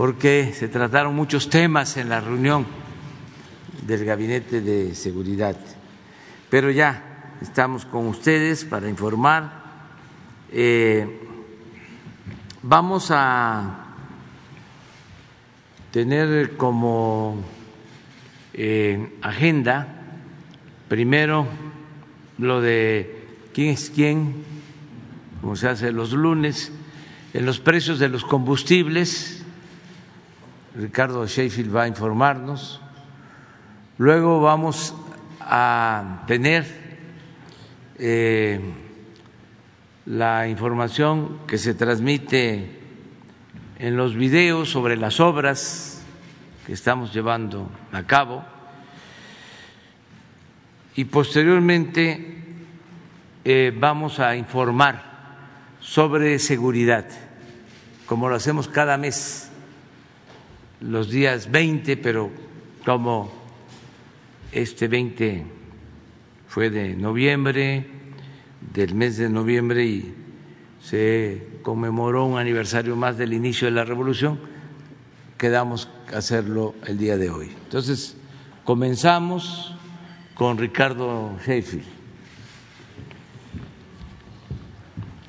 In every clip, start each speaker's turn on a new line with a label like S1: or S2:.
S1: porque se trataron muchos temas en la reunión del Gabinete de Seguridad. Pero ya estamos con ustedes para informar. Eh, vamos a tener como eh, agenda primero lo de quién es quién, como se hace los lunes, en los precios de los combustibles. Ricardo Sheffield va a informarnos. Luego vamos a tener eh, la información que se transmite en los videos sobre las obras que estamos llevando a cabo y posteriormente eh, vamos a informar sobre seguridad, como lo hacemos cada mes, los días 20, pero como este 20 fue de noviembre, del mes de noviembre y se conmemoró un aniversario más del inicio de la revolución, quedamos a hacerlo el día de hoy. Entonces, comenzamos con Ricardo Sheffield.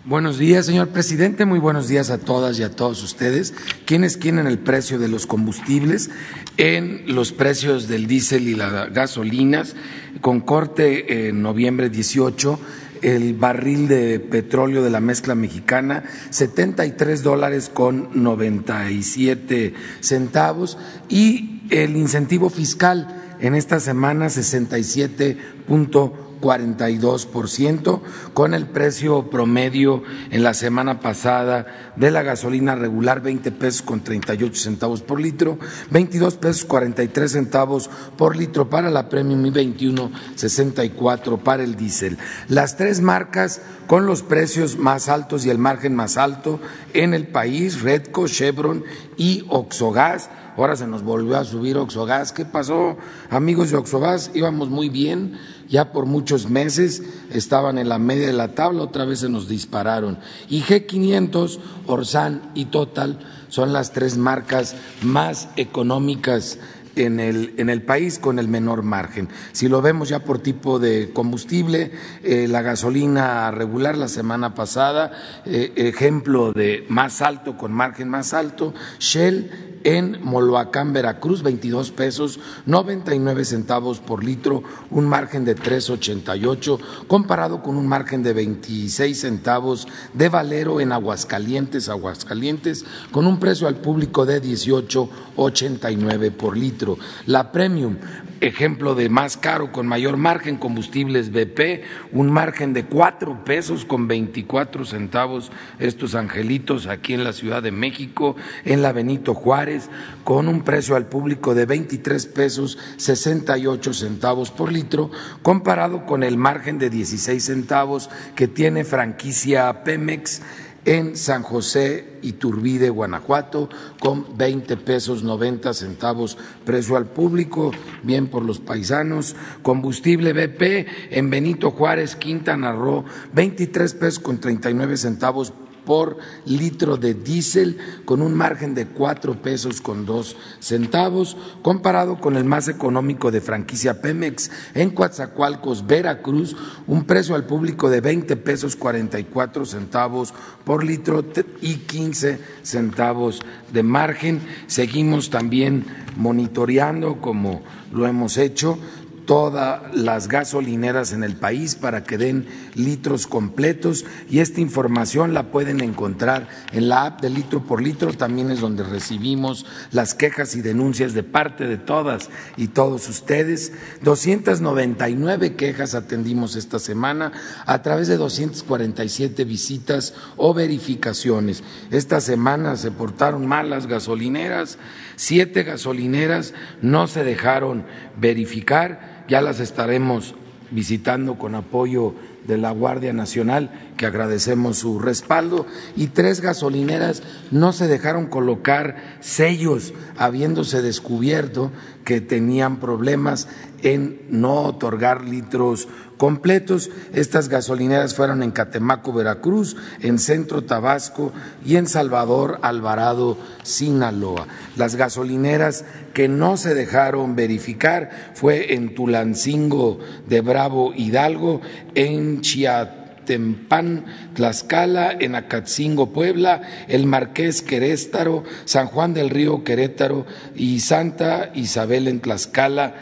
S2: Buenos días, señor presidente. Muy buenos días a todas y a todos ustedes. ¿Quiénes quieren el precio de los combustibles? En los precios del diésel y las gasolinas, con corte en noviembre 18 el barril de petróleo de la mezcla mexicana, 73 dólares con 97 centavos y el incentivo fiscal en esta semana 67.4 42%, con el precio promedio en la semana pasada de la gasolina regular 20 pesos con 38 centavos por litro, 22 pesos 43 centavos por litro para la premium y 21.64 para el diésel. Las tres marcas con los precios más altos y el margen más alto en el país, Redco, Chevron y Oxogas ahora se nos volvió a subir Oxogas. ¿Qué pasó, amigos de Oxogas? Íbamos muy bien, ya por muchos meses estaban en la media de la tabla, otra vez se nos dispararon. Y G500, Orsan y Total son las tres marcas más económicas en el, en el, país con el menor margen. Si lo vemos ya por tipo de combustible, eh, la gasolina regular la semana pasada, eh, ejemplo de más alto con margen más alto, Shell en Moloacán, Veracruz, 22 pesos 99 centavos por litro, un margen de 3.88, comparado con un margen de 26 centavos de Valero en Aguascalientes, Aguascalientes, con un precio al público de 18.89 por litro. La Premium ejemplo de más caro con mayor margen, combustibles BP, un margen de cuatro pesos con veinticuatro centavos estos angelitos aquí en la Ciudad de México, en la Benito Juárez, con un precio al público de 23 pesos sesenta y ocho centavos por litro, comparado con el margen de 16 centavos que tiene franquicia Pemex en San José Iturbide, Guanajuato, con 20 pesos 90 centavos precio al público, bien por los paisanos. Combustible BP en Benito Juárez, Quintana Roo, 23 pesos con 39 centavos por litro de diésel con un margen de cuatro pesos con dos centavos, comparado con el más económico de franquicia Pemex en Coatzacoalcos, Veracruz, un precio al público de 20 pesos 44 centavos por litro y 15 centavos de margen. Seguimos también monitoreando, como lo hemos hecho, todas las gasolineras en el país para que den litros completos y esta información la pueden encontrar en la app de litro por litro, también es donde recibimos las quejas y denuncias de parte de todas y todos ustedes. 299 quejas atendimos esta semana a través de 247 visitas o verificaciones. Esta semana se portaron mal las gasolineras, siete gasolineras no se dejaron verificar ya las estaremos visitando con apoyo de la Guardia Nacional, que agradecemos su respaldo, y tres gasolineras no se dejaron colocar sellos, habiéndose descubierto que tenían problemas en no otorgar litros completos. Estas gasolineras fueron en Catemaco, Veracruz, en Centro Tabasco y en Salvador Alvarado, Sinaloa. Las gasolineras que no se dejaron verificar fue en Tulancingo de Bravo Hidalgo, en Chiatempán, Tlaxcala, en Acatzingo, Puebla, el Marqués Querétaro, San Juan del Río Querétaro y Santa Isabel en Tlaxcala.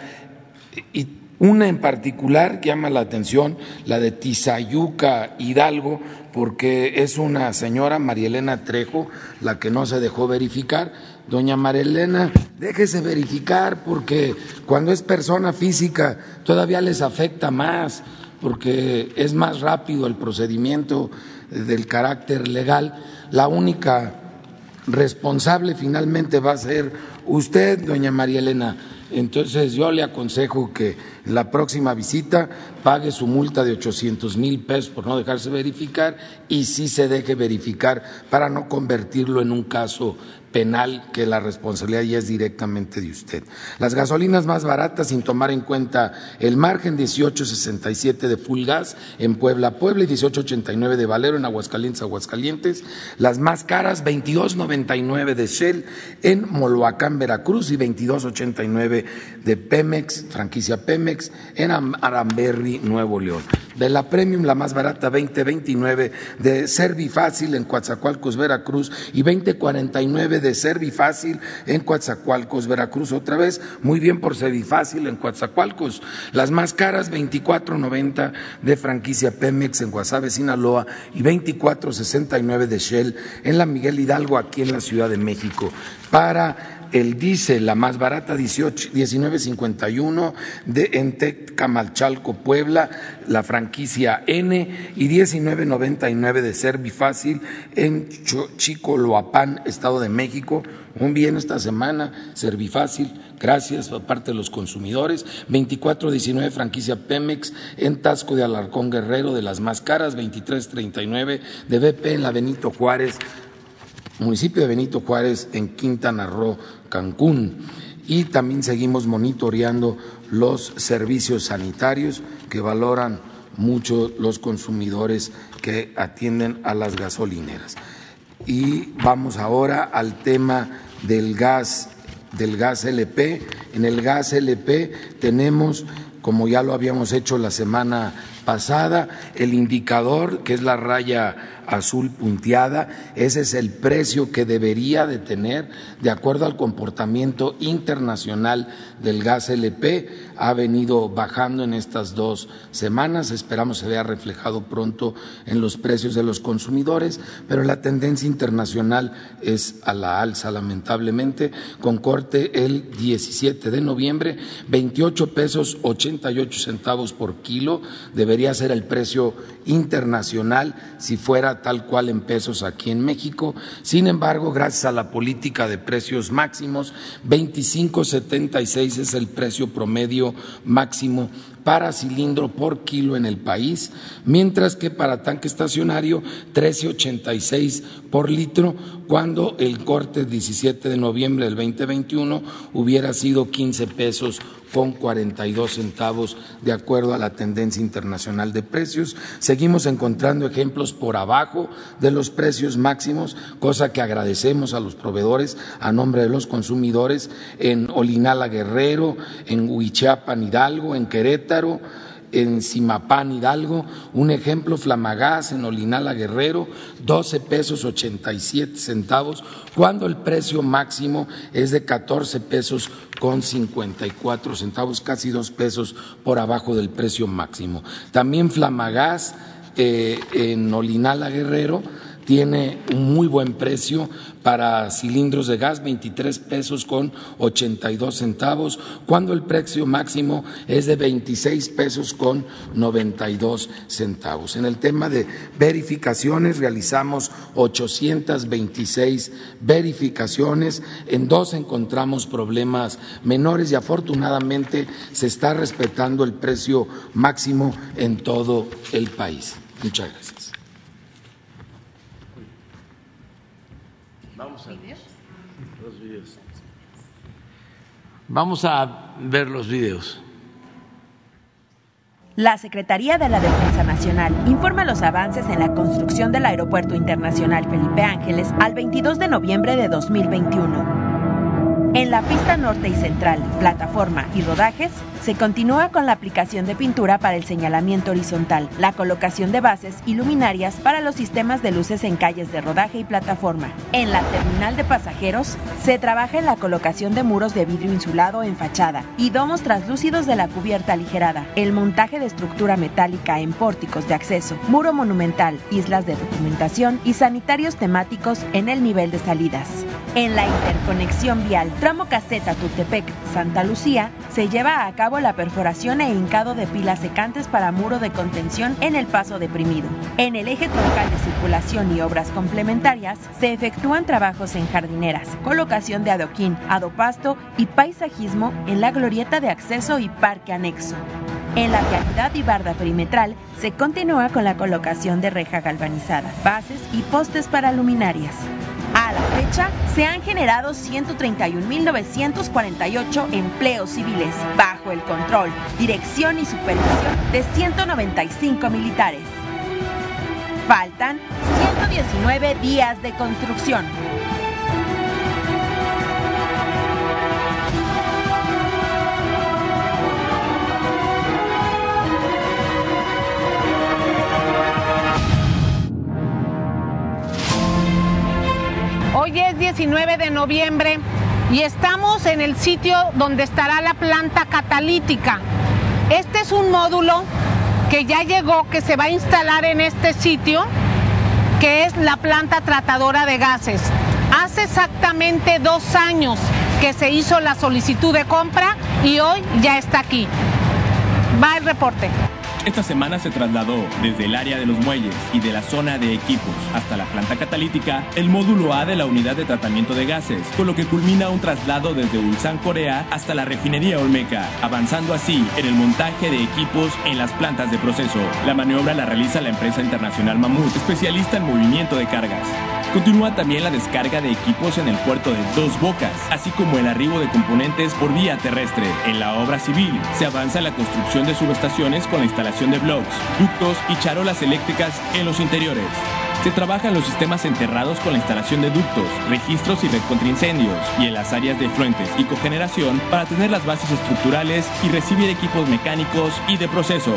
S2: Y una en particular llama la atención, la de Tizayuca Hidalgo, porque es una señora, María Elena Trejo, la que no se dejó verificar. Doña María Elena, déjese verificar porque cuando es persona física todavía les afecta más, porque es más rápido el procedimiento del carácter legal. La única responsable finalmente va a ser usted, doña María Elena. Entonces yo le aconsejo que la próxima visita pague su multa de 800 mil pesos por no dejarse verificar y sí se deje verificar para no convertirlo en un caso penal que la responsabilidad ya es directamente de usted. Las gasolinas más baratas sin tomar en cuenta el margen 1867 de Full Gas en Puebla, Puebla y 1889 de Valero en Aguascalientes, Aguascalientes. Las más caras 2299 de Shell en Moloacán, Veracruz y 2289 de Pemex, franquicia Pemex en Aramberri, Nuevo León. De la Premium la más barata 2029 de Servifácil en Coatzacoalcos, Veracruz y 2049 de Servifácil en Coatzacoalcos, Veracruz. Otra vez, muy bien por Servifácil en Coatzacoalcos. Las más caras, 24.90 de franquicia Pemex en Guasave, Sinaloa y 24.69 de Shell en la Miguel Hidalgo, aquí en la Ciudad de México. Para el diésel, la más barata, 19.51 de Entec Camalchalco, Puebla, la franquicia N, y 19.99 de Servifácil en Chicoloapán, Estado de México. Un bien esta semana, Servifácil, gracias a parte de los consumidores. 24.19 franquicia Pemex en Tasco de Alarcón Guerrero, de las más caras. 23.39 de BP en la Benito Juárez municipio de Benito Juárez en Quintana Roo, Cancún. Y también seguimos monitoreando los servicios sanitarios que valoran mucho los consumidores que atienden a las gasolineras. Y vamos ahora al tema del gas, del gas LP. En el gas LP tenemos, como ya lo habíamos hecho la semana pasada, el indicador, que es la raya azul punteada, ese es el precio que debería de tener de acuerdo al comportamiento internacional del gas LP. Ha venido bajando en estas dos semanas, esperamos se vea reflejado pronto en los precios de los consumidores, pero la tendencia internacional es a la alza, lamentablemente, con corte el 17 de noviembre, 28 pesos 88 centavos por kilo, debería ser el precio internacional si fuera tal cual en pesos aquí en México. Sin embargo, gracias a la política de precios máximos, 25.76 es el precio promedio máximo para cilindro por kilo en el país, mientras que para tanque estacionario 13.86 por litro, cuando el corte 17 de noviembre del 2021 hubiera sido 15 pesos con 42 centavos de acuerdo a la tendencia internacional de precios. Seguimos encontrando ejemplos por abajo de los precios máximos, cosa que agradecemos a los proveedores a nombre de los consumidores en Olinala Guerrero, en Huichapan Hidalgo, en Querétaro, en Simapán Hidalgo, un ejemplo Flamagás en Olinala Guerrero, 12 pesos 87 centavos, cuando el precio máximo es de 14 pesos con 54 centavos, casi dos pesos por abajo del precio máximo. También Flamagás eh, en Olinala Guerrero tiene un muy buen precio para cilindros de gas, 23 pesos con 82 centavos, cuando el precio máximo es de 26 pesos con 92 centavos. En el tema de verificaciones realizamos 826 verificaciones, en dos encontramos problemas menores y afortunadamente se está respetando el precio máximo en todo el país. Muchas gracias.
S1: Vamos a los videos. Vamos a ver los videos.
S3: La Secretaría de la Defensa Nacional informa los avances en la construcción del Aeropuerto Internacional Felipe Ángeles al 22 de noviembre de 2021. En la pista norte y central, plataforma y rodajes, se continúa con la aplicación de pintura para el señalamiento horizontal, la colocación de bases y luminarias para los sistemas de luces en calles de rodaje y plataforma. En la terminal de pasajeros, se trabaja en la colocación de muros de vidrio insulado en fachada y domos translúcidos de la cubierta aligerada, el montaje de estructura metálica en pórticos de acceso, muro monumental, islas de documentación y sanitarios temáticos en el nivel de salidas. En la interconexión vial tramo caseta Tutepec, Santa Lucía, se lleva a cabo la perforación e hincado de pilas secantes para muro de contención en el paso deprimido. En el eje troncal de circulación y obras complementarias, se efectúan trabajos en jardineras, colocación de adoquín, adopasto y paisajismo en la glorieta de acceso y parque anexo. En la vialidad y barda perimetral se continúa con la colocación de reja galvanizada, bases y postes para luminarias. A la fecha, se han generado 131.948 empleos civiles bajo el control, dirección y supervisión de 195 militares. Faltan 119 días de construcción.
S4: Hoy es 19 de noviembre y estamos en el sitio donde estará la planta catalítica. Este es un módulo que ya llegó, que se va a instalar en este sitio, que es la planta tratadora de gases. Hace exactamente dos años que se hizo la solicitud de compra y hoy ya está aquí. Va el reporte.
S5: Esta semana se trasladó desde el área de los muelles y de la zona de equipos hasta la planta catalítica el módulo A de la unidad de tratamiento de gases, con lo que culmina un traslado desde Ulsan, Corea, hasta la refinería Olmeca, avanzando así en el montaje de equipos en las plantas de proceso. La maniobra la realiza la empresa internacional Mamut, especialista en movimiento de cargas. Continúa también la descarga de equipos en el puerto de Dos Bocas, así como el arribo de componentes por vía terrestre. En la obra civil se avanza la construcción de subestaciones con la instalación de blocks, ductos y charolas eléctricas en los interiores. Se trabaja en los sistemas enterrados con la instalación de ductos, registros y red contra incendios, y en las áreas de fluentes y cogeneración para tener las bases estructurales y recibir equipos mecánicos y de proceso.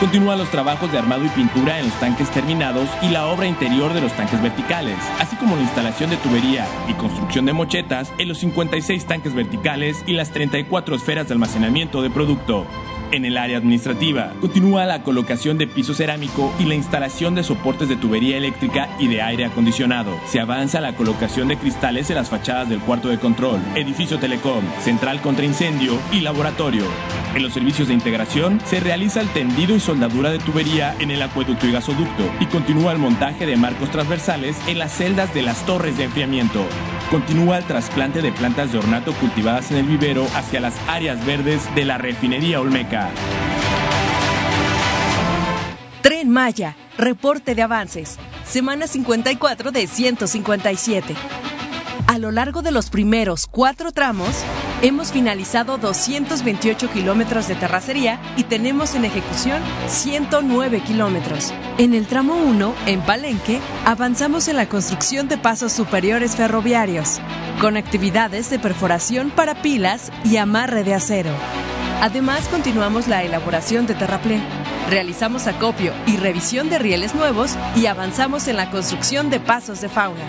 S5: Continúan los trabajos de armado y pintura en los tanques terminados y la obra interior de los tanques verticales, así como la instalación de tubería y construcción de mochetas en los 56 tanques verticales y las 34 esferas de almacenamiento de producto. En el área administrativa, continúa la colocación de piso cerámico y la instalación de soportes de tubería eléctrica y de aire acondicionado. Se avanza la colocación de cristales en las fachadas del cuarto de control, edificio telecom, central contra incendio y laboratorio. En los servicios de integración se realiza el tendido y soldadura de tubería en el acueducto y gasoducto y continúa el montaje de marcos transversales en las celdas de las torres de enfriamiento. Continúa el trasplante de plantas de ornato cultivadas en el vivero hacia las áreas verdes de la refinería Olmeca.
S3: Tren Maya, reporte de avances. Semana 54 de 157. A lo largo de los primeros cuatro tramos, hemos finalizado 228 kilómetros de terracería y tenemos en ejecución 109 kilómetros. En el tramo 1, en Palenque, avanzamos en la construcción de pasos superiores ferroviarios, con actividades de perforación para pilas y amarre de acero. Además, continuamos la elaboración de terraplén. Realizamos acopio y revisión de rieles nuevos y avanzamos en la construcción de pasos de fauna.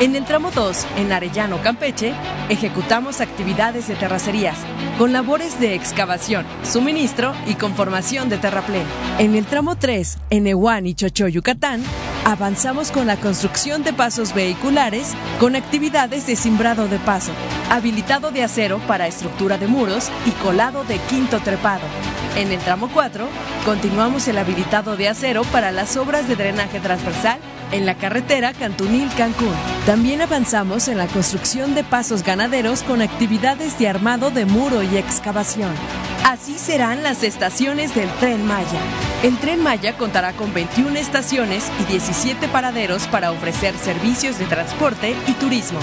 S3: En el tramo 2, en Arellano, Campeche, ejecutamos actividades de terracerías, con labores de excavación, suministro y conformación de terraplén. En el tramo 3, en Ehuán y Chocho, Yucatán,
S6: Avanzamos con la construcción de pasos vehiculares con actividades de simbrado de paso, habilitado de acero para estructura de muros y colado de quinto trepado. En el tramo 4, continuamos el habilitado de acero para las obras de drenaje transversal en la carretera Cantunil-Cancún. También avanzamos en la construcción de pasos ganaderos con actividades de armado de muro y excavación. Así serán las estaciones del tren Maya. El tren Maya contará con 21 estaciones y 17 paraderos para ofrecer servicios de transporte y turismo.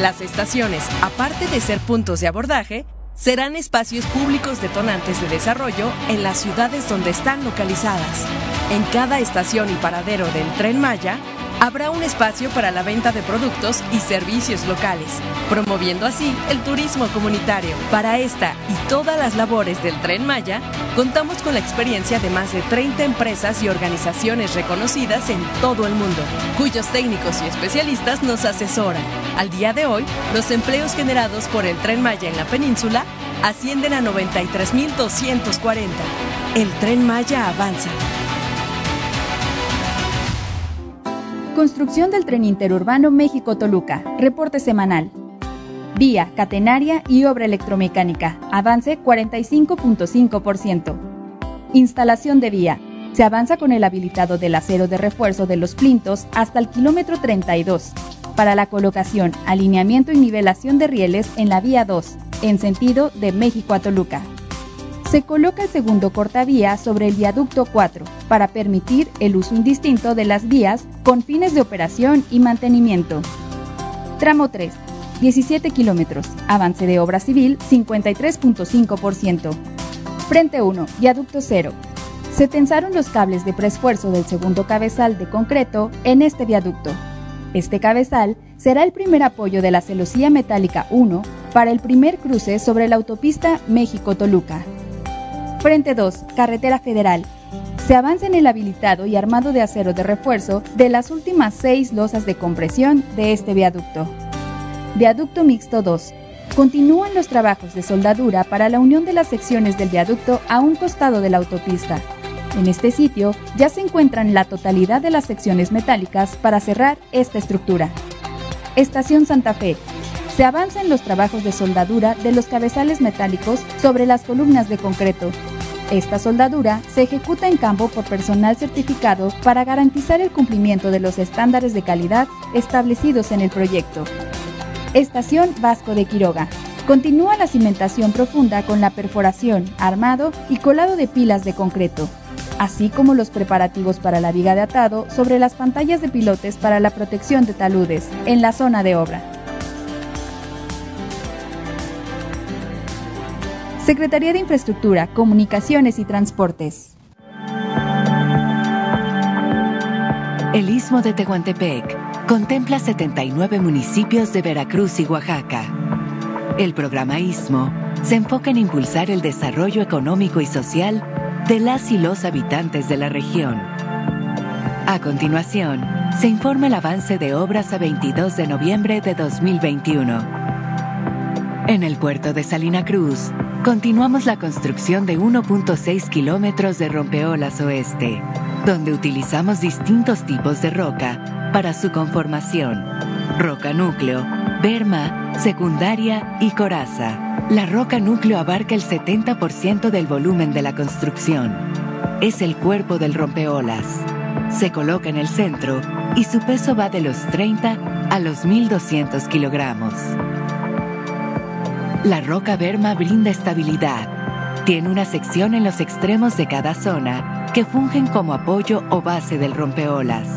S6: Las estaciones, aparte de ser puntos de abordaje, serán espacios públicos detonantes de desarrollo en las ciudades donde están localizadas. En cada estación y paradero del tren Maya habrá un espacio para la venta de productos y servicios locales, promoviendo así el turismo comunitario. Para esta y todas las labores del tren Maya, contamos con la experiencia de más de 30 empresas y organizaciones reconocidas en todo el mundo, cuyos técnicos y especialistas nos asesoran. Al día de hoy, los empleos generados por el tren Maya en la península ascienden a 93.240. El tren Maya avanza.
S7: Construcción del tren interurbano México-Toluca. Reporte semanal. Vía, catenaria y obra electromecánica. Avance 45.5%. Instalación de vía. Se avanza con el habilitado del acero de refuerzo de los plintos hasta el kilómetro 32 para la colocación, alineamiento y nivelación de rieles en la vía 2, en sentido de México a Toluca se coloca el segundo cortavía sobre el viaducto 4 para permitir el uso indistinto de las vías con fines de operación y mantenimiento. Tramo 3. 17 kilómetros. Avance de obra civil 53.5%. Frente 1. Viaducto 0. Se tensaron los cables de preesfuerzo del segundo cabezal de concreto en este viaducto. Este cabezal será el primer apoyo de la celosía metálica 1 para el primer cruce sobre la autopista México-Toluca. Frente 2, Carretera Federal. Se avanza en el habilitado y armado de acero de refuerzo de las últimas seis losas de compresión de este viaducto. Viaducto Mixto 2. Continúan los trabajos de soldadura para la unión de las secciones del viaducto a un costado de la autopista. En este sitio ya se encuentran la totalidad de las secciones metálicas para cerrar esta estructura. Estación Santa Fe, se avanza en los trabajos de soldadura de los cabezales metálicos sobre las columnas de concreto. Esta soldadura se ejecuta en campo por personal certificado para garantizar el cumplimiento de los estándares de calidad establecidos en el proyecto. Estación Vasco de Quiroga. Continúa la cimentación profunda con la perforación, armado y colado de pilas de concreto, así como los preparativos para la viga de atado sobre las pantallas de pilotes para la protección de taludes en la zona de obra. Secretaría de Infraestructura, Comunicaciones y Transportes.
S8: El Istmo de Tehuantepec contempla 79 municipios de Veracruz y Oaxaca. El programa Istmo se enfoca en impulsar el desarrollo económico y social de las y los habitantes de la región. A continuación, se informa el avance de obras a 22 de noviembre de 2021. En el puerto de Salina Cruz, Continuamos la construcción de 1.6 kilómetros de rompeolas oeste, donde utilizamos distintos tipos de roca para su conformación. Roca núcleo, berma, secundaria y coraza. La roca núcleo abarca el 70% del volumen de la construcción. Es el cuerpo del rompeolas. Se coloca en el centro y su peso va de los 30 a los 1.200 kilogramos. La roca berma brinda estabilidad. Tiene una sección en los extremos de cada zona que fungen como apoyo o base del rompeolas.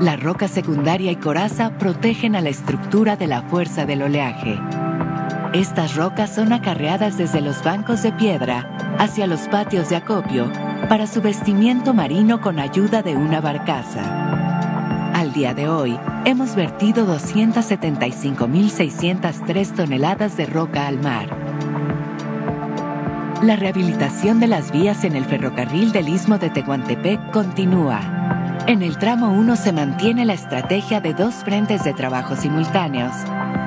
S8: La roca secundaria y coraza protegen a la estructura de la fuerza del oleaje. Estas rocas son acarreadas desde los bancos de piedra hacia los patios de acopio para su vestimiento marino con ayuda de una barcaza. De hoy, hemos vertido 275.603 toneladas de roca al mar. La rehabilitación de las vías en el ferrocarril del Istmo de Tehuantepec continúa. En el tramo 1 se mantiene la estrategia de dos frentes de trabajo simultáneos,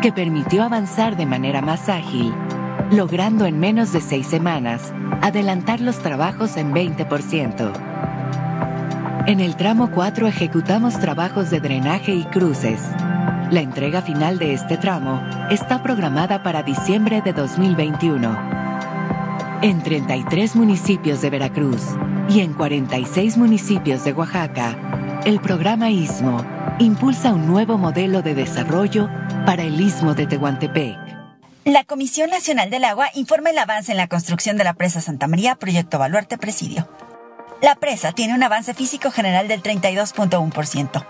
S8: que permitió avanzar de manera más ágil, logrando en menos de seis semanas adelantar los trabajos en 20%. En el tramo 4 ejecutamos trabajos de drenaje y cruces. La entrega final de este tramo está programada para diciembre de 2021. En 33 municipios de Veracruz y en 46 municipios de Oaxaca, el programa ISMO impulsa un nuevo modelo de desarrollo para el Istmo de Tehuantepec.
S9: La Comisión Nacional del Agua informa el avance en la construcción de la presa Santa María, proyecto Baluarte Presidio. La presa tiene un avance físico general del 32.1%.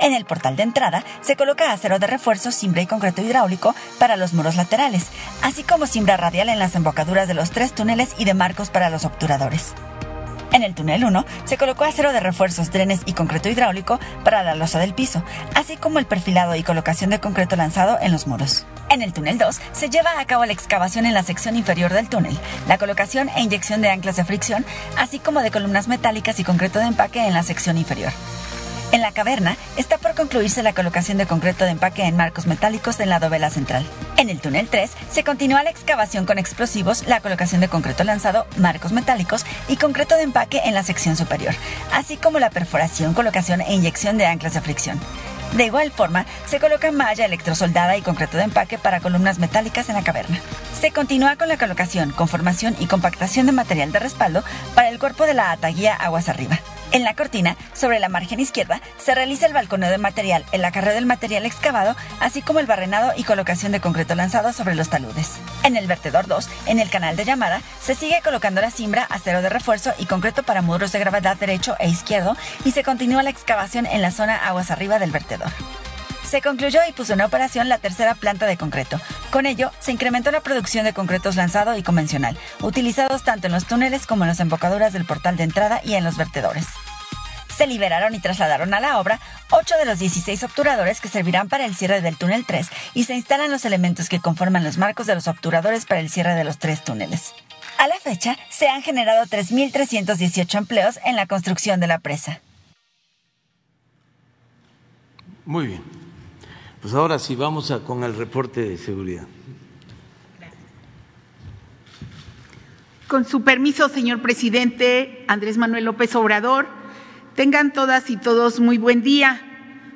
S9: En el portal de entrada se coloca acero de refuerzo, cimbra y concreto hidráulico para los muros laterales, así como cimbra radial en las embocaduras de los tres túneles y de marcos para los obturadores. En el túnel 1 se colocó acero de refuerzos, drenes y concreto hidráulico para la losa del piso, así como el perfilado y colocación de concreto lanzado en los muros. En el túnel 2 se lleva a cabo la excavación en la sección inferior del túnel, la colocación e inyección de anclas de fricción, así como de columnas metálicas y concreto de empaque en la sección inferior. En la caverna está por concluirse la colocación de concreto de empaque en marcos metálicos en la dovela central. En el túnel 3 se continúa la excavación con explosivos, la colocación de concreto lanzado, marcos metálicos y concreto de empaque en la sección superior, así como la perforación, colocación e inyección de anclas de fricción. De igual forma, se coloca malla electrosoldada y concreto de empaque para columnas metálicas en la caverna. Se continúa con la colocación, conformación y compactación de material de respaldo para el cuerpo de la ataguía aguas arriba. En la cortina, sobre la margen izquierda, se realiza el balconeo de material, el acarreo del material excavado, así como el barrenado y colocación de concreto lanzado sobre los taludes. En el vertedor 2, en el canal de llamada, se sigue colocando la cimbra, acero de refuerzo y concreto para muros de gravedad derecho e izquierdo y se continúa la excavación en la zona aguas arriba del vertedor. Se concluyó y puso en operación la tercera planta de concreto. Con ello, se incrementó la producción de concretos lanzado y convencional, utilizados tanto en los túneles como en las embocaduras del portal de entrada y en los vertedores. Se liberaron y trasladaron a la obra 8 de los 16 obturadores que servirán para el cierre del túnel 3 y se instalan los elementos que conforman los marcos de los obturadores para el cierre de los tres túneles. A la fecha, se han generado 3.318 empleos en la construcción de la presa.
S1: Muy bien. Pues ahora sí, vamos a, con el reporte de seguridad.
S10: Con su permiso, señor presidente Andrés Manuel López Obrador, tengan todas y todos muy buen día.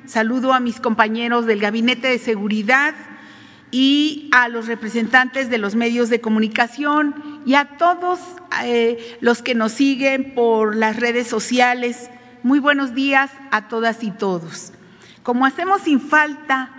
S10: Saludo a mis compañeros del Gabinete de Seguridad y a los representantes de los medios de comunicación y a todos eh, los que nos siguen por las redes sociales. Muy buenos días a todas y todos. Como hacemos sin falta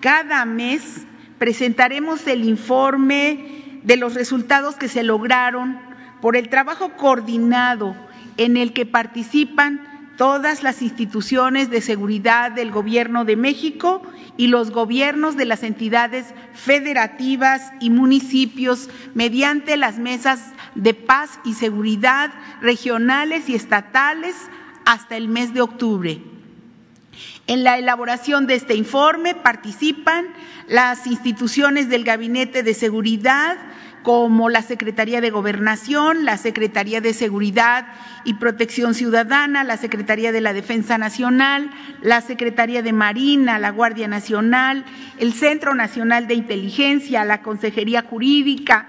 S10: cada mes, presentaremos el informe de los resultados que se lograron por el trabajo coordinado en el que participan todas las instituciones de seguridad del Gobierno de México y los gobiernos de las entidades federativas y municipios mediante las mesas de paz y seguridad regionales y estatales hasta el mes de octubre. En la elaboración de este informe participan las instituciones del Gabinete de Seguridad, como la Secretaría de Gobernación, la Secretaría de Seguridad y Protección Ciudadana, la Secretaría de la Defensa Nacional, la Secretaría de Marina, la Guardia Nacional, el Centro Nacional de Inteligencia, la Consejería Jurídica.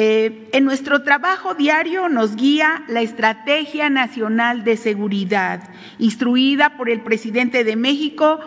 S10: Eh, en nuestro trabajo diario nos guía la Estrategia Nacional de Seguridad, instruida por el presidente de México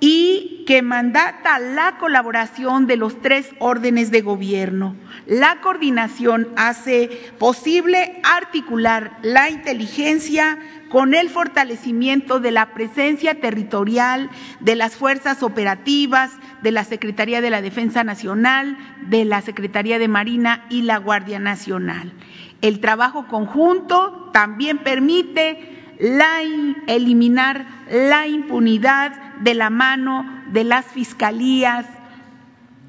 S10: y que mandata la colaboración de los tres órdenes de gobierno. La coordinación hace posible articular la inteligencia con el fortalecimiento de la presencia territorial de las fuerzas operativas, de la Secretaría de la Defensa Nacional, de la Secretaría de Marina y la Guardia Nacional. El trabajo conjunto también permite eliminar la impunidad de la mano de las fiscalías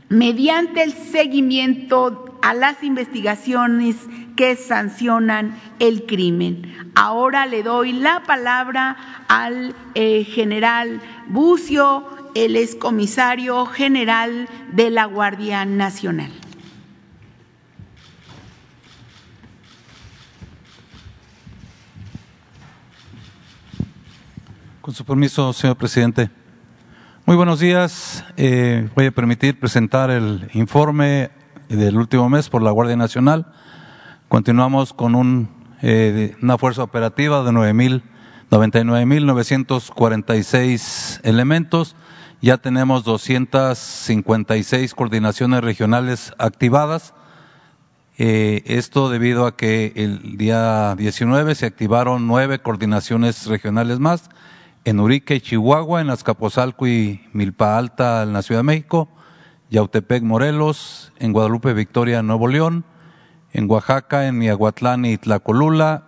S10: mediante el seguimiento a las investigaciones que sancionan el crimen. Ahora le doy la palabra al eh, general Bucio, el excomisario general de la Guardia Nacional.
S11: Con su permiso, señor presidente. Muy buenos días. Eh, voy a permitir presentar el informe del último mes por la Guardia Nacional. Continuamos con un, eh, una fuerza operativa de 99.946 elementos. Ya tenemos 256 coordinaciones regionales activadas. Eh, esto debido a que el día 19 se activaron nueve coordinaciones regionales más en Urique, Chihuahua, en Azcapotzalco y Milpa Alta, en la Ciudad de México, Yautepec, Morelos, en Guadalupe, Victoria, Nuevo León, en Oaxaca, en Miahuatlán y Tlacolula,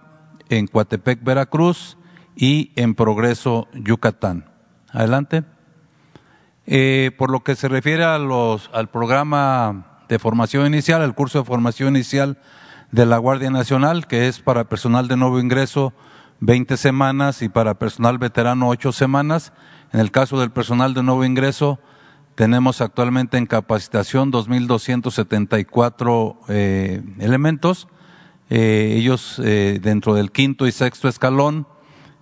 S11: en Coatepec, Veracruz y en Progreso, Yucatán. Adelante. Eh, por lo que se refiere a los, al programa de formación inicial, al curso de formación inicial de la Guardia Nacional, que es para personal de nuevo ingreso 20 semanas y para personal veterano 8 semanas. En el caso del personal de nuevo ingreso, tenemos actualmente en capacitación 2.274 eh, elementos, eh, ellos eh, dentro del quinto y sexto escalón,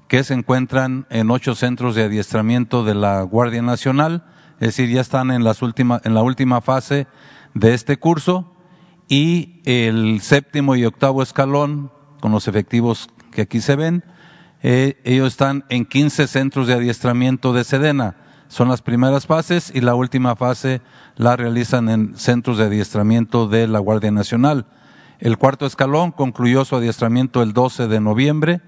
S11: que se encuentran en ocho centros de adiestramiento de la Guardia Nacional, es decir, ya están en, las última, en la última fase de este curso, y el séptimo y octavo escalón, con los efectivos que aquí se ven, ellos están en 15 centros de adiestramiento de Sedena son las primeras fases y la última fase la realizan en centros de adiestramiento de la Guardia Nacional. El cuarto escalón concluyó su adiestramiento el 12 de noviembre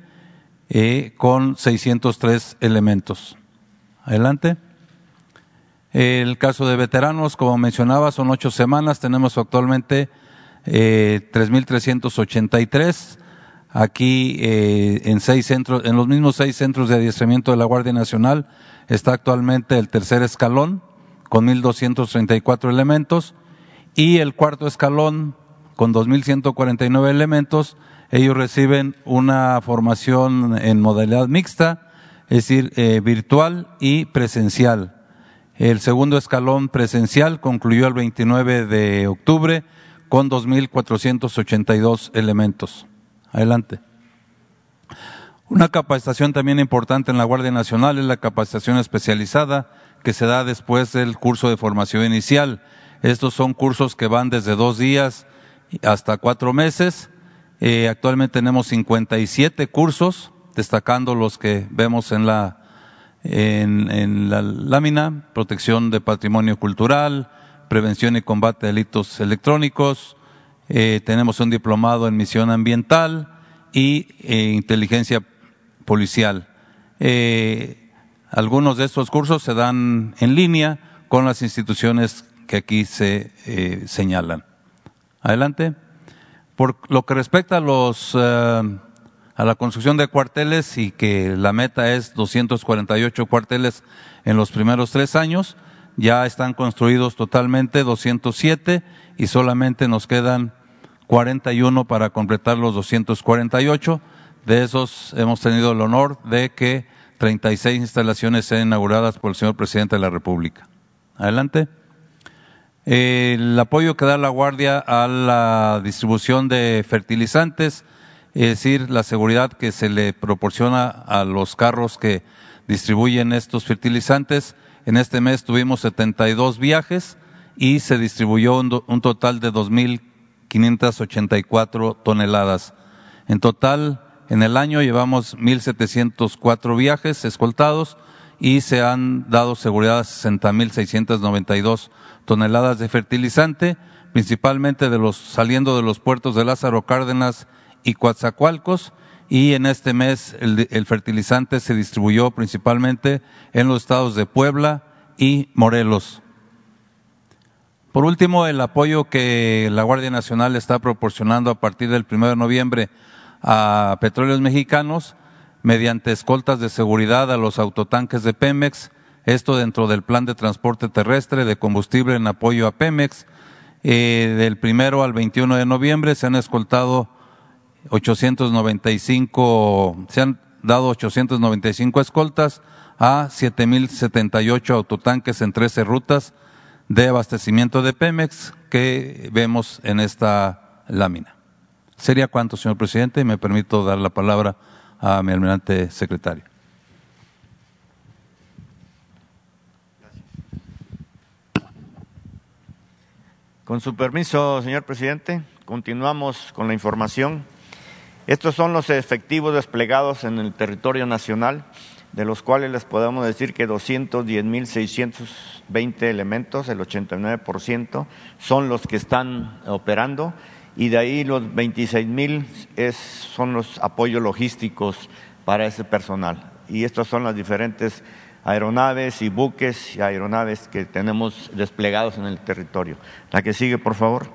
S11: eh, con 603 elementos. Adelante. El caso de veteranos, como mencionaba, son ocho semanas. Tenemos actualmente eh, 3.383. Aquí eh, en seis centros, en los mismos seis centros de adiestramiento de la Guardia Nacional está actualmente el tercer escalón con 1.234 elementos y el cuarto escalón con 2.149 elementos. Ellos reciben una formación en modalidad mixta, es decir, eh, virtual y presencial. El segundo escalón presencial concluyó el 29 de octubre con 2.482 elementos. Adelante. Una capacitación también importante en la Guardia Nacional es la capacitación especializada que se da después del curso de formación inicial. Estos son cursos que van desde dos días hasta cuatro meses. Eh, actualmente tenemos 57 cursos, destacando los que vemos en la, en, la lámina, protección de patrimonio cultural, prevención y combate de delitos electrónicos, eh, tenemos un diplomado en misión ambiental y eh, inteligencia policial. Eh, algunos de estos cursos se dan en línea con las instituciones que aquí se señalan. Adelante. Por lo que respecta a los a la construcción de cuarteles y que la meta es 248 cuarteles en los primeros tres años, ya están construidos totalmente 207 y solamente nos quedan 41 para completar los 248 de esos hemos tenido el honor de que 36 instalaciones sean inauguradas por el señor presidente de la República. Adelante. El apoyo que da la Guardia a la distribución de fertilizantes, es decir, la seguridad que se le proporciona a los carros que distribuyen estos fertilizantes. En este mes tuvimos 72 viajes y se distribuyó un, un total de 2.584 toneladas. En total, en el año llevamos 1.704 viajes escoltados y se han dado seguridad a 60.692 toneladas de fertilizante, principalmente de los, saliendo de los puertos de Lázaro Cárdenas y Coatzacoalcos, y en este mes el, fertilizante se distribuyó principalmente en los estados de Puebla y Morelos. Por último, el apoyo que la Guardia Nacional está proporcionando a partir del 1 de noviembre a petróleos mexicanos mediante escoltas de seguridad a los autotanques de Pemex, esto dentro del plan de transporte terrestre de combustible en apoyo a Pemex. Eh, del primero al 21 de noviembre se han escoltado 895, se han dado 895 escoltas a 7.078 autotanques en 13 rutas de abastecimiento de Pemex que vemos en esta lámina. ¿Sería cuánto, señor presidente? Me permito dar la palabra a mi almirante secretario.
S12: Con su permiso, señor presidente, continuamos con la información. Estos son los efectivos desplegados en el territorio nacional, de los cuales les podemos decir que 210.620 elementos, el 89%, son los que están operando y de ahí los 26.000 son los apoyos logísticos para ese personal. Y estas son las diferentes aeronaves y buques y aeronaves que tenemos desplegados en el territorio. La que sigue, por favor.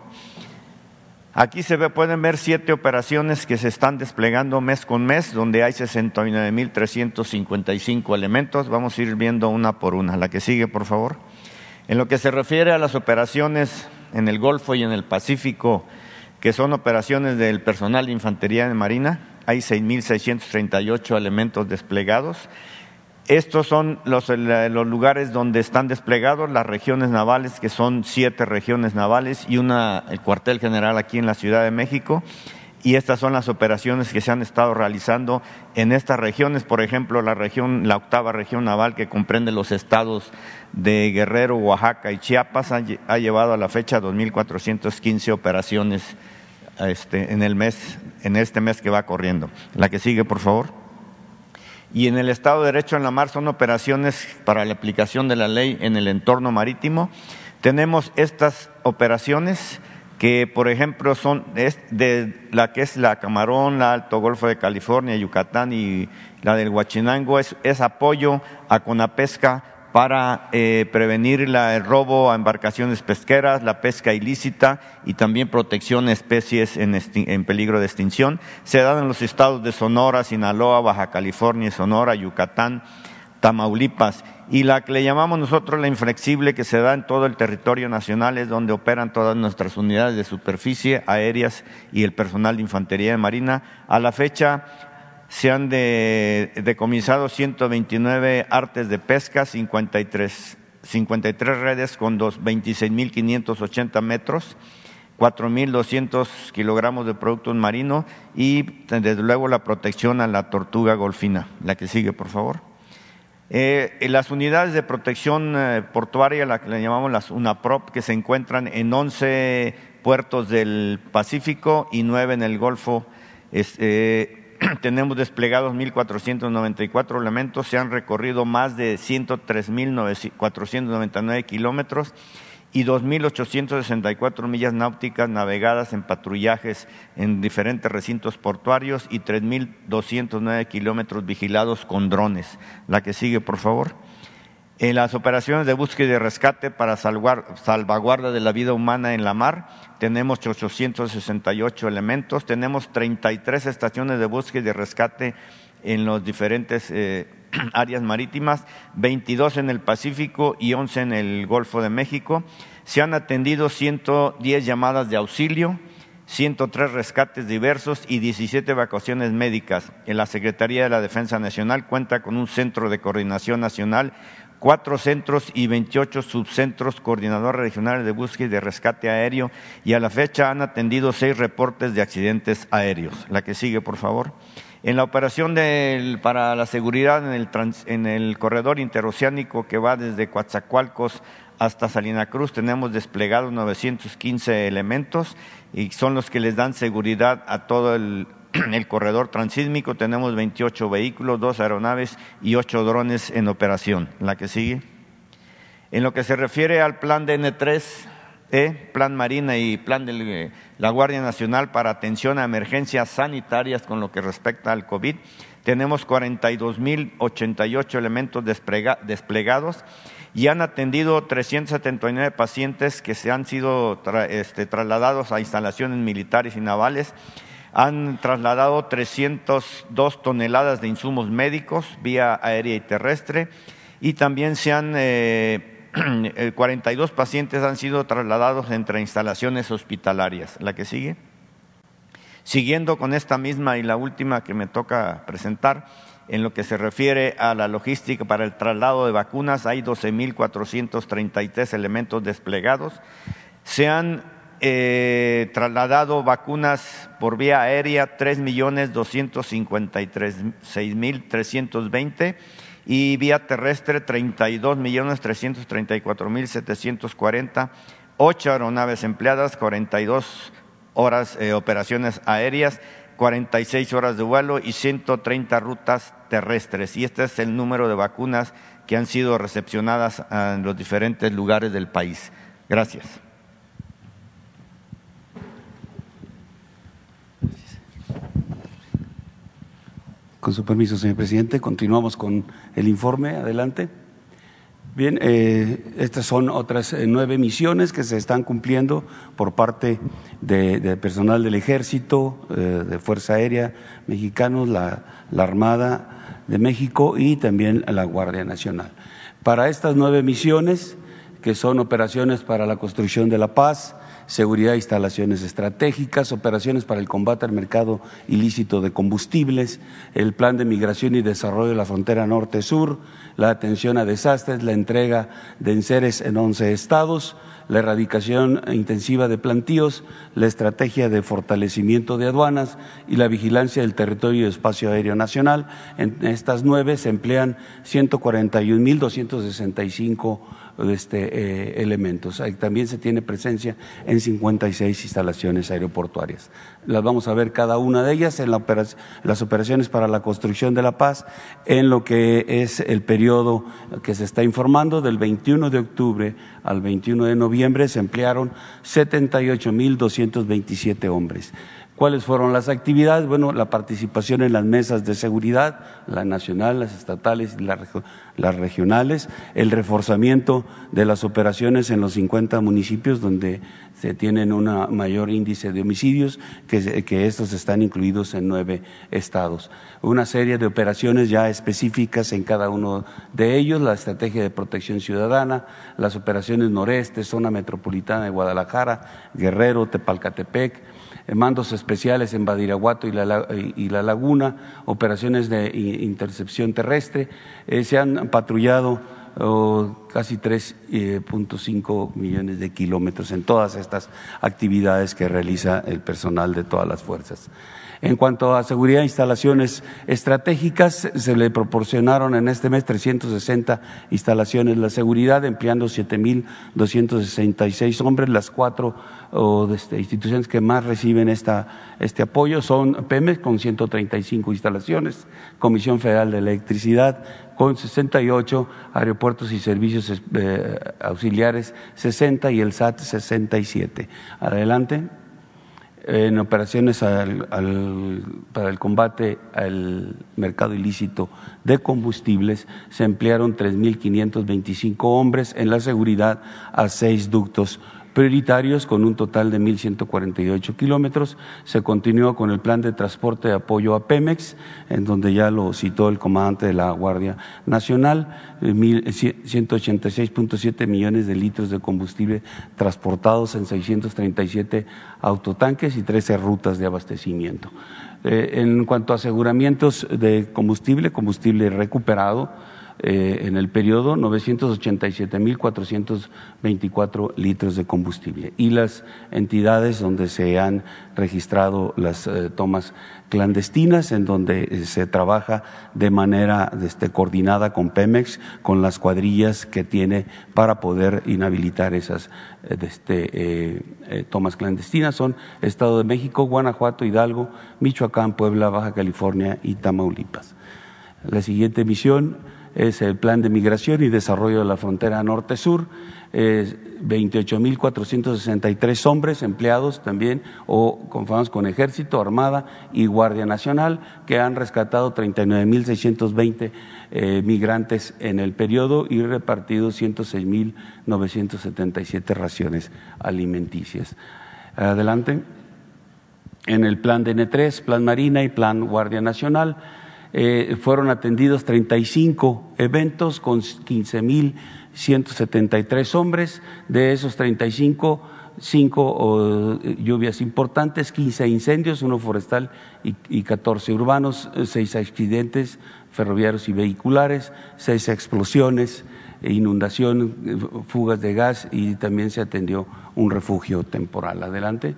S12: Aquí se ve, pueden ver siete operaciones que se están desplegando mes con mes, donde hay 69.355 elementos. Vamos a ir viendo una por una. La que sigue, por favor. En lo que se refiere a las operaciones en el Golfo y en el Pacífico, que son operaciones del personal de infantería de Marina, hay 6.638 elementos desplegados. Estos son los, los, lugares donde están desplegados las regiones navales, que son siete regiones navales y una, el cuartel general aquí en la Ciudad de México. Y estas son las operaciones que se han estado realizando en estas regiones. Por ejemplo, la región, la octava región naval que comprende los estados de Guerrero, Oaxaca y Chiapas ha, ha llevado a la fecha 2.415 operaciones este, en el mes, en este mes que va corriendo. La que sigue, por favor y en el Estado de Derecho en la Mar son operaciones para la aplicación de la ley en el entorno marítimo. Tenemos estas operaciones que, por ejemplo, son de la que es la Camarón, la Alto Golfo de California, Yucatán y la del Huachinango, es, apoyo a Conapesca para eh, prevenir el robo a embarcaciones pesqueras, la pesca ilícita y también protección de especies en, en, peligro de extinción. Se dan en los estados de Sonora, Sinaloa, Baja California, Sonora, Yucatán, Tamaulipas. Y la que le llamamos nosotros la inflexible que se da en todo el territorio nacional es donde operan todas nuestras unidades de superficie, aéreas y el personal de infantería de marina. A la fecha se han decomisado 129 artes de pesca, 53, 53 redes con 26.580 metros, 4.200 kilogramos de productos marinos y desde luego la protección a la tortuga golfina. La que sigue, por favor. Eh, las unidades de protección eh, portuaria, la que le llamamos las UNAPROP, que se encuentran en 11 puertos del Pacífico y 9 en el Golfo. Eh, tenemos desplegados 1.494 elementos, se han recorrido más de 103.499 kilómetros y 2.864 millas náuticas navegadas en patrullajes en diferentes recintos portuarios y 3.209 kilómetros vigilados con drones. La que sigue, por favor. En las operaciones de búsqueda y rescate para salvaguarda de la vida humana en la mar, tenemos 868 elementos, tenemos 33 estaciones de búsqueda y de rescate en las diferentes eh, áreas marítimas, 22 en el Pacífico y 11 en el Golfo de México. Se han atendido 110 llamadas de auxilio, 103 rescates diversos y 17 evacuaciones médicas. En la Secretaría de la Defensa Nacional cuenta con un centro de coordinación nacional cuatro centros y 28 subcentros coordinadores regionales de búsqueda y de rescate aéreo y a la fecha han atendido seis reportes de accidentes aéreos. La que sigue, por favor. En la operación para la seguridad en el, en el corredor interoceánico que va desde Coatzacoalcos hasta Salina Cruz tenemos desplegados 915 elementos y son los que les dan seguridad a todo el el corredor transísmico tenemos 28 vehículos, dos aeronaves y ocho drones en operación. La que sigue. En lo que se refiere al plan de N3, e, Plan Marina y Plan de la Guardia Nacional para atención a emergencias sanitarias con lo que respecta al COVID, tenemos 42.088 elementos desplegados y han atendido 379 pacientes que se han sido este, trasladados a instalaciones militares y navales han trasladado 302 toneladas de insumos médicos vía aérea y terrestre y también se han, eh, 42 pacientes han sido trasladados entre instalaciones hospitalarias. La que sigue. Siguiendo con esta misma y la última que me toca presentar, en lo que se refiere a la logística para el traslado de vacunas, hay 12.433 elementos desplegados. Se han eh, trasladado vacunas por vía aérea tres millones doscientos cincuenta y vía terrestre treinta y dos millones trescientos treinta y cuatro mil setecientos cuarenta ocho aeronaves empleadas cuarenta y dos horas eh, operaciones aéreas 46 horas de vuelo y 130 rutas terrestres. Y este es el número de vacunas que han sido recepcionadas en los diferentes lugares del país. Gracias.
S13: Con su permiso, señor presidente, continuamos con el informe. Adelante. Bien, eh, estas son otras eh, nueve misiones que se están cumpliendo por parte de, personal del Ejército, eh, de Fuerza Aérea Mexicanos, la, la Armada de México y también la Guardia Nacional. Para estas nueve misiones, que son operaciones para la construcción de la paz, seguridad instalaciones estratégicas, operaciones para el combate al mercado ilícito de combustibles, el plan de migración y desarrollo de la frontera norte-sur, la atención a desastres, la entrega de enseres en once estados, la erradicación intensiva de plantíos, la estrategia de fortalecimiento de aduanas y la vigilancia del territorio y espacio aéreo nacional. En estas nueve se emplean 141.265 este, eh, elementos. También se tiene presencia en 56 instalaciones aeroportuarias. Las vamos a ver cada una de ellas en las operaciones para la construcción de la paz, en lo que es el periodo que se está informando del 21 de octubre al 21 de noviembre se emplearon 78.227 hombres. ¿Cuáles fueron las actividades? Bueno, la participación en las mesas de seguridad, la nacional, las estatales y las regionales, el reforzamiento de las operaciones en los 50 municipios donde se tienen un mayor índice de homicidios, que, que estos están incluidos en nueve estados. Una serie de operaciones ya específicas en cada uno de ellos, la estrategia de protección ciudadana, las operaciones noreste, zona metropolitana de Guadalajara, Guerrero, Tepalcatepec, mandos especiales en Badiraguato y la, y la Laguna, operaciones de intercepción terrestre. Eh, se han patrullado oh, casi 3.5 eh, millones de kilómetros en todas estas actividades que realiza el personal de todas las fuerzas. En cuanto a seguridad de instalaciones estratégicas, se le proporcionaron en este mes 360 instalaciones de seguridad, empleando 7.266 hombres. Las cuatro este, instituciones que más reciben esta, este apoyo son PEMEX con 135 instalaciones, Comisión Federal de Electricidad con 68, Aeropuertos y Servicios eh, Auxiliares 60 y el SAT 67. Adelante en operaciones para el combate al mercado ilícito de combustibles se emplearon 3.525 hombres en la seguridad a seis ductos prioritarios con un total de 1.148 kilómetros. Se continuó con el plan de transporte de apoyo a Pemex, en donde ya lo citó el comandante de la Guardia Nacional, 186.7 eh, millones de litros de combustible transportados en 637 autotanques y 13 rutas de abastecimiento. Eh, en cuanto a aseguramientos de combustible, combustible recuperado, eh, en el periodo 987.424 litros de combustible. Y las entidades donde se han registrado las eh, tomas clandestinas, en donde eh, se trabaja de manera este, coordinada con Pemex, con las cuadrillas que tiene para poder inhabilitar esas este, tomas clandestinas, son Estado de México, Guanajuato, Hidalgo, Michoacán, Puebla, Baja California y Tamaulipas. La siguiente misión es el Plan de Migración y Desarrollo de la Frontera Norte-Sur, eh, 28.463 hombres empleados también o conformados con Ejército, Armada y Guardia Nacional, que han rescatado 39.620 eh, migrantes en el periodo y repartido 106.977 raciones alimenticias. Adelante. En el plan de N3, Plan Marina y Plan Guardia Nacional, eh, fueron atendidos 35 eventos con 15.173 hombres, de esos 35, cinco lluvias importantes, 15 incendios, uno forestal y, y 14 urbanos, seis accidentes ferroviarios y vehiculares, seis explosiones, inundación, fugas de gas y también se atendió un refugio temporal. Adelante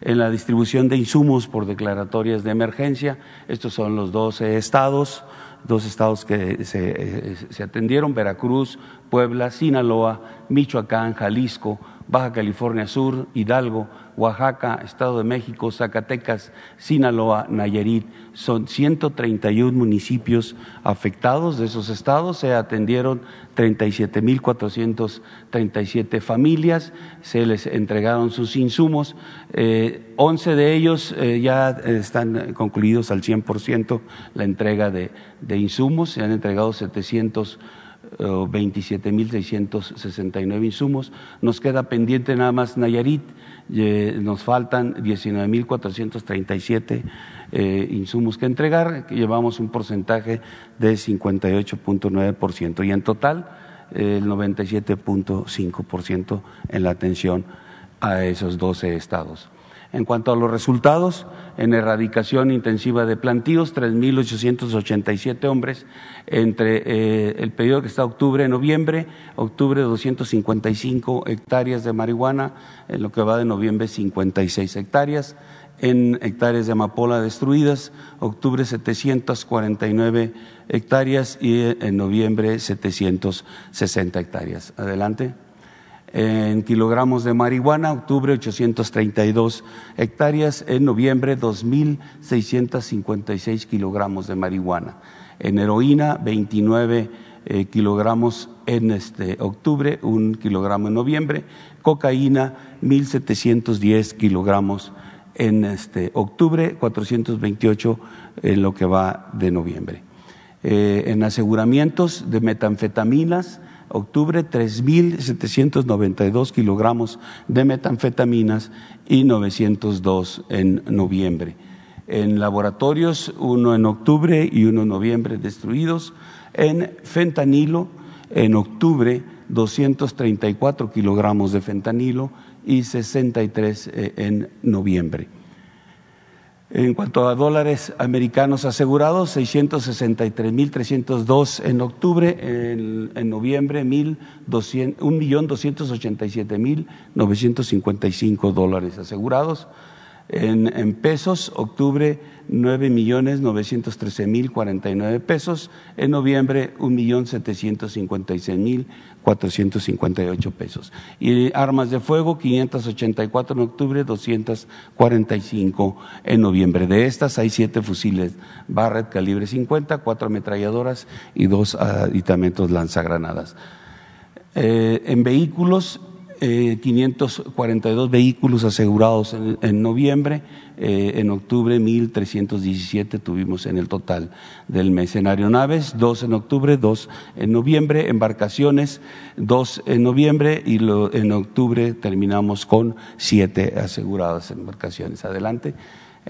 S13: en la distribución de insumos por declaratorias de emergencia. Estos son los 12 estados dos estados que se, se atendieron, Veracruz, Puebla, Sinaloa, Michoacán, Jalisco, Baja California Sur, Hidalgo, Oaxaca, Estado de México, Zacatecas, Sinaloa, Nayarit. Son 131 municipios afectados de esos estados. Se atendieron 37.437 familias, se les entregaron sus insumos. Eh, 11 de ellos eh, ya están concluidos al 100% la entrega de, de insumos. Se han entregado 700 27.669 insumos. Nos queda pendiente nada más Nayarit, nos faltan 19.437 eh, insumos que entregar, llevamos un porcentaje de 58.9% y en total el 97.5% en la atención a esos 12 estados. En cuanto a los resultados, en erradicación intensiva de plantíos, 3.887 hombres entre eh, el periodo que está octubre-noviembre, octubre 255 hectáreas de marihuana, en lo que va de noviembre 56 hectáreas, en hectáreas de amapola destruidas, octubre 749 hectáreas y en noviembre 760 hectáreas. Adelante en kilogramos de marihuana, octubre 832 hectáreas, en noviembre 2.656 kilogramos de marihuana, en heroína 29 eh, kilogramos en este octubre, un kilogramo en noviembre, cocaína 1.710 kilogramos en este octubre, 428 en lo que va de noviembre. Eh, en aseguramientos de metanfetaminas, octubre 3.792 kilogramos de metanfetaminas y 902 en noviembre. En laboratorios, uno en octubre y uno en noviembre destruidos. En fentanilo, en octubre, 234 kilogramos de fentanilo y 63 eh, en noviembre. En cuanto a dólares americanos asegurados, 663.302 en octubre, en, en noviembre 1.287.955 dólares asegurados. En, en, pesos, octubre 9.913.049 pesos, en noviembre 1.756.458 pesos. Y armas de fuego, 584 en octubre, 245 en noviembre. De estas hay siete fusiles Barrett calibre 50, cuatro ametralladoras y dos aditamentos lanzagranadas. Eh, en vehículos, eh, 542 vehículos asegurados en, noviembre, eh, en octubre 1.317 tuvimos en el total del mes. En aeronaves, dos en octubre, dos en noviembre, embarcaciones, dos en noviembre y en octubre terminamos con siete aseguradas embarcaciones. Adelante.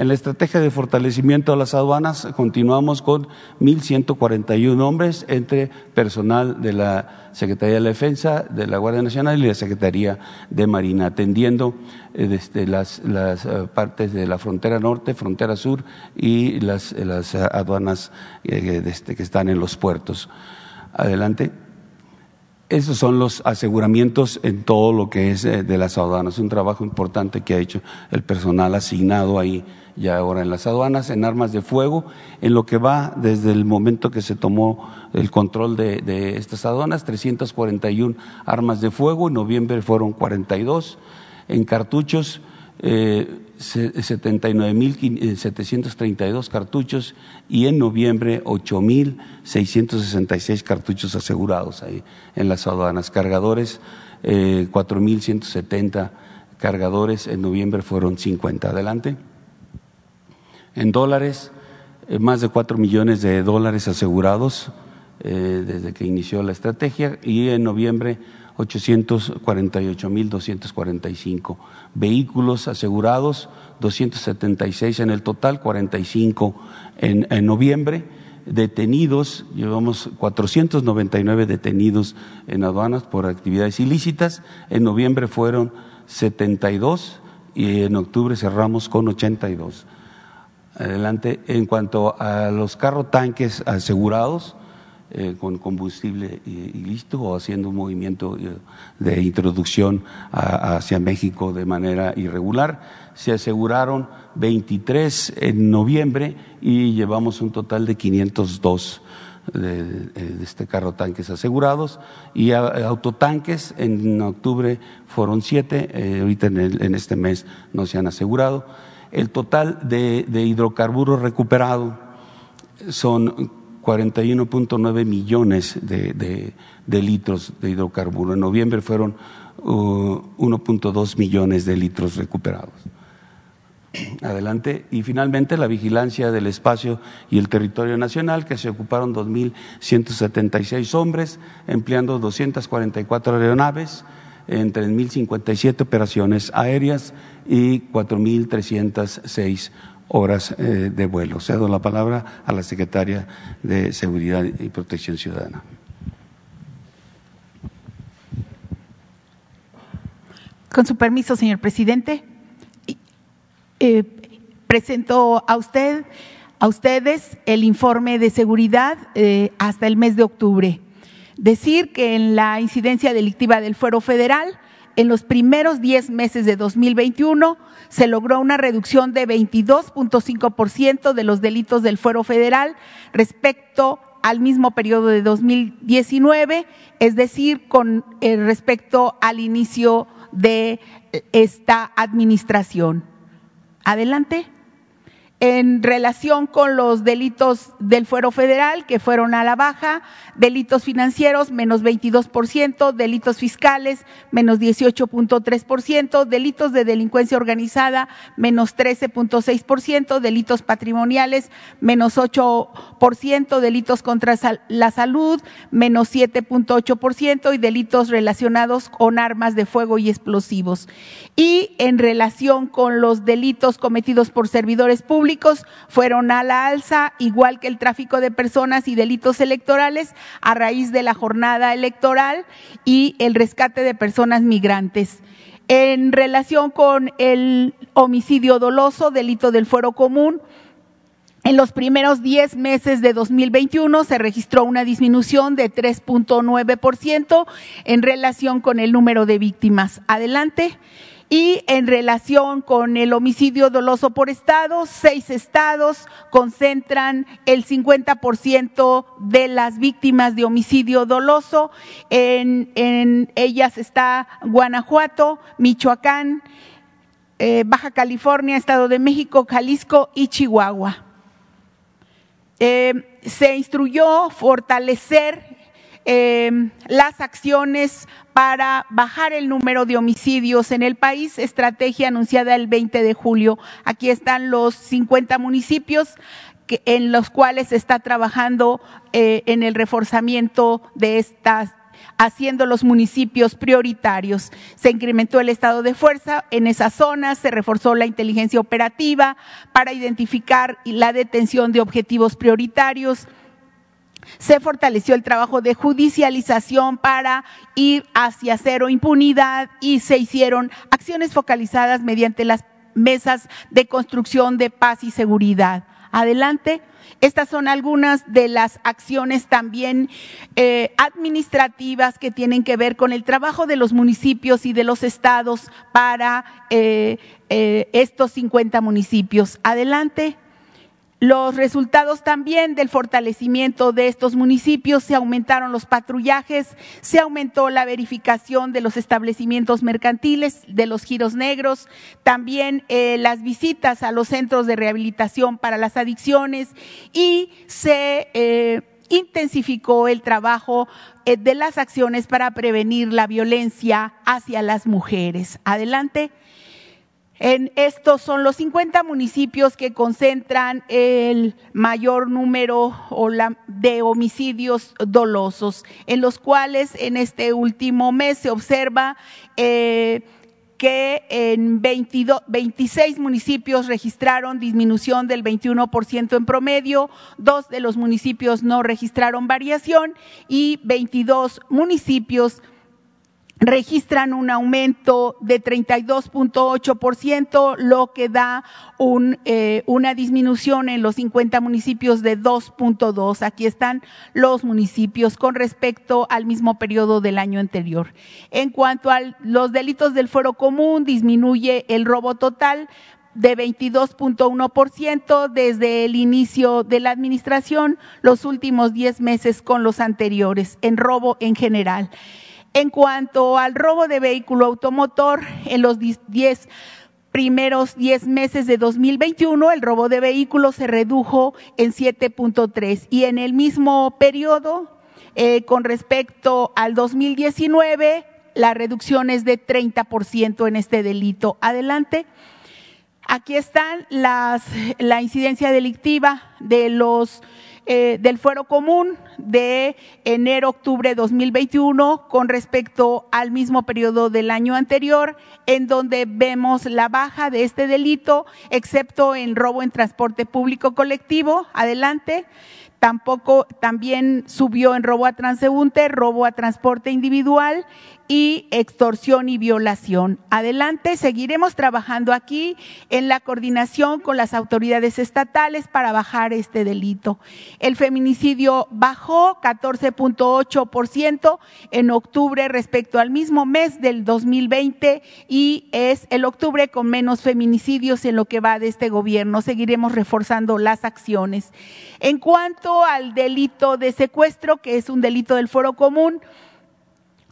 S13: En la estrategia de fortalecimiento de las aduanas continuamos con 1.141 hombres entre personal de la Secretaría de la Defensa, de la Guardia Nacional y la Secretaría de Marina, atendiendo eh, desde las, las eh, partes de la frontera norte, frontera sur y las, las aduanas eh, desde, que están en los puertos. Adelante. Esos son los aseguramientos en todo lo que es de las aduanas. Un trabajo importante que ha hecho el personal asignado ahí ya ahora en las aduanas, en armas de fuego, en lo que va desde el momento que se tomó el control de, estas aduanas, 341 armas de fuego, en noviembre fueron 42, en cartuchos, eh, 79.732 cartuchos y en noviembre 8.666 cartuchos asegurados ahí en las aduanas. Cargadores, eh, 4.170 cargadores, en noviembre fueron 50. Adelante en dólares, eh, más de cuatro millones de dólares asegurados eh, desde que inició la estrategia y en noviembre 848.245 vehículos asegurados, 276 en el total, 45 en, en noviembre detenidos, llevamos 499 detenidos en aduanas por actividades ilícitas, en noviembre fueron 72 y en octubre cerramos con 82. Adelante. En cuanto a los carro tanques asegurados, eh, con combustible ilícito o haciendo un movimiento eh, de introducción hacia México de manera irregular. Se aseguraron 23 en noviembre y llevamos un total de 502 de, de este carro tanques asegurados y autotanques en octubre fueron siete, eh, ahorita en, este mes no se han asegurado. El total de, de hidrocarburos recuperado son 41.9 millones de, litros de hidrocarburos. En noviembre fueron 1.2 uh, millones de litros recuperados. Adelante. Y finalmente la vigilancia del espacio y el territorio nacional, que se ocuparon 2.176 hombres, empleando 244 aeronaves en 3.057 operaciones aéreas y 4.306 horas eh, de vuelo. Cedo la palabra a la secretaria de Seguridad y Protección Ciudadana.
S10: Con su permiso, señor presidente, eh, presento a usted, a ustedes, el informe de seguridad eh, hasta el mes de octubre. Decir que en la incidencia delictiva del Fuero Federal en los primeros 10 meses de 2021 se logró una reducción de 22.5% de los delitos del fuero federal respecto al mismo periodo de 2019, es decir, con eh, respecto al inicio de esta administración. Adelante en relación con los delitos del fuero federal, que fueron a la baja, delitos financieros menos 22%, delitos fiscales menos 18.3%, delitos de delincuencia organizada menos 13.6%, delitos patrimoniales menos 8%, delitos contra la salud menos 7.8% y delitos relacionados con armas de fuego y explosivos. Y en relación con los delitos cometidos por servidores públicos, fueron a la alza, igual que el tráfico de personas y delitos electorales a raíz de la jornada electoral y el rescate de personas migrantes. En relación con el homicidio doloso, delito del fuero común, en los primeros 10 meses de 2021 se registró una disminución de 3.9% en relación con el número de víctimas. Adelante. Y en relación con el homicidio doloso por estado, seis estados concentran el 50% de las víctimas de homicidio doloso. En, ellas está Guanajuato, Michoacán, eh, Baja California, Estado de México, Jalisco y Chihuahua. Eh, se instruyó fortalecer eh, las acciones para bajar el número de homicidios en el país, estrategia anunciada el 20 de julio. Aquí están los 50 municipios en los cuales se está trabajando eh, en el reforzamiento de estas haciendo los municipios prioritarios. Se incrementó el estado de fuerza en esas zonas, se reforzó la inteligencia operativa para identificar la detención de objetivos prioritarios, se fortaleció el trabajo de judicialización para ir hacia cero impunidad y se hicieron acciones focalizadas mediante las mesas de construcción de paz y seguridad. Adelante. Estas son algunas de las acciones también eh, administrativas que tienen que ver con el trabajo de los municipios y de los estados para eh, eh, estos 50 municipios. Adelante. Los resultados también del fortalecimiento de estos municipios, se aumentaron los patrullajes, se aumentó la verificación de los establecimientos mercantiles, de los giros negros, también eh, las visitas a los centros de rehabilitación para las adicciones y se eh, intensificó el trabajo eh, de las acciones para prevenir la violencia hacia las mujeres. Adelante. En estos son los 50 municipios que concentran el mayor número de homicidios dolosos, en los cuales en este último mes se observa eh, que en 26 municipios registraron disminución del 21% en promedio, dos de los municipios no registraron variación y 22 municipios registran un aumento de 32.8%, lo que da un, eh, una disminución en los 50 municipios de 2.2. Aquí están los municipios con respecto al mismo periodo del año anterior. En cuanto a los delitos del fuero común, disminuye el robo total de 22.1% desde el inicio de la administración, los últimos 10 meses con los anteriores, en robo en general. En cuanto al robo de vehículo automotor, en los 10 primeros 10 meses de 2021, el robo de vehículos se redujo en 7.3 y en el mismo periodo, eh, con respecto al 2019, la reducción es de 30% en este delito. Adelante. Aquí están las, la incidencia delictiva de los eh, del fuero común de enero-octubre 2021 con respecto al mismo periodo del año anterior, en donde vemos la baja de este delito, excepto en robo en transporte público colectivo. Adelante. Tampoco, también subió en robo a transeúnte, robo a transporte individual y extorsión y violación. Adelante, seguiremos trabajando aquí en la coordinación con las autoridades estatales para bajar este delito. El feminicidio bajó 14.8% en octubre respecto al mismo mes del 2020 y es el octubre con menos feminicidios en lo que va de este gobierno. Seguiremos reforzando las acciones. En cuanto al delito de secuestro, que es un delito del foro común,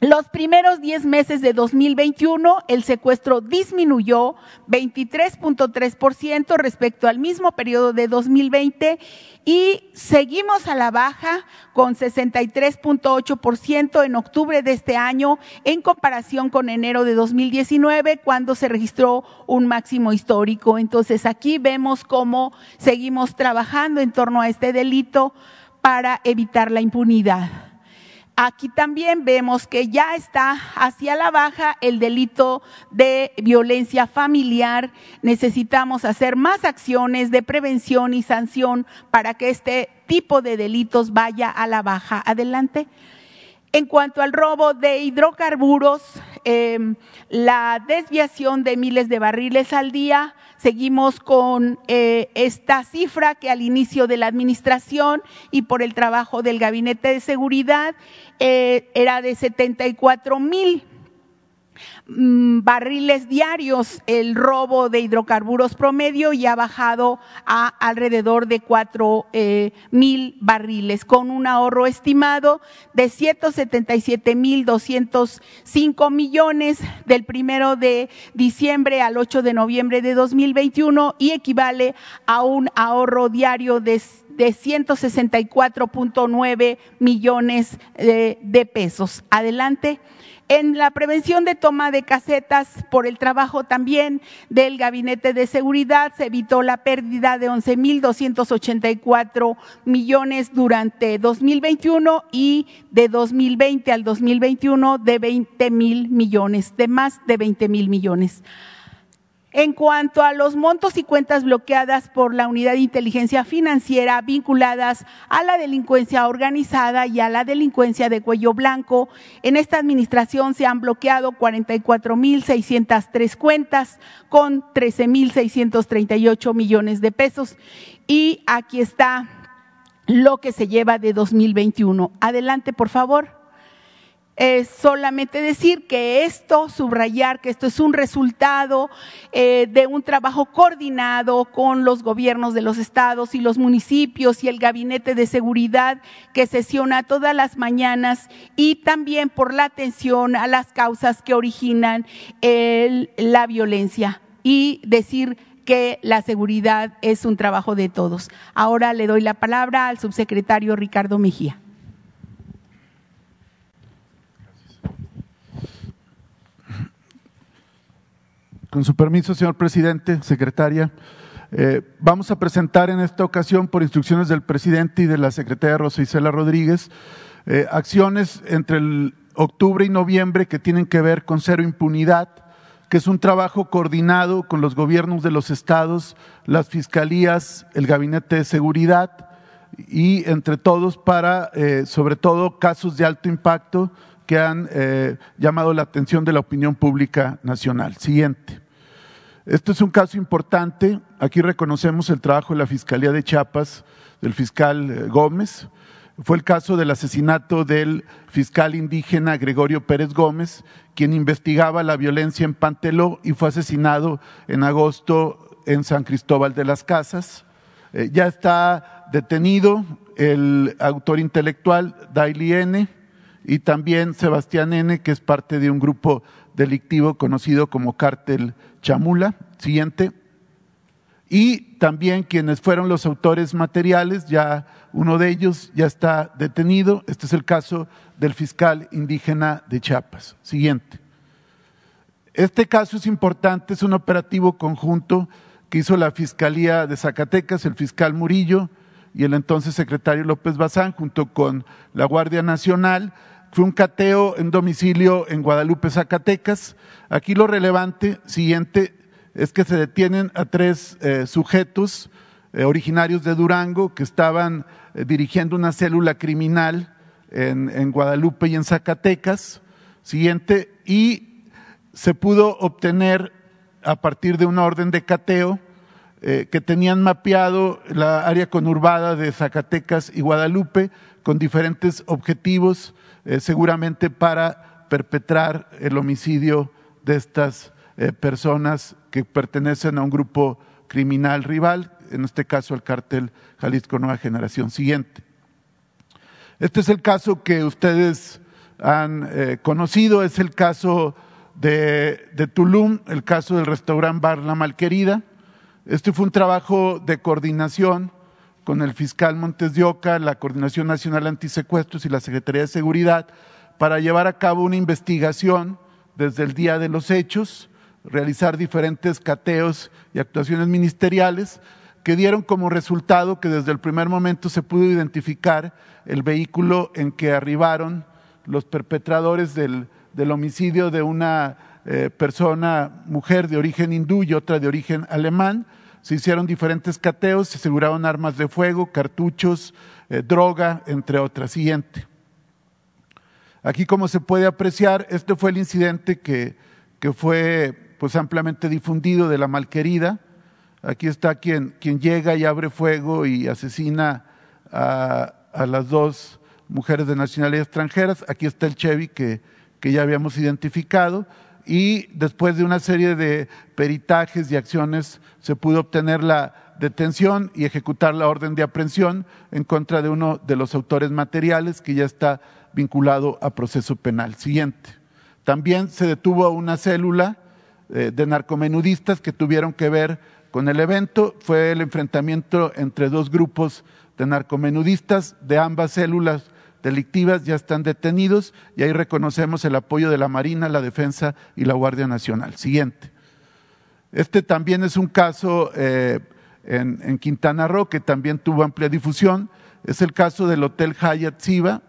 S10: los primeros 10 meses de 2021, el secuestro disminuyó 23.3% respecto al mismo periodo de 2020 y seguimos a la baja con 63.8% en octubre de este año en comparación con enero de 2019 cuando se registró un máximo histórico. Entonces aquí vemos cómo seguimos trabajando en torno a este delito para evitar la impunidad. Aquí también vemos que ya está hacia la baja el delito de violencia familiar. Necesitamos hacer más acciones de prevención y sanción para que este tipo de delitos vaya a la baja. Adelante. En cuanto al robo de hidrocarburos, em, la desviación de miles de barriles al día, seguimos con eh, esta cifra que al inicio de la administración y por el trabajo del Gabinete de Seguridad eh, era de 74 mil barriles diarios el robo de hidrocarburos promedio y ha bajado a alrededor de cuatro eh, mil barriles con un ahorro estimado de 177 mil 205 millones del primero de diciembre al 8 de noviembre de 2021 y equivale a un ahorro diario de de 164.9 millones de, de pesos. Adelante. En la prevención de toma de casetas, por el trabajo también del Gabinete de Seguridad, se evitó la pérdida de 11.284 millones durante 2021 y de 2020 al 2021 de 20 mil millones, de más de 20 mil millones. En cuanto a los montos y cuentas bloqueadas por la Unidad de Inteligencia Financiera vinculadas a la delincuencia organizada y a la delincuencia de cuello blanco, en esta administración se han bloqueado 44.603 cuentas con 13.638 millones de pesos. Y aquí está lo que se lleva de 2021. Adelante, por favor es solamente decir que esto, subrayar que esto es un resultado eh, de un trabajo coordinado con los gobiernos de los estados y los municipios y el gabinete de seguridad que sesiona todas las mañanas y también por la atención a las causas que originan la violencia y decir que la seguridad es un trabajo de todos. Ahora le doy la palabra al subsecretario Ricardo Mejía.
S14: Con su permiso, señor presidente, secretaria, eh, vamos a presentar en esta ocasión, por instrucciones del presidente y de la secretaria Rosa Isela Rodríguez, eh, acciones entre el octubre y noviembre que tienen que ver con cero impunidad, que es un trabajo coordinado con los gobiernos de los estados, las fiscalías, el gabinete de seguridad y entre todos para, eh, sobre todo, casos de alto impacto que han eh, llamado la atención de la opinión pública nacional. Siguiente. Este es un caso importante. Aquí reconocemos el trabajo de la Fiscalía de Chiapas, del fiscal eh, Gómez. Fue el caso del asesinato del fiscal indígena Gregorio Pérez Gómez, quien investigaba la violencia en Panteló y fue asesinado en agosto en San Cristóbal de las Casas. Eh, ya está detenido el autor intelectual Daily N y también Sebastián N, que es parte de un grupo delictivo conocido como Cártel Chamula. Siguiente. Y también quienes fueron los autores materiales, ya uno de ellos ya está detenido. Este es el caso del fiscal indígena de Chiapas. Siguiente. Este caso es importante, es un operativo conjunto que hizo la Fiscalía de Zacatecas, el fiscal Murillo y el entonces secretario López Bazán, junto con la Guardia Nacional. Fue un cateo en domicilio en Guadalupe, Zacatecas. Aquí lo relevante, siguiente, es que se detienen a tres eh, sujetos eh, originarios de Durango que estaban eh, dirigiendo una célula criminal en, en, Guadalupe y en Zacatecas. Siguiente, y se pudo obtener a partir de una orden de cateo que tenían mapeado la área conurbada de Zacatecas y Guadalupe con diferentes objetivos, seguramente para perpetrar el homicidio de estas eh, personas que pertenecen a un grupo criminal rival, en este caso el cártel Jalisco Nueva Generación. Siguiente. Este es el caso que ustedes han eh, conocido, es el caso de, de, Tulum, el caso del restaurante Bar La Malquerida. Este fue un trabajo de coordinación con el fiscal Montes de Oca, la Coordinación Nacional Antisecuestros y la Secretaría de Seguridad para llevar a cabo una investigación desde el día de los hechos, realizar diferentes cateos y actuaciones ministeriales que dieron como resultado que desde el primer momento se pudo identificar el vehículo en que arribaron los perpetradores del, del homicidio de una eh, persona, mujer de origen hindú y otra de origen alemán. Se hicieron diferentes cateos, se aseguraron armas de fuego, cartuchos, eh, droga, entre otras. Siguiente. Aquí, como se puede apreciar, este fue el incidente que, que fue pues ampliamente difundido de la malquerida. Aquí está quien, quien llega y abre fuego y asesina a, a, las dos mujeres de nacionalidad extranjeras. Aquí está el Chevy que, que ya habíamos identificado. Y después de una serie de peritajes y acciones se pudo obtener la detención y ejecutar la orden de aprehensión en contra de uno de los autores materiales que ya está vinculado a proceso penal. Siguiente. También se detuvo a una célula eh, de narcomenudistas que tuvieron que ver con el evento. Fue el enfrentamiento entre dos grupos de narcomenudistas de ambas células delictivas ya están detenidos y ahí reconocemos el apoyo de la Marina, la Defensa y la Guardia Nacional. Siguiente. Este también es un caso eh, en, Quintana Roo que también tuvo amplia difusión. Es el caso del Hotel Hyatt Siva,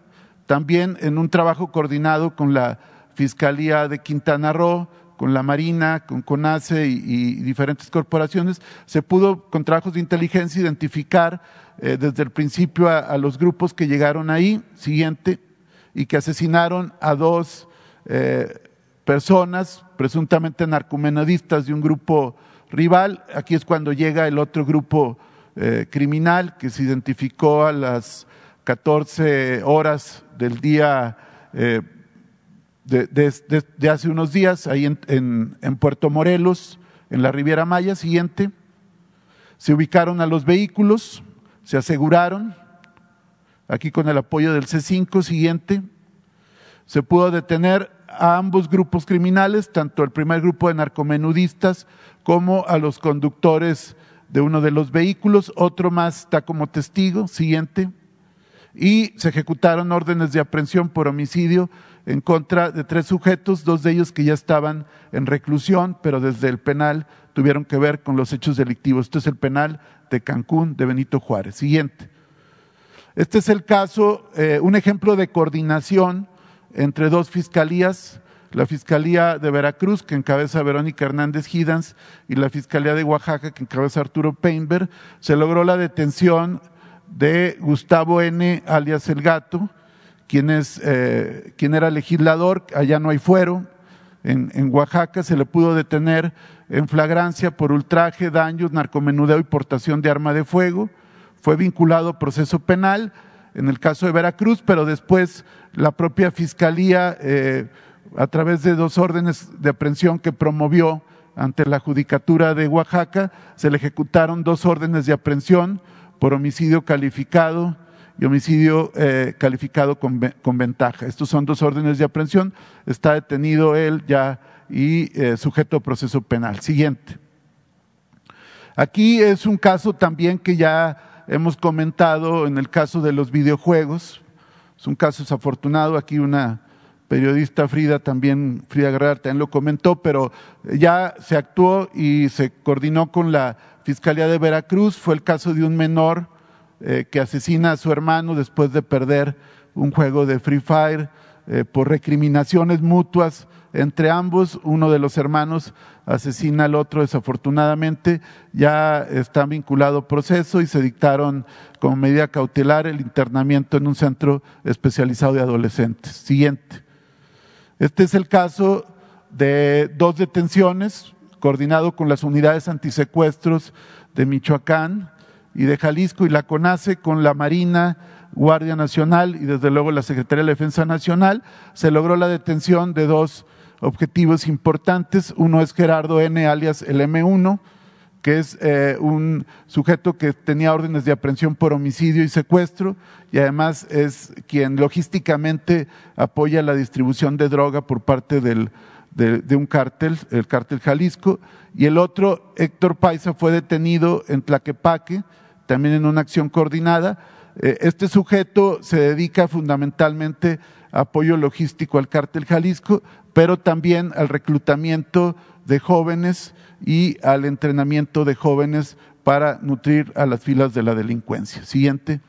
S14: también en un trabajo coordinado con la Fiscalía de Quintana Roo, con la Marina, con CONACE y, y, diferentes corporaciones, se pudo con trabajos de inteligencia identificar eh, desde el principio a, los grupos que llegaron ahí, siguiente, y que asesinaron a dos eh, personas, presuntamente narcomenadistas de un grupo rival. Aquí es cuando llega el otro grupo eh, criminal que se identificó a las 14 horas del día de, hace unos días, ahí en, Puerto Morelos, en la Riviera Maya, siguiente. Se ubicaron a los vehículos, se aseguraron, aquí con el apoyo del C5, siguiente. Se pudo detener a ambos grupos criminales, tanto el primer grupo de narcomenudistas como a los conductores de uno de los vehículos. Otro más está como testigo, siguiente. Y se ejecutaron órdenes de aprehensión por homicidio en contra de tres sujetos, dos de ellos que ya estaban en reclusión, pero desde el penal tuvieron que ver con los hechos delictivos. Esto es el penal de Cancún de Benito Juárez. Siguiente. Este es el caso, eh, un ejemplo de coordinación entre dos fiscalías, la Fiscalía de Veracruz, que encabeza Verónica Hernández Gidans, y la Fiscalía de Oaxaca, que encabeza Arturo Peinberg, se logró la detención de Gustavo N., alias El Gato, quien, es, eh, quien era legislador, allá no hay fuero, en, Oaxaca se le pudo detener en flagrancia por ultraje, daños, narcomenudeo y portación de arma de fuego, fue vinculado a proceso penal en el caso de Veracruz, pero después la propia Fiscalía, eh, a través de dos órdenes de aprehensión que promovió ante la Judicatura de Oaxaca, se le ejecutaron dos órdenes de aprehensión por homicidio calificado y homicidio eh, calificado con, con, ventaja. Estos son dos órdenes de aprehensión. Está detenido él ya y eh, sujeto a proceso penal. Siguiente. Aquí es un caso también que ya hemos comentado en el caso de los videojuegos. Es un caso desafortunado. Aquí una periodista Frida también, Frida Guerrero también lo comentó, pero ya se actuó y se coordinó con la Fiscalía de Veracruz. Fue el caso de un menor eh, que asesina a su hermano después de perder un juego de Free Fire eh, por recriminaciones mutuas entre ambos. Uno de los hermanos asesina al otro desafortunadamente. Ya está vinculado proceso y se dictaron como medida cautelar el internamiento en un centro especializado de adolescentes. Siguiente. Este es el caso de dos detenciones coordinado con las unidades antisecuestros de Michoacán y de Jalisco y la CONACE con la Marina, Guardia Nacional y desde luego la Secretaría de Defensa Nacional, se logró la detención de dos objetivos importantes. Uno es Gerardo N. alias el M1, que es eh, un sujeto que tenía órdenes de aprehensión por homicidio y secuestro y además es quien logísticamente apoya la distribución de droga por parte del, de, un cártel, el cártel Jalisco. Y el otro, Héctor Paisa, fue detenido en Tlaquepaque, también en una acción coordinada. Eh, este sujeto se dedica fundamentalmente a apoyo logístico al cártel Jalisco, pero también al reclutamiento de jóvenes y al entrenamiento de jóvenes para nutrir a las filas de la delincuencia. Siguiente.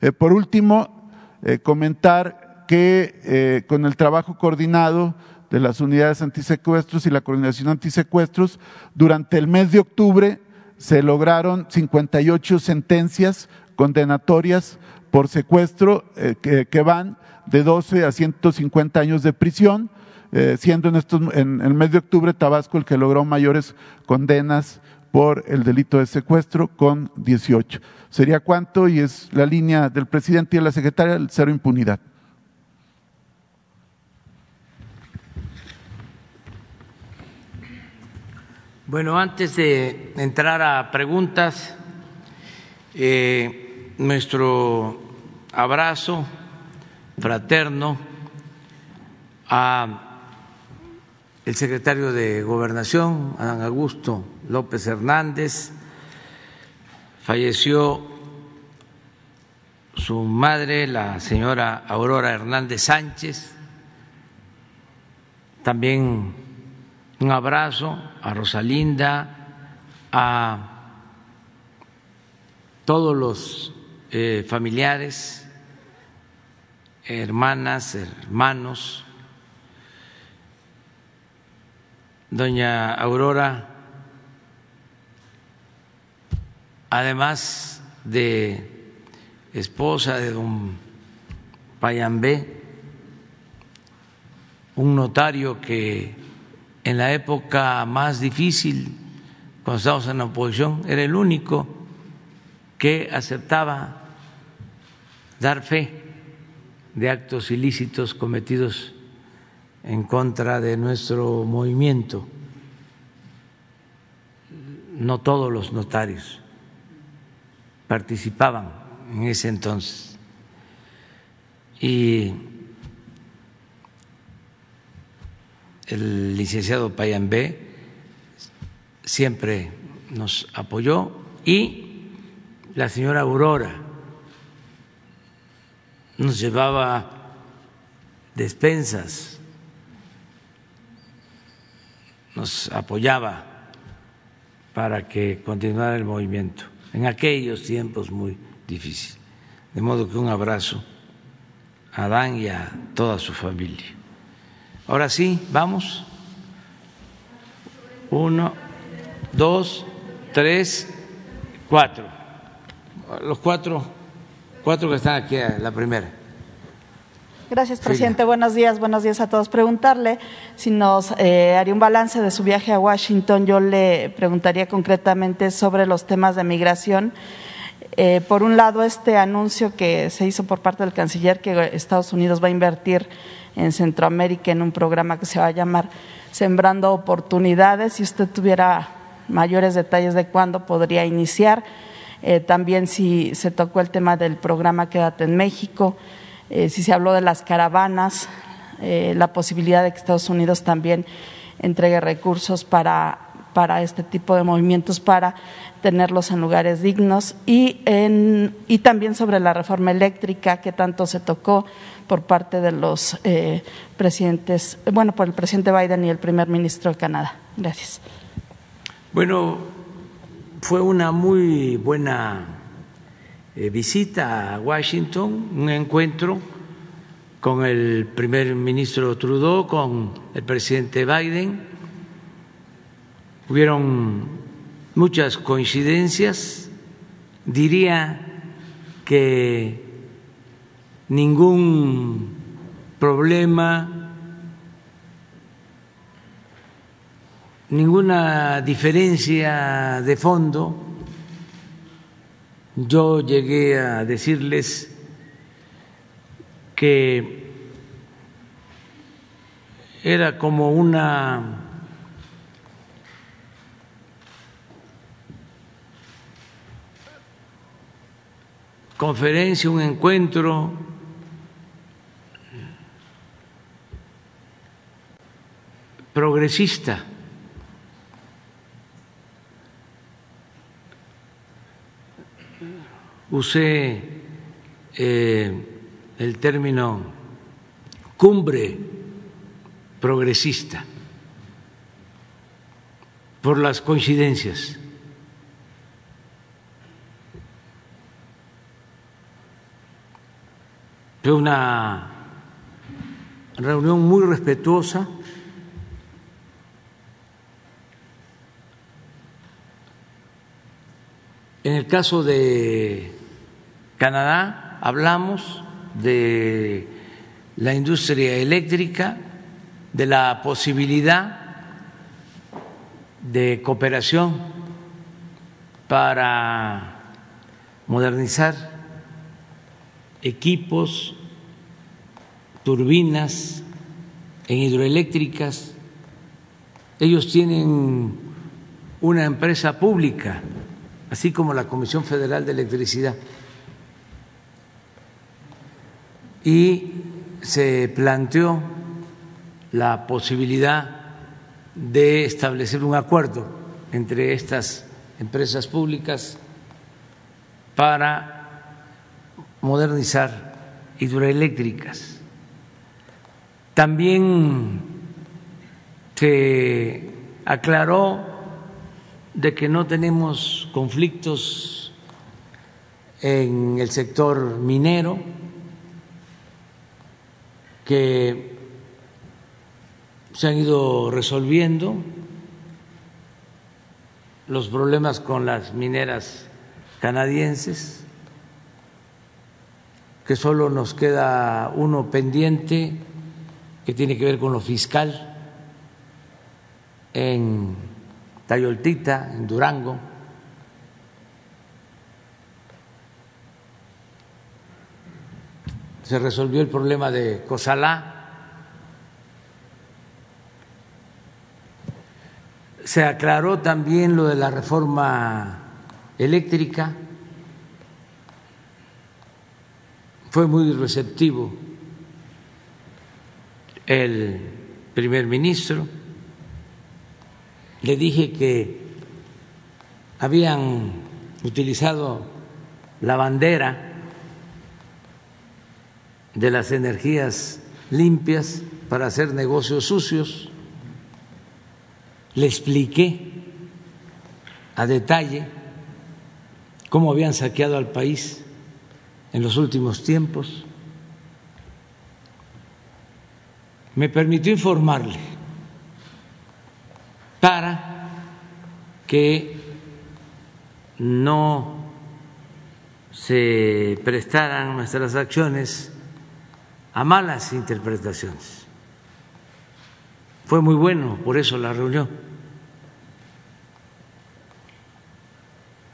S14: Eh, por último, eh, comentar que con el trabajo coordinado de las unidades antisecuestros y la coordinación antisecuestros, durante el mes de octubre se lograron 58 sentencias condenatorias por secuestro que, que van de 12 a 150 años de prisión eh, siendo en, estos, en el mes de octubre Tabasco el que logró mayores condenas por el delito de secuestro con 18. ¿Sería cuánto? Y es la línea del presidente y de la secretaria, el cero impunidad.
S1: Bueno, antes de entrar a preguntas, eh, nuestro abrazo fraterno a el secretario de Gobernación, Adán Augusto López Hernández, falleció su madre, la señora Aurora Hernández Sánchez, también un abrazo a Rosalinda, a todos los eh, familiares, hermanas, hermanos. Doña Aurora, además de esposa de don Payambé, un notario que en la época más difícil, cuando estábamos en la oposición, era el único que aceptaba dar fe de actos ilícitos cometidos en contra de nuestro movimiento. No todos los notarios participaban en ese entonces. Y el licenciado Payambé siempre nos apoyó y la señora Aurora nos llevaba despensas nos apoyaba para que continuara el movimiento en aquellos tiempos muy difíciles. De modo que un abrazo a Adán y a toda su familia. Ahora sí, vamos. Uno, dos, tres, cuatro. Los cuatro, cuatro que están aquí, la primera.
S15: Gracias, presidente. Buenos días, buenos días a todos. Preguntarle si nos eh, haría un balance de su viaje a Washington. Yo le preguntaría concretamente sobre los temas de migración. Eh, por un lado, este anuncio que se hizo por parte del canciller que Estados Unidos va a invertir en Centroamérica en un programa que se va a llamar Sembrando Oportunidades. Si usted tuviera mayores detalles de cuándo podría iniciar. Eh, también si se tocó el tema del programa Quédate en México eh, si se habló de las caravanas, eh, la posibilidad de que Estados Unidos también entregue recursos para, para este tipo de movimientos, para tenerlos en lugares dignos y, en, y también sobre la reforma eléctrica que tanto se tocó por parte de los eh, presidentes, bueno, por el presidente Biden y el primer ministro de Canadá. Gracias.
S1: Bueno, fue una muy buena eh, visita a Washington, un encuentro con el primer ministro Trudeau, con el presidente Biden. Hubieron muchas coincidencias, diría que ningún problema, ninguna diferencia de fondo yo llegué a decirles que era como una conferencia, un encuentro progresista usé eh, el término cumbre progresista por las coincidencias. Fue una reunión muy respetuosa. En el caso de Canadá, hablamos de la industria eléctrica, de la posibilidad de cooperación para modernizar equipos, turbinas en hidroeléctricas. Ellos tienen una empresa pública, así como la Comisión Federal de Electricidad y se planteó la posibilidad de establecer un acuerdo entre estas empresas públicas para modernizar hidroeléctricas. También se aclaró de que no tenemos conflictos en el sector minero, que se han ido resolviendo los problemas con las mineras canadienses, que solo nos queda uno pendiente que tiene que ver con lo fiscal en Tayoltita, en Durango. se resolvió el problema de Cosalá, se aclaró también lo de la reforma eléctrica, fue muy receptivo el primer ministro, le dije que habían utilizado la bandera de las energías limpias para hacer negocios sucios. Le expliqué a detalle cómo habían saqueado al país en los últimos tiempos. Me permitió informarle para que no se prestaran nuestras acciones a malas interpretaciones. Fue muy bueno por eso la reunión.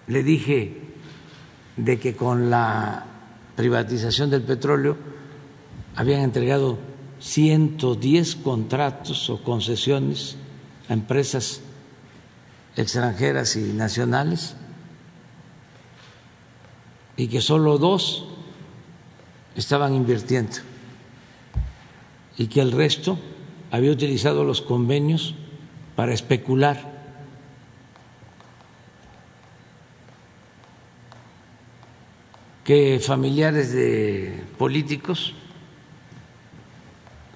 S1: Le dije de que con la privatización del petróleo habían entregado 110 contratos o concesiones empresas extranjeras y nacionales y que solo dos estaban invirtiendo y que el resto había utilizado los convenios para especular. que familiares de políticos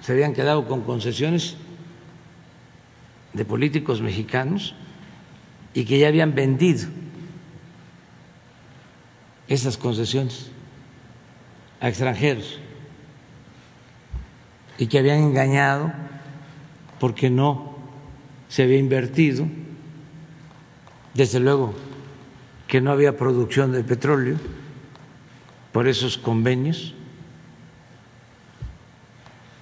S1: se habían quedado con concesiones de políticos mexicanos y que ya habían vendido esas concesiones a extranjeros y que habían engañado porque no se había invertido, desde luego que no había producción de petróleo por esos convenios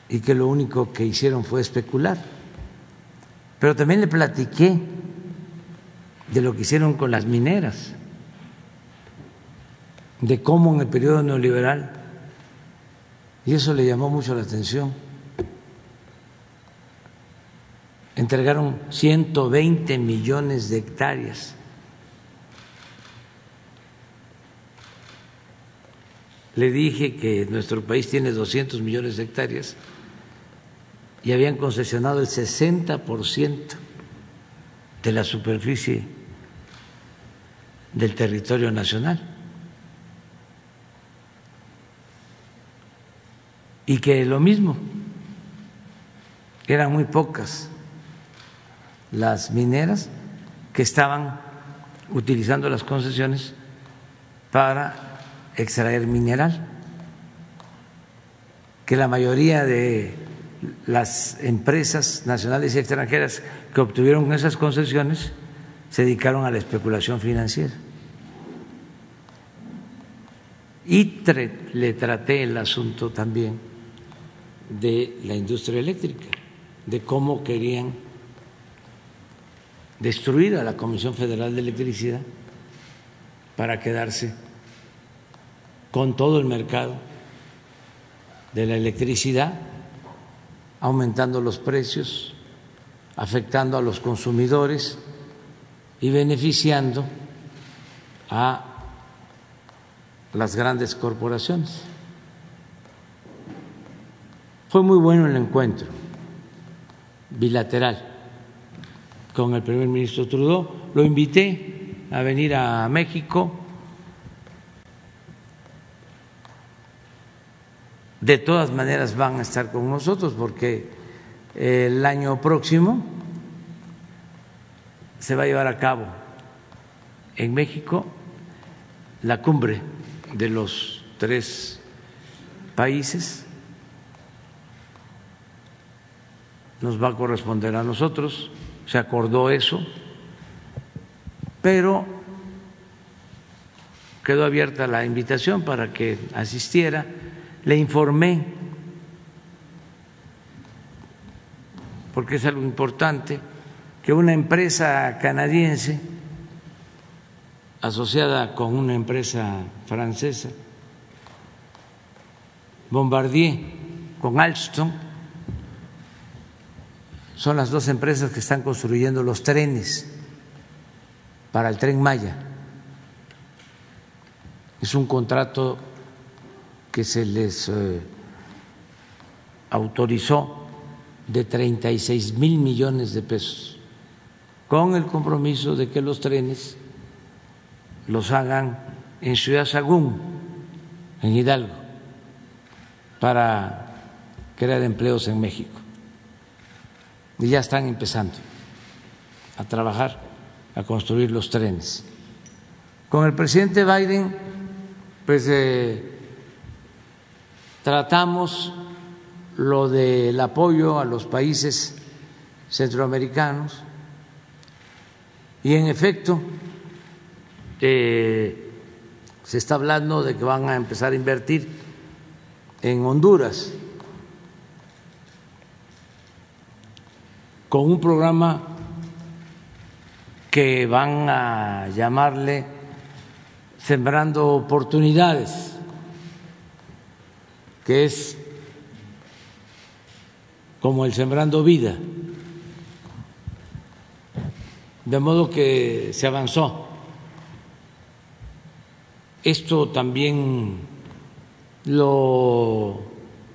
S1: y que lo único que hicieron fue especular. Pero también le platiqué de lo que hicieron con las mineras, de cómo en el periodo neoliberal, y eso le llamó mucho la atención, entregaron 120 millones de hectáreas. Le dije que nuestro país tiene 200 millones de hectáreas y habían concesionado el 60% de la superficie del territorio nacional. Y que lo mismo, eran muy pocas las mineras que estaban utilizando las concesiones para extraer mineral, que la mayoría de las empresas nacionales y extranjeras que obtuvieron esas concesiones se dedicaron a la especulación financiera. Y le traté el asunto también de la industria eléctrica, de cómo querían destruir a la Comisión Federal de Electricidad para quedarse con todo el mercado de la electricidad aumentando los precios, afectando a los consumidores y beneficiando a las grandes corporaciones. Fue muy bueno el encuentro bilateral con el primer ministro Trudeau. Lo invité a venir a México. De todas maneras van a estar con nosotros porque el año próximo se va a llevar a cabo en México la cumbre de los tres países. Nos va a corresponder a nosotros, se acordó eso, pero quedó abierta la invitación para que asistiera. Le informé, porque es algo importante, que una empresa canadiense asociada con una empresa francesa, Bombardier, con Alstom, son las dos empresas que están construyendo los trenes para el tren Maya. Es un contrato que se les eh, autorizó de 36 mil millones de pesos, con el compromiso de que los trenes los hagan en Ciudad Sagún, en Hidalgo, para crear empleos en México. Y ya están empezando a trabajar, a construir los trenes. Con el presidente Biden, pues eh, Tratamos lo del apoyo a los países centroamericanos y en efecto eh, se está hablando de que van a empezar a invertir en Honduras con un programa que van a llamarle Sembrando Oportunidades que es como el Sembrando Vida. De modo que se avanzó. Esto también lo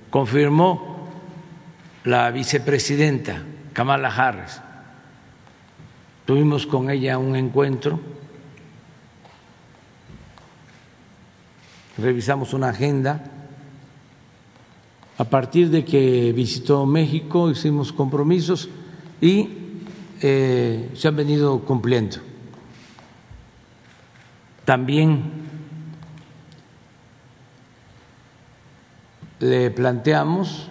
S1: confirmó la vicepresidenta Kamala Harris. Tuvimos con ella un encuentro, revisamos una agenda. A partir de que visitó México hicimos compromisos y eh, se han venido cumpliendo. También le planteamos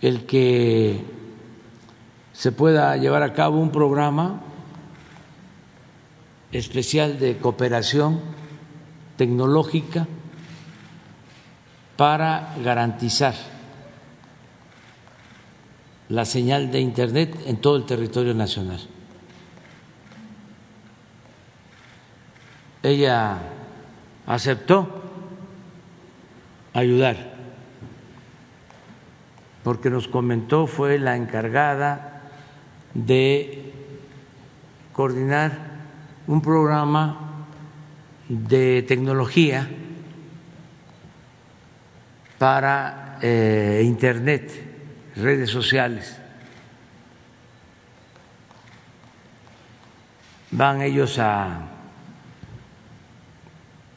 S1: el que se pueda llevar a cabo un programa especial de cooperación tecnológica para garantizar la señal de Internet en todo el territorio nacional. Ella aceptó ayudar, porque nos comentó fue la encargada de coordinar un programa de tecnología para eh, Internet, redes sociales. Van ellos a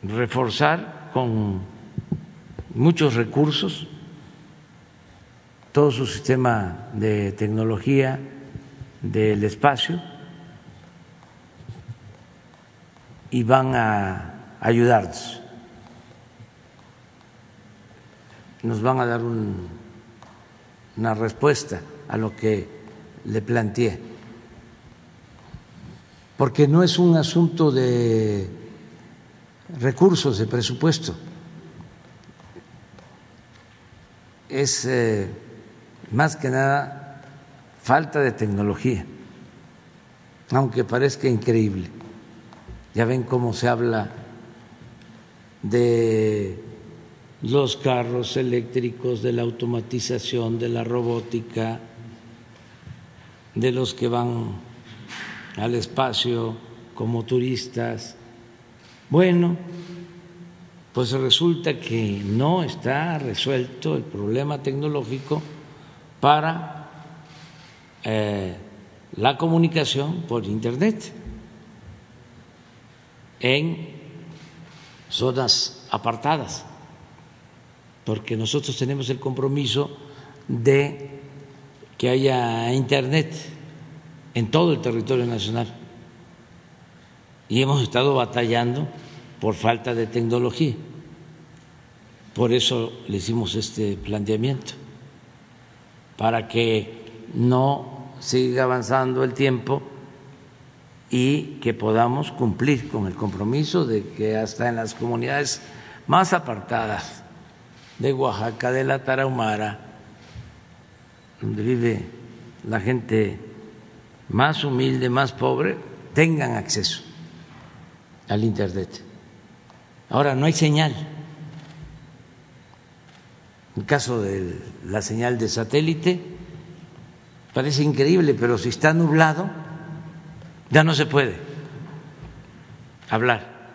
S1: reforzar con muchos recursos, todo su sistema de tecnología del espacio y van a ayudarnos. Nos van a dar una respuesta a lo que le planteé. Porque no es un asunto de recursos, de presupuesto es eh, más que nada falta de tecnología, aunque parezca increíble. Ya ven cómo se habla de los carros eléctricos, de la automatización, de la robótica, de los que van al espacio como turistas. Bueno, pues resulta que no está resuelto el problema tecnológico para eh, la comunicación por Internet en zonas apartadas, porque nosotros tenemos el compromiso de que haya Internet en todo el territorio nacional y hemos estado batallando por falta de tecnología. Por eso le hicimos este planteamiento, para que no siga avanzando el tiempo y que podamos cumplir con el compromiso de que hasta en las comunidades más apartadas de Oaxaca, de la Tarahumara, donde vive la gente más humilde, más pobre, tengan acceso al Internet. Ahora no hay señal. En el caso de la señal de satélite, parece increíble, pero si está nublado, ya no se puede hablar,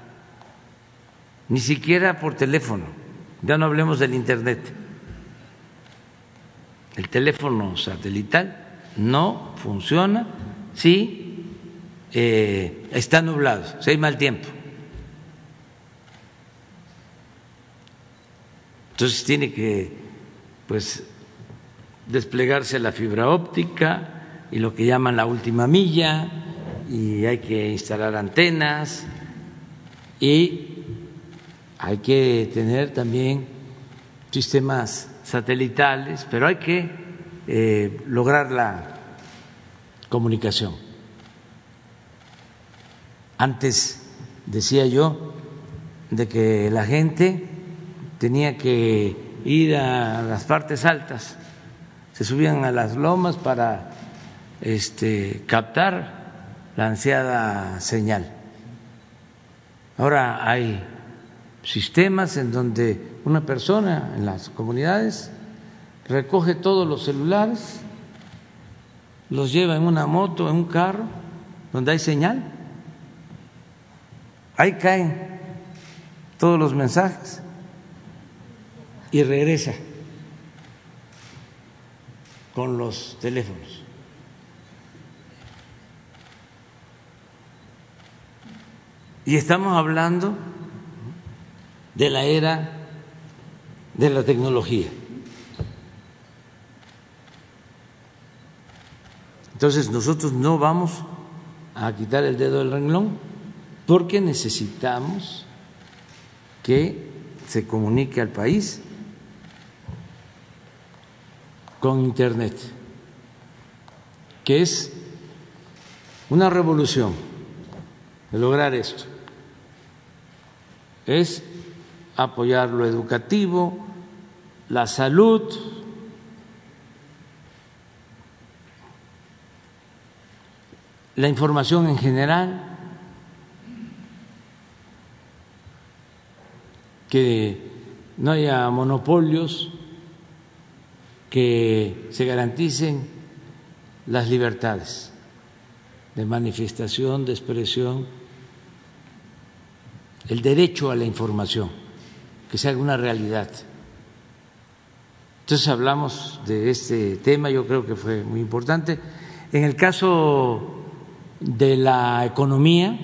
S1: ni siquiera por teléfono, ya no hablemos del Internet. El teléfono satelital no funciona si eh, está nublado, si hay mal tiempo. Entonces tiene que pues desplegarse la fibra óptica y lo que llaman la última milla y hay que instalar antenas y hay que tener también sistemas satelitales, pero hay que eh, lograr la comunicación. Antes decía yo de que la gente tenía que ir a las partes altas, se subían a las lomas para este, captar la ansiada señal. Ahora hay sistemas en donde una persona en las comunidades recoge todos los celulares, los lleva en una moto, en un carro, donde hay señal. Ahí caen todos los mensajes y regresa con los teléfonos. Y estamos hablando de la era de la tecnología. Entonces nosotros no vamos a quitar el dedo del renglón porque necesitamos que se comunique al país con Internet, que es una revolución de lograr esto. Es apoyar lo educativo, la salud, la información en general, que no haya monopolios, que se garanticen las libertades de manifestación, de expresión, el derecho a la información que sea una realidad. Entonces hablamos de este tema, yo creo que fue muy importante. En el caso de la economía,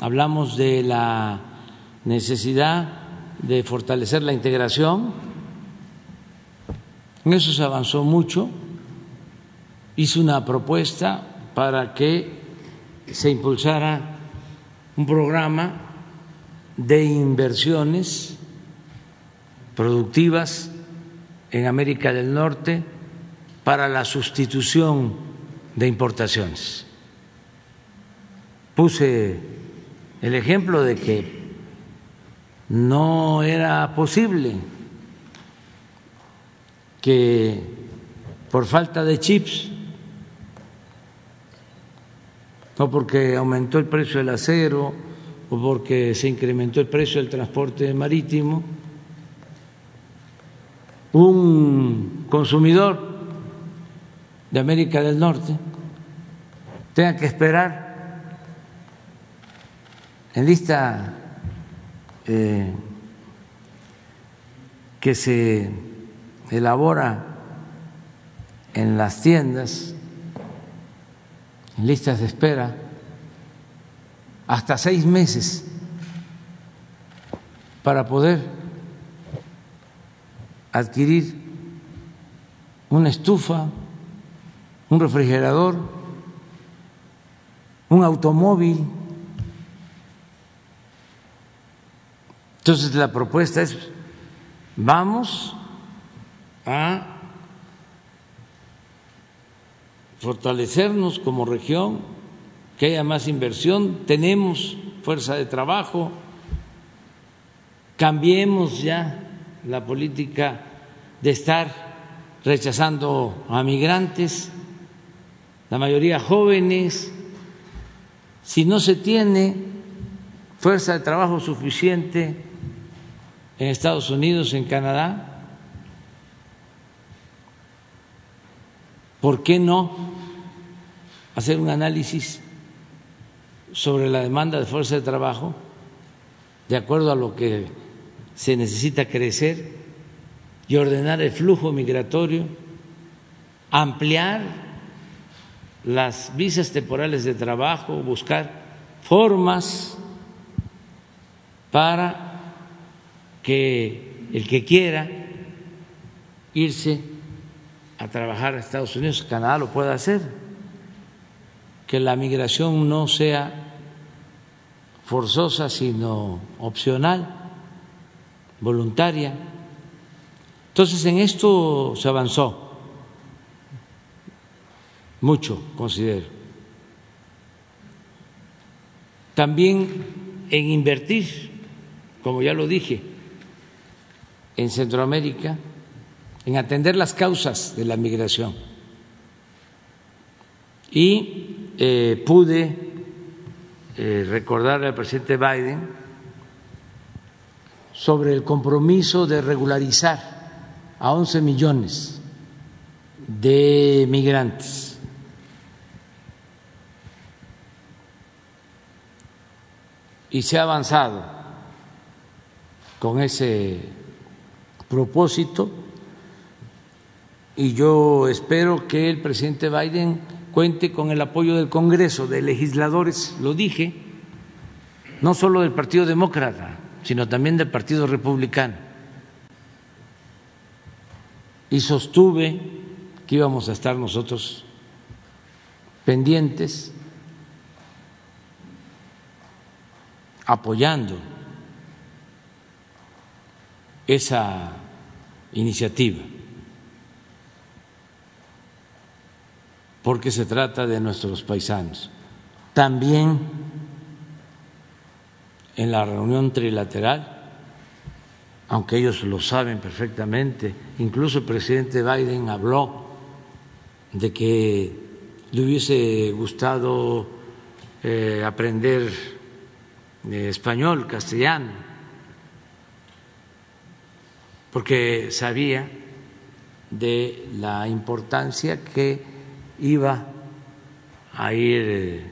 S1: hablamos de la necesidad de fortalecer la integración. En eso se avanzó mucho. Hice una propuesta para que se impulsara un programa de inversiones productivas en América del Norte para la sustitución de importaciones. Puse el ejemplo de que no era posible que por falta de chips o porque aumentó el precio del acero o porque se incrementó el precio del transporte marítimo, un consumidor de América del Norte tenga que esperar en lista eh, que se elabora en las tiendas, en listas de espera, hasta seis meses para poder adquirir una estufa, un refrigerador, un automóvil. Entonces la propuesta es, vamos a fortalecernos como región, que haya más inversión, tenemos fuerza de trabajo, cambiemos ya la política de estar rechazando a migrantes, la mayoría jóvenes, si no se tiene fuerza de trabajo suficiente en Estados Unidos, en Canadá, ¿por qué no hacer un análisis sobre la demanda de fuerza de trabajo de acuerdo a lo que se necesita crecer y ordenar el flujo migratorio, ampliar las visas temporales de trabajo, buscar formas para que el que quiera irse a trabajar a Estados Unidos, Canadá lo pueda hacer, que la migración no sea forzosa, sino opcional voluntaria. Entonces, en esto se avanzó mucho, considero. También en invertir, como ya lo dije, en Centroamérica, en atender las causas de la migración. Y eh, pude eh, recordarle al presidente Biden sobre el compromiso de regularizar a 11 millones de migrantes. Y se ha avanzado con ese propósito y yo espero que el presidente Biden cuente con el apoyo del Congreso, de legisladores, lo dije, no solo del Partido Demócrata, sino también del Partido Republicano. Y sostuve que íbamos a estar nosotros pendientes, apoyando esa iniciativa. porque se trata de nuestros paisanos. También en la reunión trilateral, aunque ellos lo saben perfectamente, incluso el presidente Biden habló de que le hubiese gustado eh, aprender eh, español, castellano, porque sabía de la importancia que iba a ir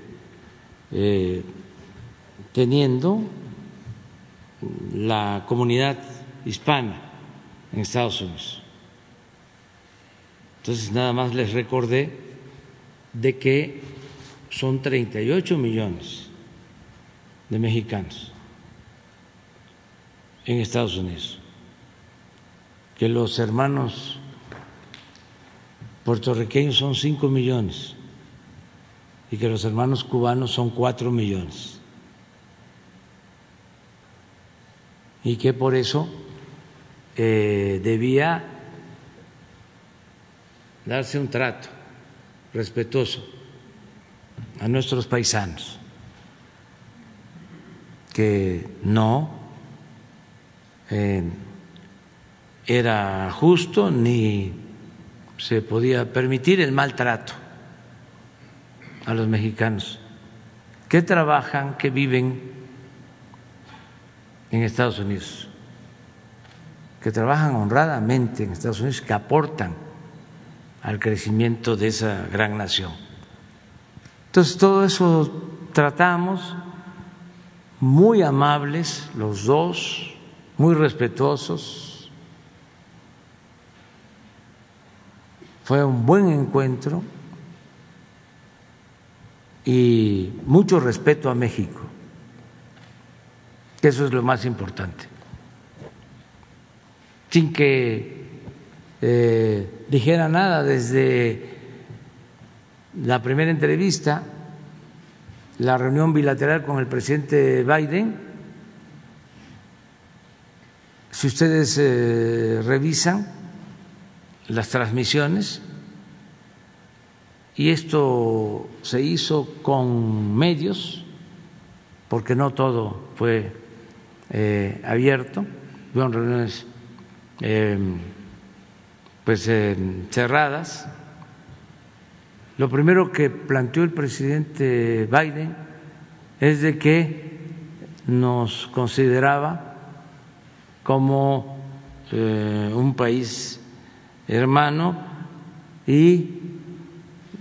S1: eh, teniendo la comunidad hispana en Estados Unidos. Entonces nada más les recordé de que son 38 millones de mexicanos en Estados Unidos, que los hermanos puertorriqueños son 5 millones y que los hermanos cubanos son 4 millones. Y que por eso eh, debía darse un trato respetuoso a nuestros paisanos, que no eh, era justo ni se podía permitir el maltrato a los mexicanos que trabajan, que viven en Estados Unidos, que trabajan honradamente en Estados Unidos, que aportan al crecimiento de esa gran nación. Entonces, todo eso tratamos, muy amables los dos, muy respetuosos, Fue un buen encuentro y mucho respeto a México, eso es lo más importante. Sin que eh, dijera nada desde la primera entrevista, la reunión bilateral con el presidente Biden, si ustedes eh, revisan, las transmisiones y esto se hizo con medios, porque no todo fue eh, abierto, fueron reuniones em, pues cerradas. Lo primero que planteó el presidente Biden es de que nos consideraba como eh, un país hermano y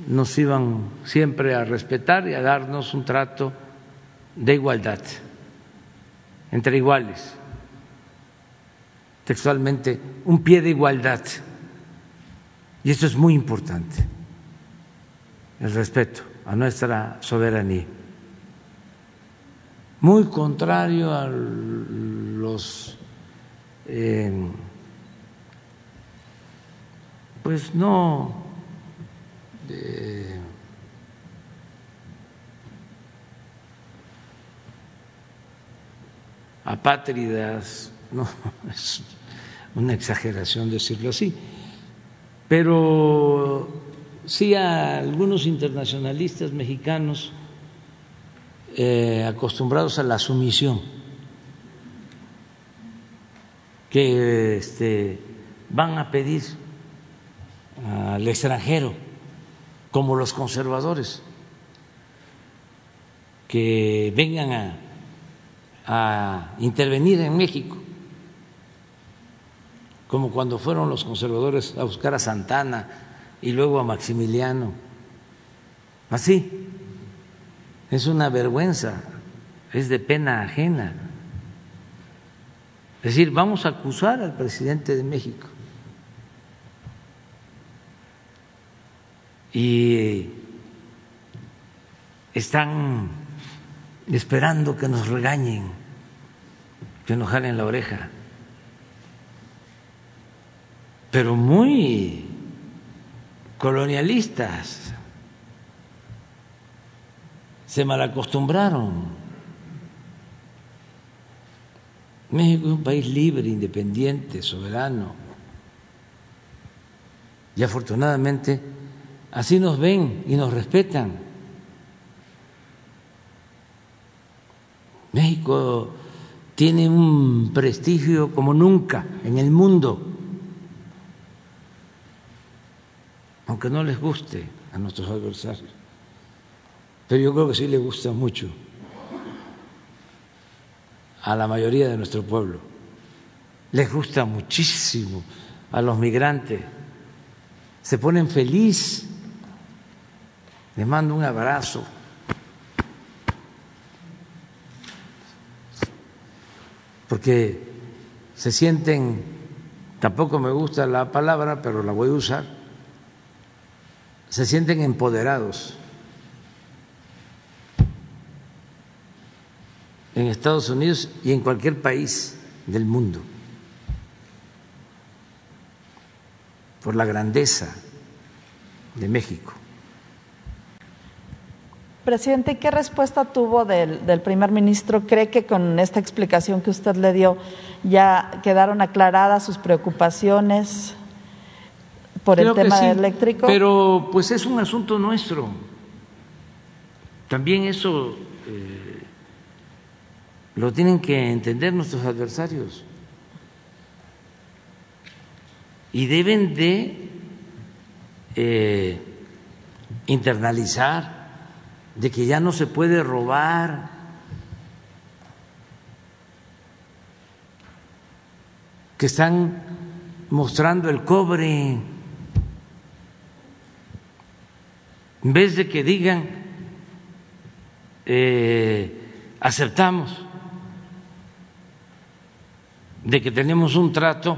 S1: nos iban siempre a respetar y a darnos un trato de igualdad, entre iguales, textualmente, un pie de igualdad. Y esto es muy importante, el respeto a nuestra soberanía. Muy contrario a los... Eh, pues no apátridas, no, es una exageración decirlo así, pero sí a algunos internacionalistas mexicanos eh, acostumbrados a la sumisión, que este, van a pedir al extranjero, como los conservadores, que vengan a, a intervenir en México, como cuando fueron los conservadores a buscar a Santana y luego a Maximiliano. Así, es una vergüenza, es de pena ajena. Es decir, vamos a acusar al presidente de México. Y están esperando que nos regañen, que nos jalen la oreja. Pero muy colonialistas. Se malacostumbraron. México es un país libre, independiente, soberano. Y afortunadamente así nos ven y nos respetan. México tiene un prestigio como nunca en el mundo, aunque no les guste a nuestros adversarios, pero yo creo que sí les gusta mucho a la mayoría de nuestro pueblo. Les gusta muchísimo a los migrantes. Se ponen feliz. Les mando un abrazo. Porque se sienten, tampoco me gusta la palabra, pero la voy a usar, se sienten empoderados en Estados Unidos y en cualquier país del mundo por la grandeza de México.
S15: Presidente, ¿qué respuesta tuvo del, primer ministro? ¿Cree que con esta explicación que usted le dio ya quedaron aclaradas sus preocupaciones por el tema eléctrico?
S1: Pero pues es un asunto nuestro. También eso eh, lo tienen que entender nuestros adversarios. Y deben de eh, internalizar de que ya no se puede robar. que están mostrando el cobre, en vez de que digan, eh, aceptamos de que tenemos un trato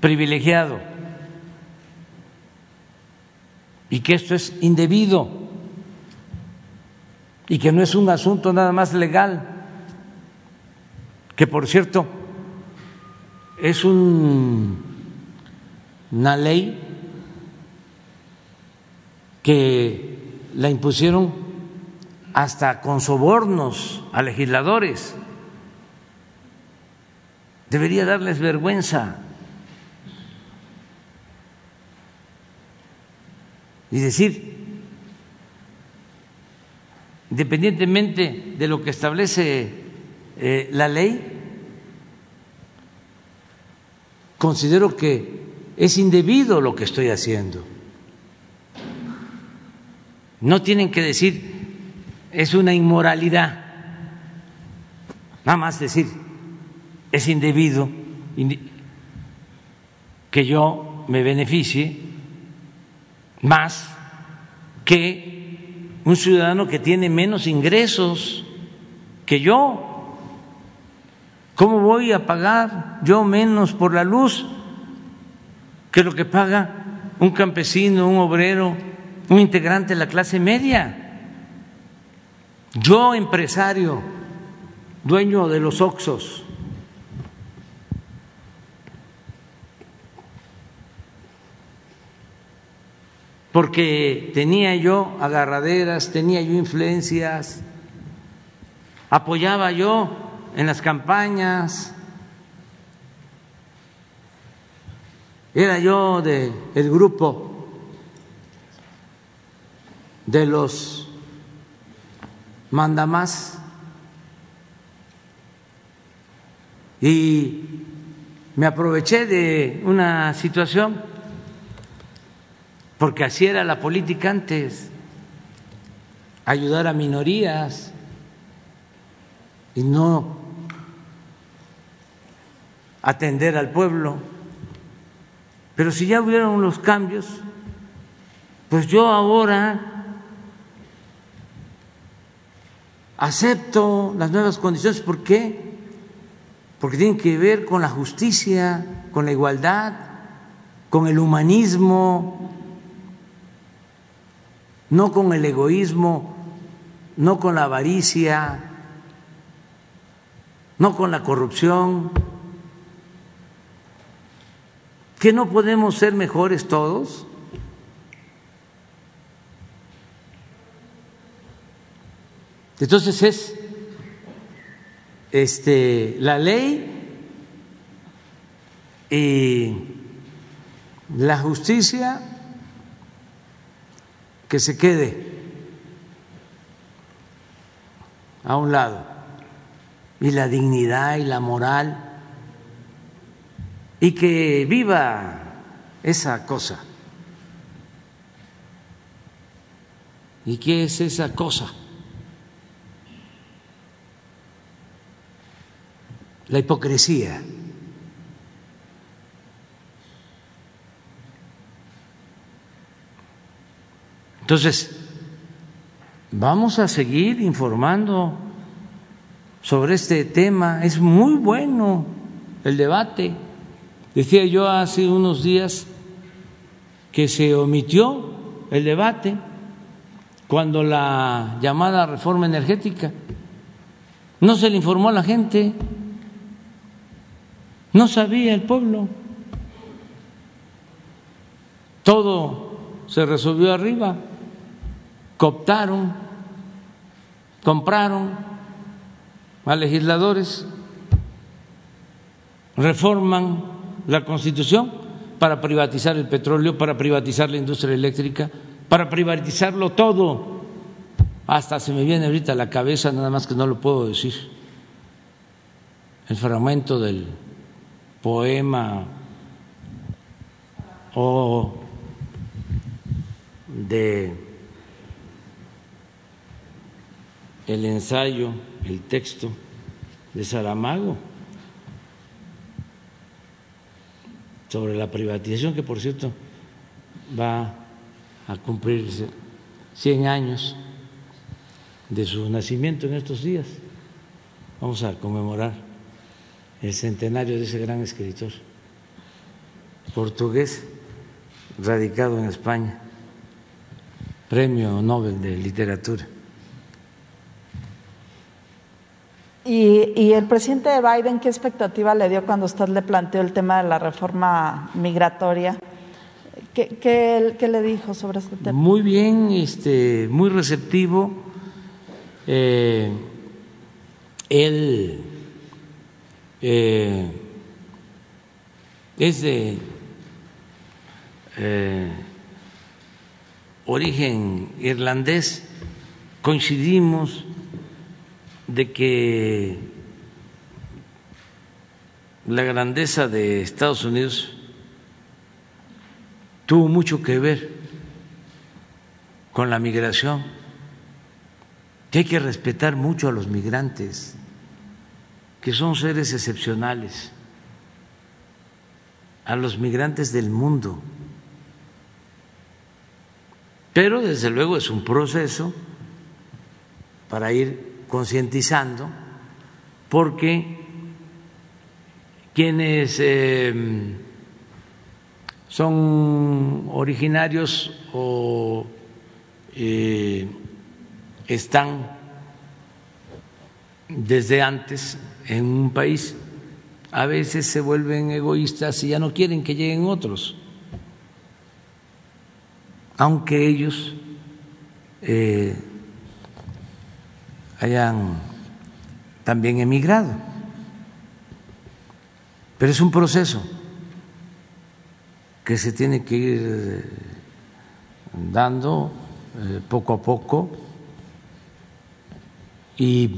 S1: privilegiado y que esto es indebido y que no es un asunto nada más legal, que por cierto es un, una ley que la impusieron hasta con sobornos a legisladores. Debería darles vergüenza y decir, independientemente de lo que establece eh, la ley, considero que es indebido lo que estoy haciendo. No tienen que decir es una inmoralidad. Nada más decir, es indebido que yo me beneficie más que un ciudadano que tiene menos ingresos que yo. ¿Cómo voy a pagar yo menos por la luz que lo que paga un campesino, un obrero, un integrante de la clase media? Yo, empresario, dueño de los Oxos, porque tenía yo agarraderas, tenía yo influencias, apoyaba yo en las campañas, era yo del el grupo de los manda más. Y me aproveché de una situación, porque así era la política antes, ayudar a minorías y no atender al pueblo. Pero si ya hubieron los cambios, pues yo ahora acepto las nuevas condiciones. ¿Por qué? Porque tienen que ver con la justicia, con la igualdad, con el humanismo, no con el egoísmo, no con la avaricia, no con la corrupción. ¿Que no podemos ser mejores todos? Entonces es este, la ley y la justicia que se quede a un lado y la dignidad y la moral y que viva esa cosa. ¿Y qué es esa cosa? la hipocresía. Entonces, vamos a seguir informando sobre este tema. Es muy bueno el debate. Decía yo hace unos días que se omitió el debate cuando la llamada reforma energética no se le informó a la gente. No sabía el pueblo. Todo se resolvió arriba. Cooptaron, compraron a legisladores, reforman la Constitución para privatizar el petróleo, para privatizar la industria eléctrica, para privatizarlo todo. Hasta se me viene ahorita a la cabeza, nada más que no lo puedo decir, el fragmento del poema o de el ensayo, el texto de Saramago sobre la privatización, que por cierto va a cumplir 100 años de su nacimiento en estos días. Vamos a conmemorar el centenario de ese gran escritor portugués radicado en España, premio Nobel de Literatura.
S15: ¿Y, el presidente Biden qué expectativa le dio cuando usted le planteó el tema de la reforma migratoria? ¿Qué, le dijo sobre este tema?
S1: Muy bien, este, muy receptivo. Eh, él eh, es de eh, origen irlandés, coincidimos de que la grandeza de Estados Unidos tuvo mucho que ver con la migración, que hay que respetar mucho a los migrantes que son seres excepcionales, a los migrantes del mundo. Pero desde luego es un proceso para ir concientizando, porque quienes em, son originarios o eh, están desde antes en un país, a veces se vuelven egoístas y ya no quieren que lleguen otros, aunque ellos eh, hayan también emigrado. Pero es un proceso que se tiene que ir eh, dando eh, poco a poco y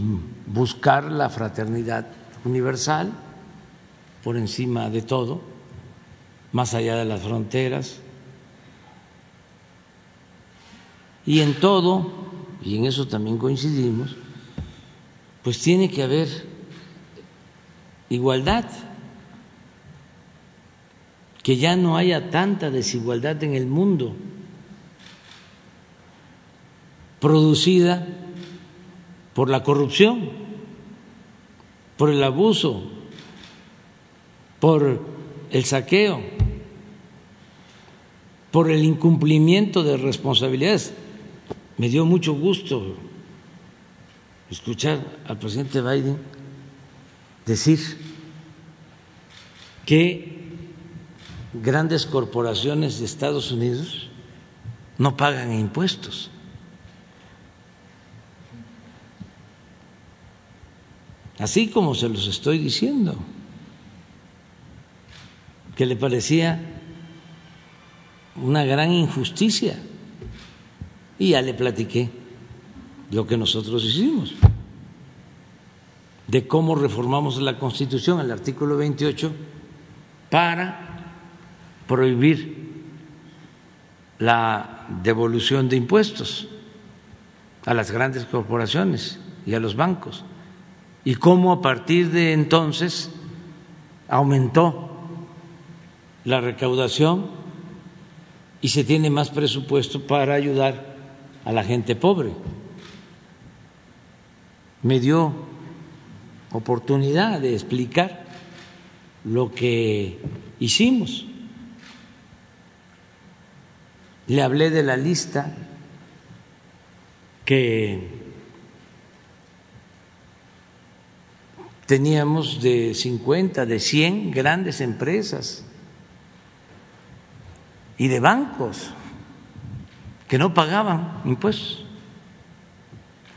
S1: buscar la fraternidad universal por encima de todo, más allá de las fronteras. Y en todo, y en eso también coincidimos, pues tiene que haber igualdad, que ya no haya tanta desigualdad en el mundo producida por la corrupción, por el abuso, por el saqueo, por el incumplimiento de responsabilidades. Me dio mucho gusto escuchar al presidente Biden decir que grandes corporaciones de Estados Unidos no pagan impuestos. Así como se los estoy diciendo, que le parecía una gran injusticia. Y ya le platiqué lo que nosotros hicimos, de cómo reformamos la Constitución, el artículo 28, para prohibir la devolución de impuestos a las grandes corporaciones y a los bancos, y cómo a partir de entonces aumentó la recaudación y se tiene más presupuesto para ayudar a la gente pobre me dio oportunidad de explicar lo que hicimos. Le hablé de la lista que teníamos de 50, de 100 grandes empresas y de bancos que no pagaban impuestos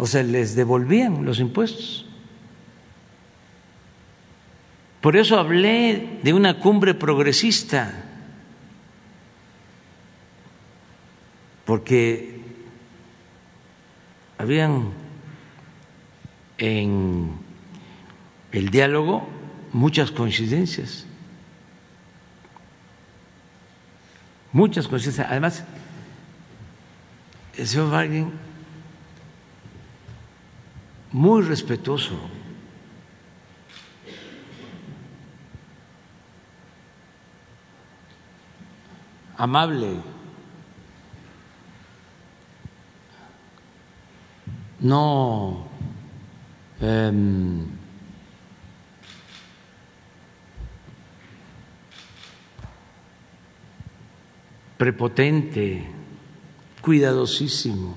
S1: o se les devolvían los impuestos. Por eso hablé de una cumbre progresista, porque habían en el diálogo muchas coincidencias, muchas coincidencias. Además, el señor Wagner muy respetuoso. amable, no eh, prepotente, cuidadosísimo.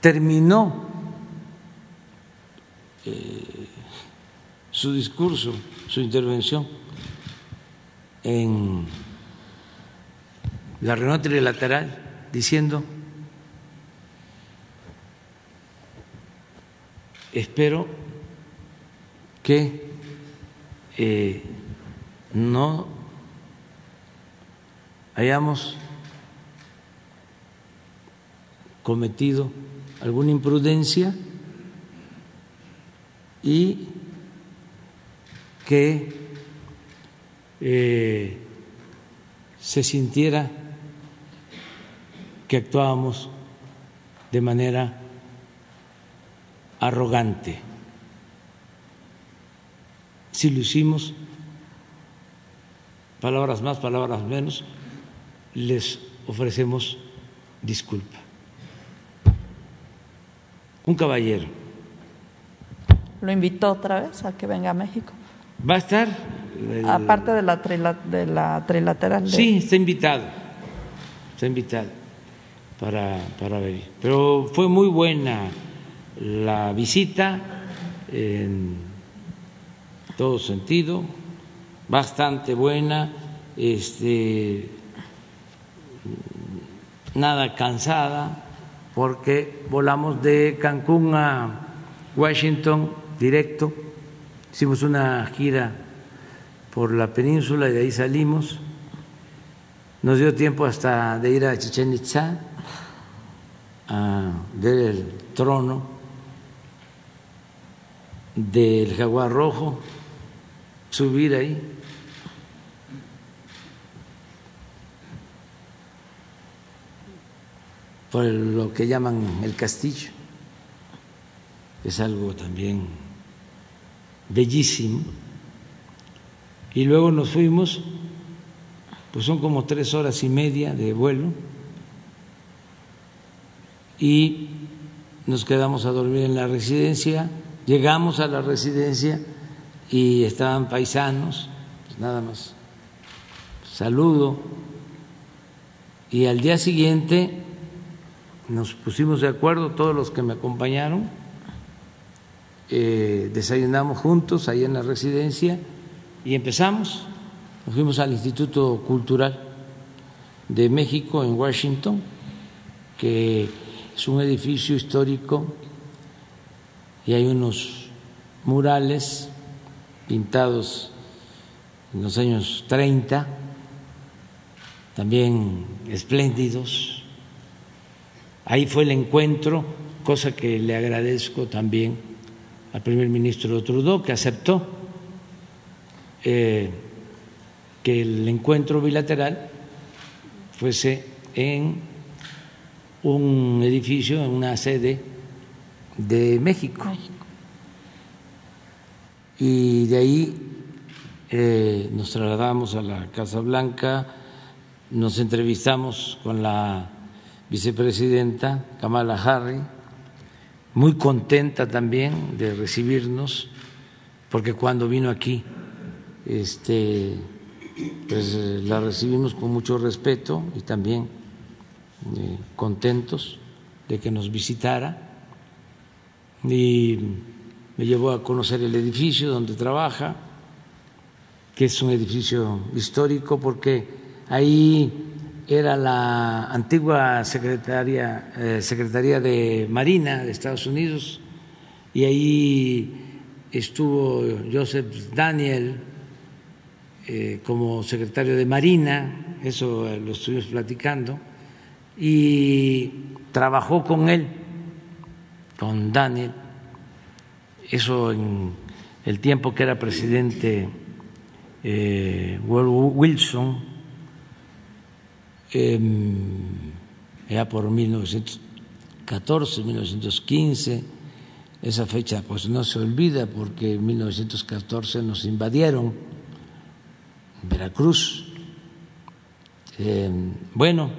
S1: Terminó eh, su discurso, su intervención en la reunión trilateral diciendo, espero que eh, no hayamos cometido alguna imprudencia y que eh, se sintiera que actuábamos de manera arrogante. Si lo hicimos, palabras más, palabras menos, les ofrecemos disculpa. Un caballero
S15: lo invitó otra vez a que venga a México.
S1: ¿Va a estar?
S15: Aparte de la, de la trilateral.
S1: Sí, está invitado, está invitado para, para venir. Pero fue muy buena la visita en todo sentido, bastante buena, este, nada cansada, porque volamos de Cancún a Washington directo, hicimos una gira por la península y de ahí salimos, nos dio tiempo hasta de ir a Chichen Itza a ver el trono del jaguar rojo, subir ahí. por lo que llaman el castillo, es algo también bellísimo. Y luego nos fuimos, pues son como tres horas y media de vuelo, y nos quedamos a dormir en la residencia, llegamos a la residencia y estaban paisanos, pues nada más, saludo, y al día siguiente nos pusimos de acuerdo todos los que me acompañaron, eh, desayunamos juntos ahí en la residencia y empezamos, nos fuimos al Instituto Cultural de México en Washington, que es un edificio histórico y hay unos murales pintados en los años 30, también espléndidos. Ahí fue el encuentro, cosa que le agradezco también al primer ministro Trudeau, que aceptó eh, que el encuentro bilateral fuese en un edificio, en una sede de México. Y de ahí eh, nos trasladamos a la Casa Blanca, nos entrevistamos con la vicepresidenta Kamala Harris, muy contenta también de recibirnos, porque cuando vino aquí, este, pues la recibimos con mucho respeto y también eh, contentos de que nos visitara. Y me llevó a conocer el edificio donde trabaja, que es un edificio histórico porque ahí era la antigua secretaria, eh, Secretaría de Marina de Estados Unidos y ahí estuvo Joseph Daniel eh, como secretario de Marina, eso lo estuvimos platicando y trabajó con él, con Daniel, eso en el tiempo que era presidente eh, Wilson, eh, ya por 1914, 1915, esa fecha pues no se olvida porque en 1914 nos invadieron Veracruz. Em, bueno,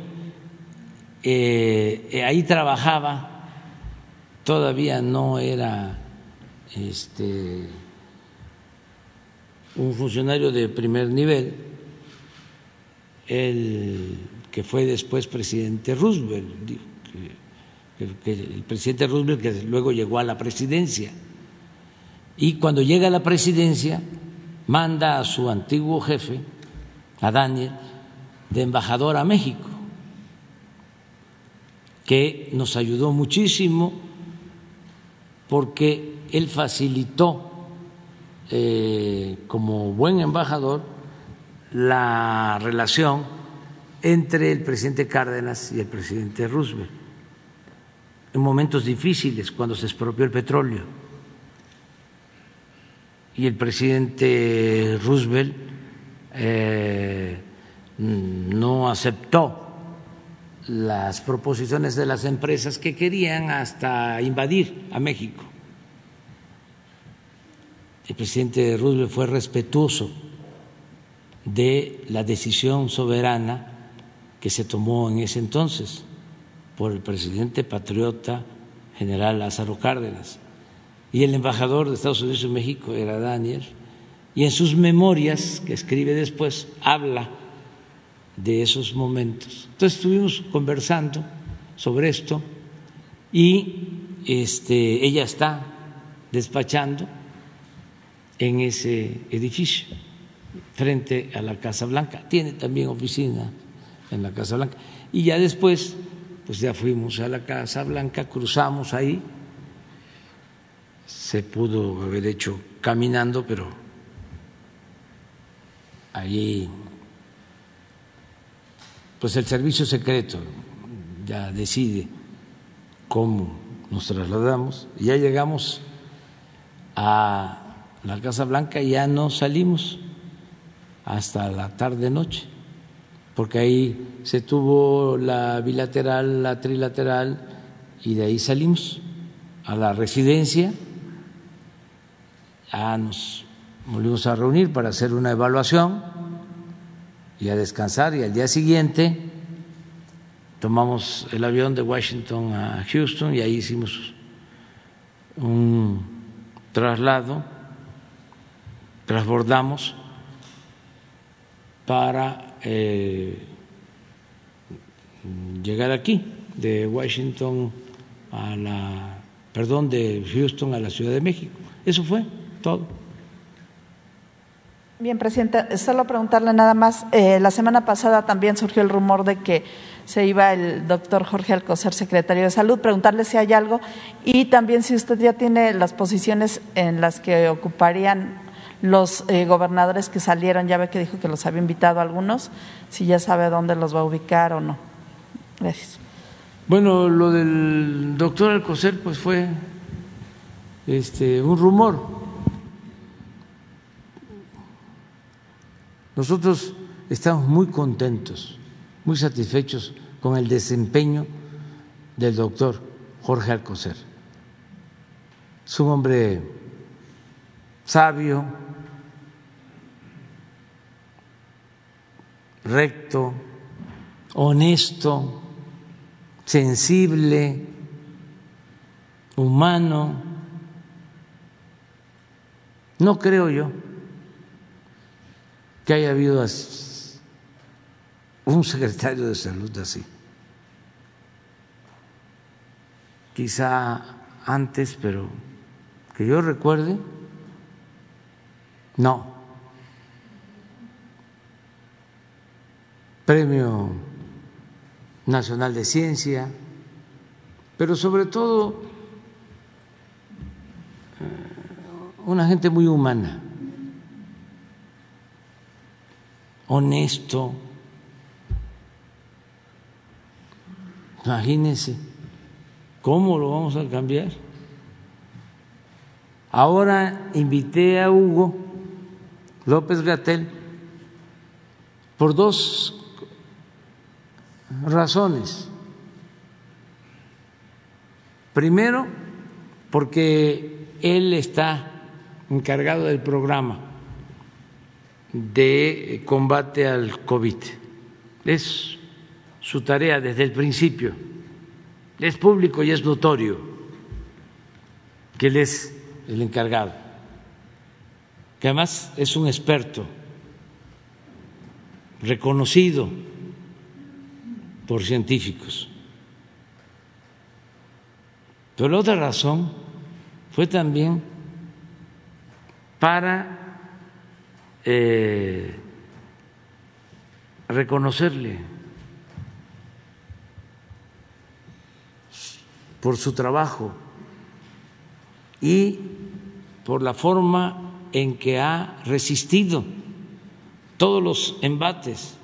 S1: eh, ahí trabajaba, todavía no era este, un funcionario de primer nivel, el que fue después presidente Roosevelt, el presidente Roosevelt que luego llegó a la presidencia. Y cuando llega a la presidencia, manda a su antiguo jefe, a Daniel, de embajador a México que nos ayudó muchísimo porque él facilitó eh, como buen embajador la relación entre el presidente Cárdenas y el presidente Roosevelt en momentos difíciles cuando se expropió el petróleo y el presidente Roosevelt eh, no aceptó las proposiciones de las empresas que querían hasta invadir a México. El presidente Roosevelt fue respetuoso de la decisión soberana que se tomó en ese entonces por el presidente patriota general Lázaro Cárdenas. Y el embajador de Estados Unidos en México era Daniel. Y en sus memorias, que escribe después, habla de esos momentos. Entonces estuvimos conversando sobre esto y este, ella está despachando en ese edificio frente a la Casa Blanca. Tiene también oficina en la Casa Blanca. Y ya después, pues ya fuimos a la Casa Blanca, cruzamos ahí. Se pudo haber hecho caminando, pero ahí pues el servicio secreto ya decide cómo nos trasladamos. Ya llegamos a la Casa Blanca y ya no salimos hasta la tarde noche. Porque ahí se tuvo la bilateral, la trilateral, y de ahí salimos a la residencia, nos volvimos a reunir para hacer una evaluación y a descansar, y al día siguiente tomamos el avión de Washington a Houston y ahí hicimos un traslado, transbordamos para eh, llegar aquí, de Washington a la, perdón, de Houston a la Ciudad de México. Eso fue todo.
S15: Bien, presidente, solo preguntarle nada más. Eh, la semana pasada también surgió el rumor de que se iba el doctor Jorge Alcocer, secretario de Salud, preguntarle si hay algo y también si usted ya tiene las posiciones en las que ocuparían los eh, gobernadores que salieron, ya ve que dijo que los había invitado algunos, si ya sabe dónde los va a ubicar o no. Gracias.
S1: Bueno, lo del doctor Alcocer pues fue este, un rumor. Nosotros estamos muy contentos, muy satisfechos con el desempeño del doctor Jorge Alcocer. Es un hombre sabio, recto, honesto, sensible, humano. No creo yo que haya habido un secretario de salud así. Quizá antes, pero que yo recuerde, no. Premio Nacional de Ciencia, pero sobre todo eh, una gente muy humana, honesto. Imagínense, ¿cómo lo vamos a cambiar? Ahora invité a Hugo López Gatel por dos razones. Primero, porque él está encargado del programa de combate al COVID. Es su tarea desde el principio. Es público y es notorio que él es el encargado, que además es un experto reconocido por científicos. Pero la otra razón fue también para eh, reconocerle por su trabajo y por la forma en que ha resistido todos los embates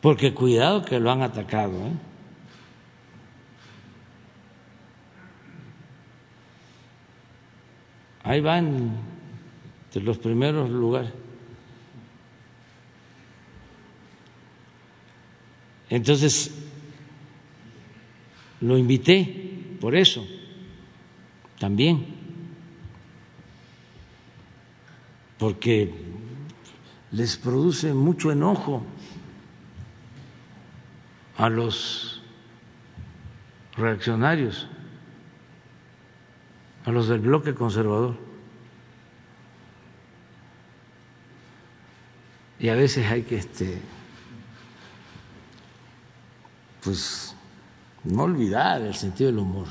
S1: porque cuidado que lo han atacado. ¿eh? Ahí van de los primeros lugares. Entonces, lo invité por eso, también, porque les produce mucho enojo a los reaccionarios, a los del bloque conservador. Y a veces hay que este pues no olvidar el sentido del humor.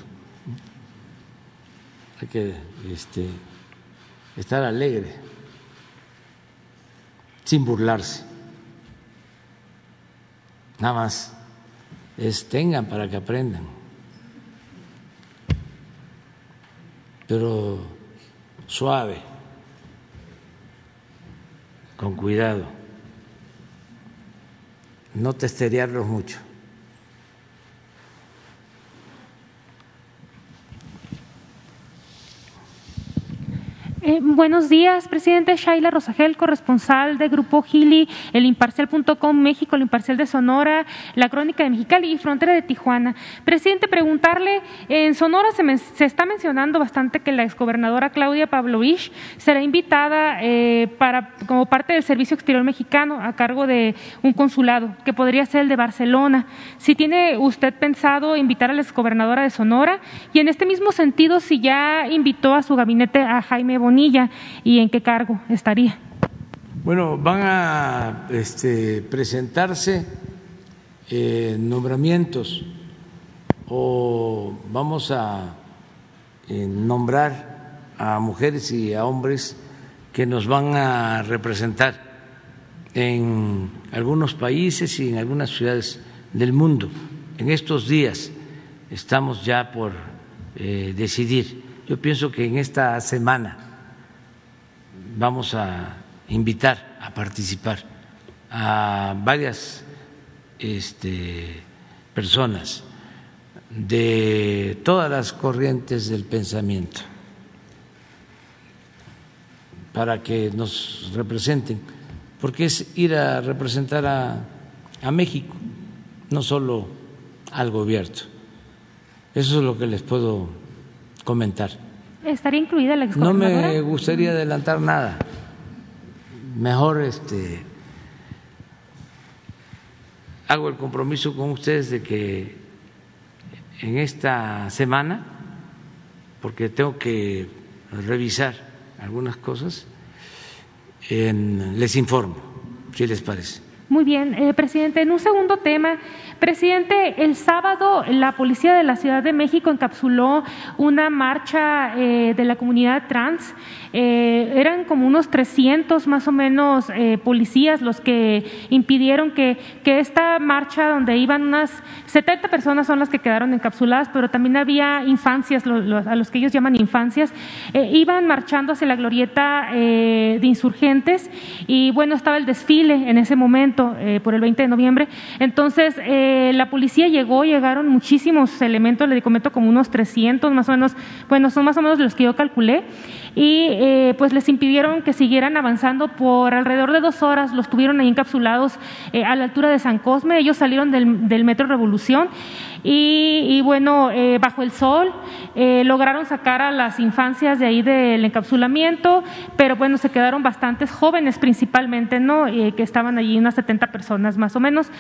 S1: Hay que este, estar alegre, sin burlarse. Nada más es tengan para que aprendan. Pero suave, con cuidado, no testerearlos mucho.
S16: Eh, buenos días, presidente Shaila Rosagel, corresponsal de Grupo Gili, el Imparcial.com México, el Imparcial de Sonora, la Crónica de Mexicali y Frontera de Tijuana. Presidente, preguntarle, en Sonora se, está mencionando bastante que la exgobernadora Claudia Pavlovich será invitada eh, para, como parte del Servicio Exterior Mexicano a cargo de un consulado, que podría ser el de Barcelona. Si tiene usted pensado invitar a la exgobernadora de Sonora y en este mismo sentido, si ya invitó a su gabinete a Jaime Bonilla y en qué cargo estaría.
S1: Bueno, van a este, presentarse eh, nombramientos o vamos a eh, nombrar a mujeres y a hombres que nos van a representar en algunos países y en algunas ciudades del mundo. En estos días estamos ya por eh, decidir. Yo pienso que en esta semana vamos a invitar a participar a varias este, personas de todas las corrientes del pensamiento para que nos representen, porque es ir a representar a, a México, no solo al gobierno. Eso es lo que les puedo comentar.
S16: ¿Estaría incluida la
S1: No me gustaría adelantar nada. Mejor este hago el compromiso con ustedes de que en esta semana, porque tengo que revisar algunas cosas, les informo, si les parece.
S16: Muy bien, eh, presidente. En un segundo tema, presidente, el sábado la policía de la Ciudad de México encapsuló una marcha eh, de la comunidad trans. Eh, eran como unos 300 más o menos policías los que impidieron que, que, esta marcha donde iban unas 70 personas son las que quedaron encapsuladas, pero también había infancias, a los que ellos llaman infancias, iban marchando hacia la glorieta de insurgentes y bueno, estaba el desfile en ese momento eh, por el 20 de noviembre. Entonces, eh, la policía llegó, llegaron muchísimos elementos, le comento como unos 300 más o menos, bueno, son más o menos los que yo calculé, y eh, pues les impidieron que siguieran avanzando por alrededor de dos horas, los tuvieron ahí encapsulados a la altura de San Cosme, ellos salieron del, Metro Revolución y, bueno, eh, bajo el sol eh, lograron sacar a las infancias de ahí del encapsulamiento, pero bueno, se quedaron bastantes jóvenes principalmente, ¿no? Eh, que estaban allí unas 70 personas más o menos.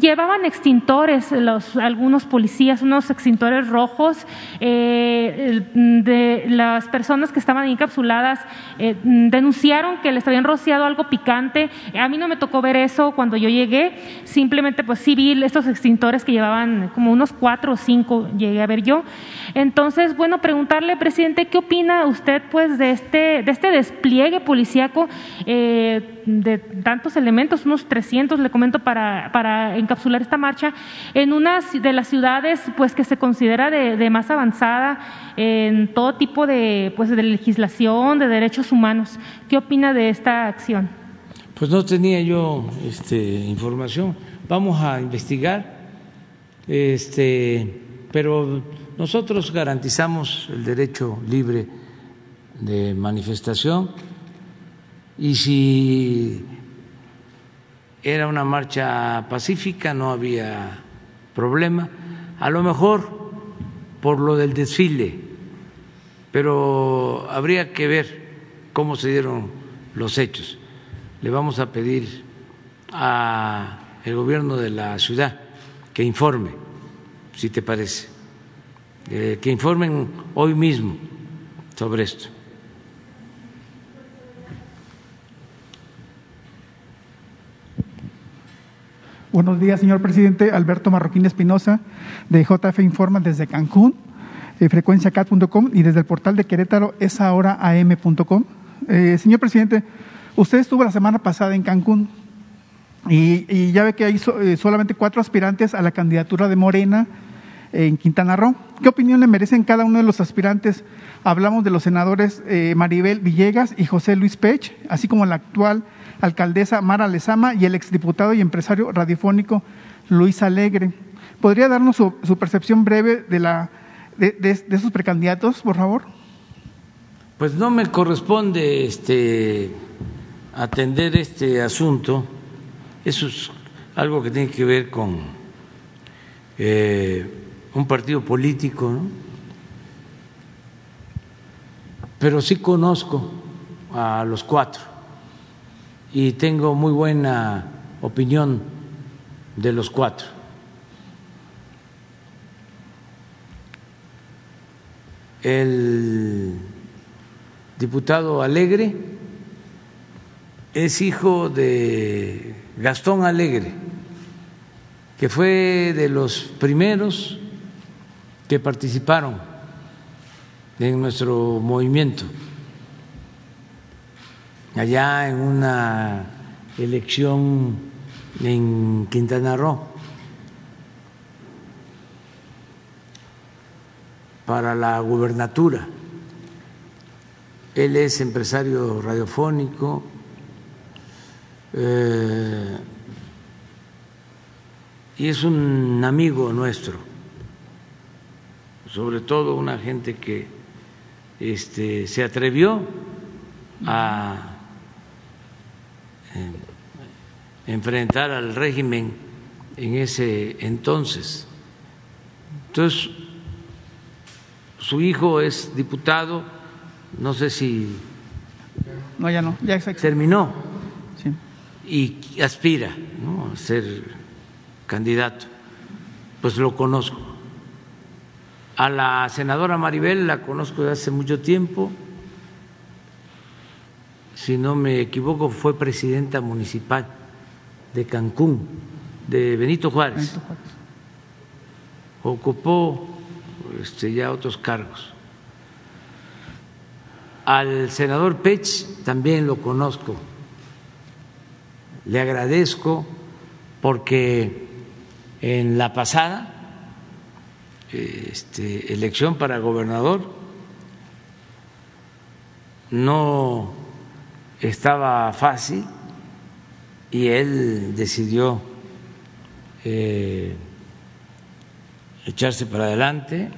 S16: Llevaban extintores, los, algunos policías, unos extintores rojos. Eh, de las personas que estaban encapsuladas eh, denunciaron que les habían rociado algo picante. A mí no me tocó ver eso cuando yo llegué. Simplemente, pues sí vi estos extintores que llevaban como unos cuatro o cinco, llegué a ver yo. Entonces, bueno, preguntarle, presidente, ¿qué opina usted pues de este, de este despliegue policíaco eh, de tantos elementos, unos 300, le comento, para, para encapsular esta marcha en una de las ciudades pues que se considera de, más avanzada en todo tipo de, pues, de legislación, de derechos humanos. ¿Qué opina de esta acción?
S1: Pues no tenía yo este, información. Vamos a investigar, este, pero nosotros garantizamos el derecho libre de manifestación y si era una marcha pacífica, no había problema, a lo mejor por lo del desfile, pero habría que ver cómo se dieron los hechos. Le vamos a pedir al gobierno de la ciudad que informe, si te parece, eh, que informen hoy mismo sobre esto.
S17: Buenos días, señor presidente. Alberto Marroquín Espinosa, de JF Informa desde Cancún, eh, frecuenciacat.com y desde el portal de Querétaro, esahoraam.com. Eh, señor presidente, usted estuvo la semana pasada en Cancún y, ya ve que hay eh, solamente cuatro aspirantes a la candidatura de Morena en Quintana Roo. ¿Qué opinión le merecen cada uno de los aspirantes? Hablamos de los senadores eh, Maribel Villegas y José Luis Pech, así como la actual alcaldesa Mara Lezama y el exdiputado y empresario radiofónico Luis Alegre. ¿Podría darnos su, percepción breve de, la, de, esos precandidatos, por favor?
S1: Pues no me corresponde este atender este asunto. Eso es algo que tiene que ver con eh, un partido político, ¿no? Pero sí conozco a los cuatro y tengo muy buena opinión de los cuatro. El diputado Alegre es hijo de Gastón Alegre, que fue de los primeros que participaron en nuestro movimiento, allá en una elección en Quintana Roo para la gubernatura. Él es empresario radiofónico, eh, y es un amigo nuestro, sobre todo una gente que este, se atrevió a enfrentar al régimen en ese entonces. Entonces, su hijo es diputado, no sé si...
S17: No, ya no, ya
S1: terminó y aspira a ser candidato, pues lo conozco. A la senadora Maribel la conozco desde hace mucho tiempo, si no me equivoco fue presidenta municipal de Cancún, de Benito Juárez. Ocupó este, ya otros cargos. Al senador Pech también lo conozco. Le agradezco porque en la pasada este, elección para gobernador no estaba fácil y él decidió eh, echarse para adelante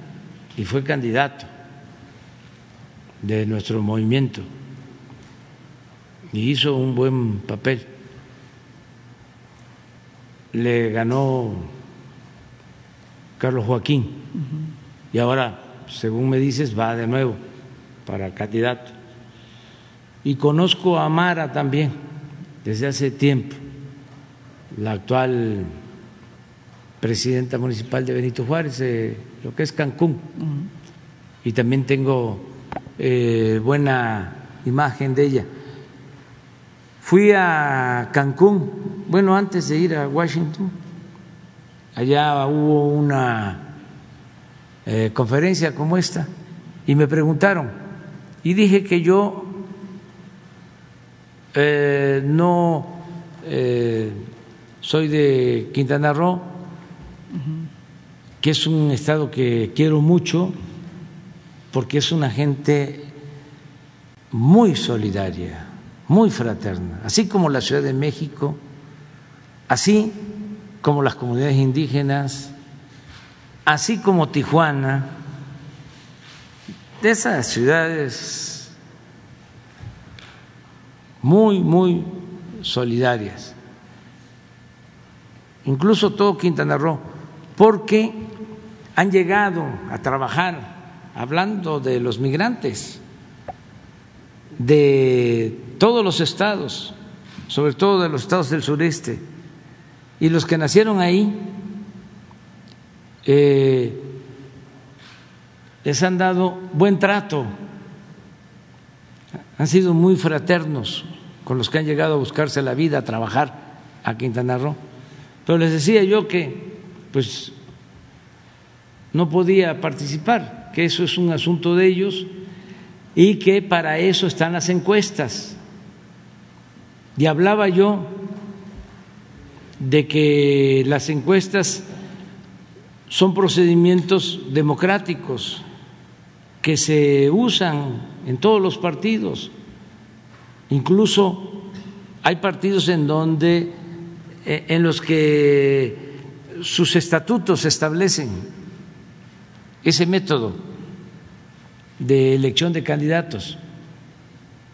S1: y fue candidato de nuestro movimiento y hizo un buen papel. Le ganó Carlos Joaquín y ahora, según me dices, va de nuevo para candidato. Y conozco a Mara también desde hace tiempo, la actual presidenta municipal de Benito Juárez, lo que es Cancún. Y también tengo eh, buena imagen de ella. Fui a Cancún, bueno, antes de ir a Washington, allá hubo una eh, conferencia como esta y me preguntaron y dije que yo eh, no soy de Quintana Roo, que es un estado que quiero mucho porque es una gente muy solidaria, muy fraterna, así como la Ciudad de México, así como las comunidades indígenas, así como Tijuana, de esas ciudades muy, muy solidarias, incluso todo Quintana Roo, porque han llegado a trabajar, hablando de los migrantes, de todos los estados, sobre todo de los estados del sureste, y los que nacieron ahí eh, les han dado buen trato, han sido muy fraternos con los que han llegado a buscarse la vida, a trabajar a Quintana Roo. Pero les decía yo que pues no podía participar, que eso es un asunto de ellos y que para eso están las encuestas. Y hablaba yo de que las encuestas son procedimientos democráticos que se usan en todos los partidos. Incluso hay partidos en donde eh, en los que sus estatutos establecen ese método de elección de candidatos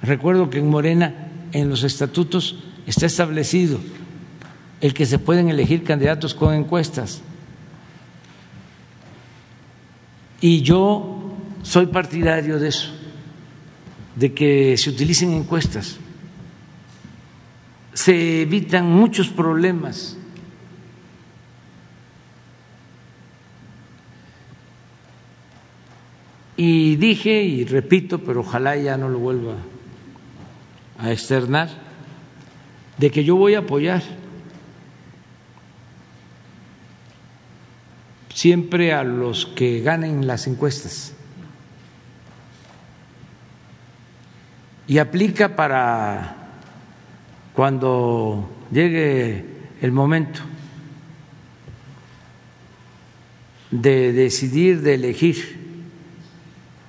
S1: Recuerdo que en Morena, en los estatutos, está establecido el que se pueden elegir candidatos con encuestas. Y yo soy partidario de eso, de que se utilicen encuestas. Se evitan muchos problemas. Y dije, y repito, pero ojalá ya no lo vuelva a externar, de que yo voy a apoyar siempre a los que ganen las encuestas. Y aplica para cuando llegue el momento de decidir, de elegir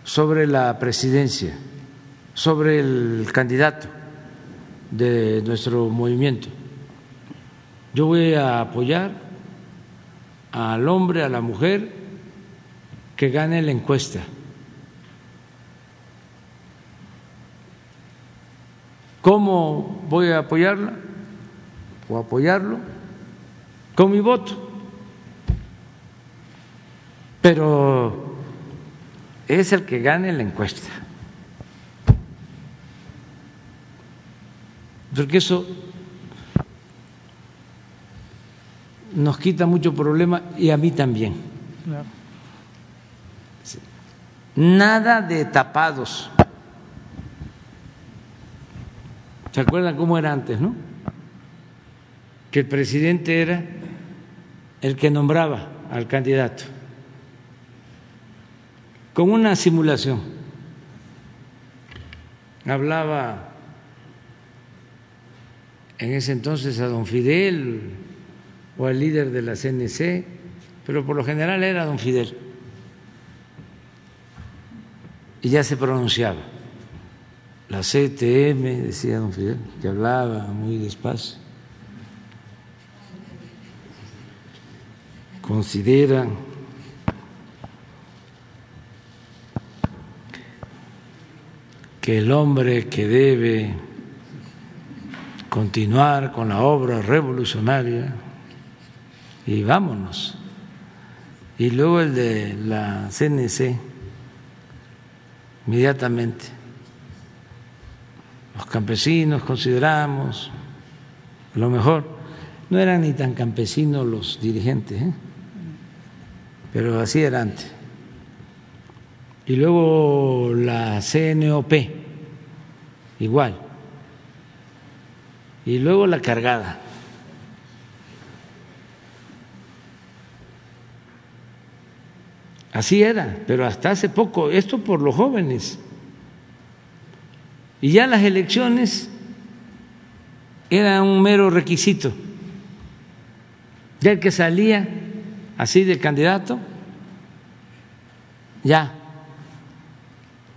S1: sobre la presidencia, sobre el candidato de nuestro movimiento. Yo voy a apoyar al hombre, a la mujer que gane la encuesta. ¿Cómo voy a apoyarla o apoyarlo? Con mi voto. Pero es el que gane la encuesta. Porque eso nos quita mucho problema y a mí también. Nada de tapados. ¿Se acuerdan cómo era antes, no? Que el presidente era el que nombraba al candidato con una simulación. Hablaba en ese entonces a don Fidel o al líder de la CNC, pero por lo general era don Fidel. Y ya se pronunciaba. La CTM, decía don Fidel, que hablaba muy despacio. Considera que el hombre que debe continuar con la obra revolucionaria y vámonos. Y luego el de la CNC, inmediatamente. Los campesinos consideramos lo mejor. No eran ni tan campesinos los dirigentes, ¿eh? pero así era antes y luego la CNOP, igual, y luego la cargada. Así era, pero hasta hace poco, esto por los jóvenes. Y ya las elecciones eran un mero requisito. Ya el que salía así de candidato, ya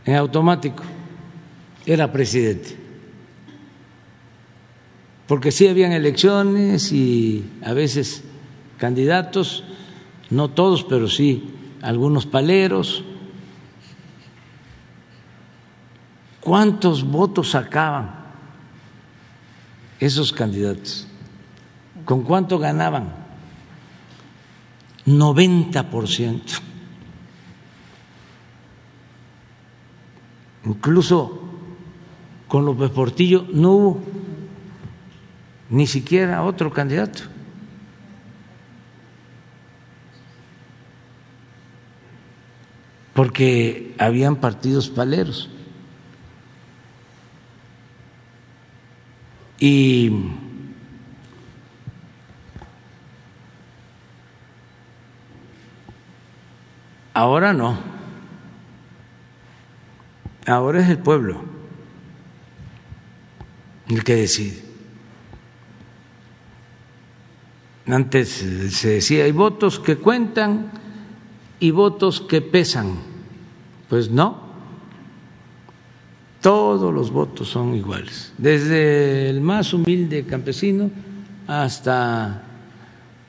S1: en automático era presidente. Porque sí habían elecciones y a veces candidatos, no todos, pero sí algunos paleros. ¿Cuántos votos sacaban esos candidatos? ¿Con cuánto ganaban? 90 por ciento. Incluso con López Portillo no hubo ni siquiera otro candidato. Porque habían partidos paleros. Y ahora no. Ahora es el pueblo el que decide. Antes se decía, hay votos que cuentan y votos que pesan. Pues no, todos los votos son iguales, desde el más humilde campesino hasta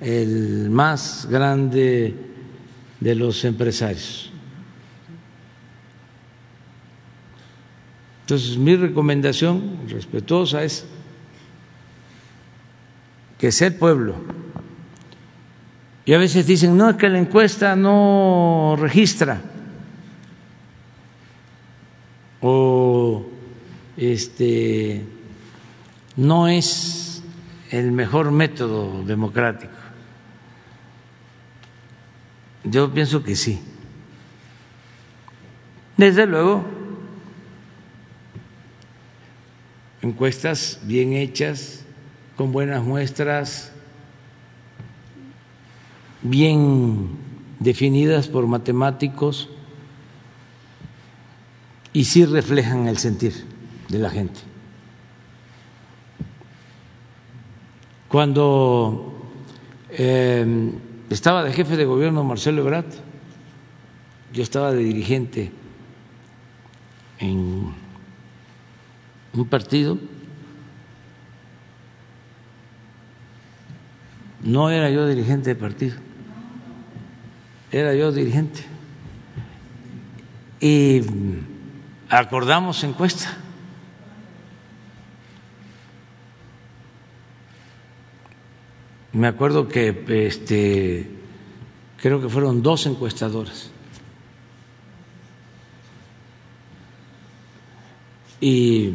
S1: el más grande de los empresarios. Entonces, mi recomendación respetuosa es que sea el pueblo. Y a veces dicen, no, es que la encuesta no registra. O este no es el mejor método democrático. Yo pienso que sí. Desde luego, encuestas bien hechas, con buenas muestras, bien definidas por matemáticos y sí reflejan el sentir de la gente. Cuando eh, estaba de jefe de gobierno Marcelo Ebrard, yo estaba de dirigente en un partido, no era yo dirigente de partido, era yo dirigente. Y acordamos encuesta. Me acuerdo que este creo que fueron dos encuestadoras. Y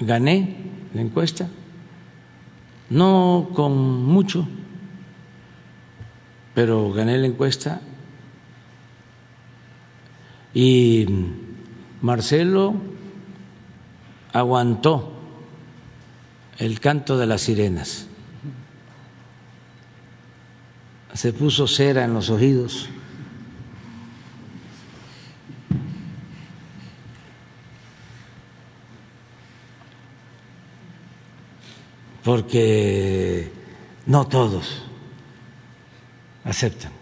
S1: gané la encuesta, no con mucho, pero gané la encuesta y Marcelo aguantó el canto de las sirenas. Se puso cera en los oídos. Porque no todos aceptan.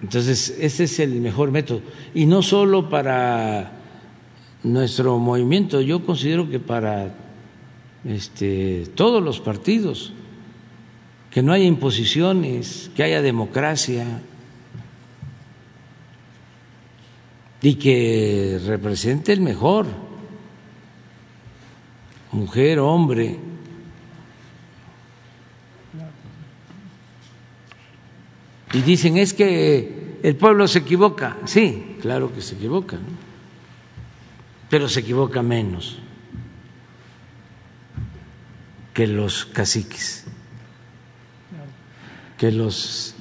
S1: Entonces, ese es el mejor método. Y no solo para nuestro movimiento, yo considero que para este, todos los partidos, que no haya imposiciones, que haya democracia y que represente el mejor, mujer, hombre. Y dicen, es que el pueblo se equivoca. Sí, claro que se equivoca, pero se equivoca menos que los caciques, que los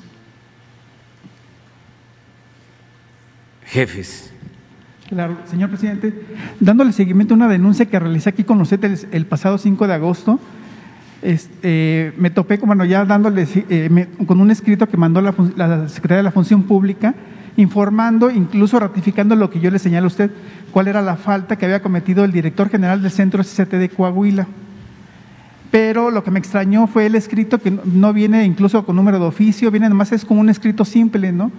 S1: jefes.
S17: Claro, señor presidente, dándole seguimiento a una denuncia que realicé aquí con usted el, pasado 5 de agosto, este, me topé bueno, ya dándole eh, con un escrito que mandó la, la Secretaría de la Función Pública informando, incluso ratificando lo que yo le señalé a usted, cuál era la falta que había cometido el director general del Centro CCT de Coahuila pero lo que me extrañó fue el escrito que no viene incluso con número de oficio, viene además es como un escrito simple, ¿no?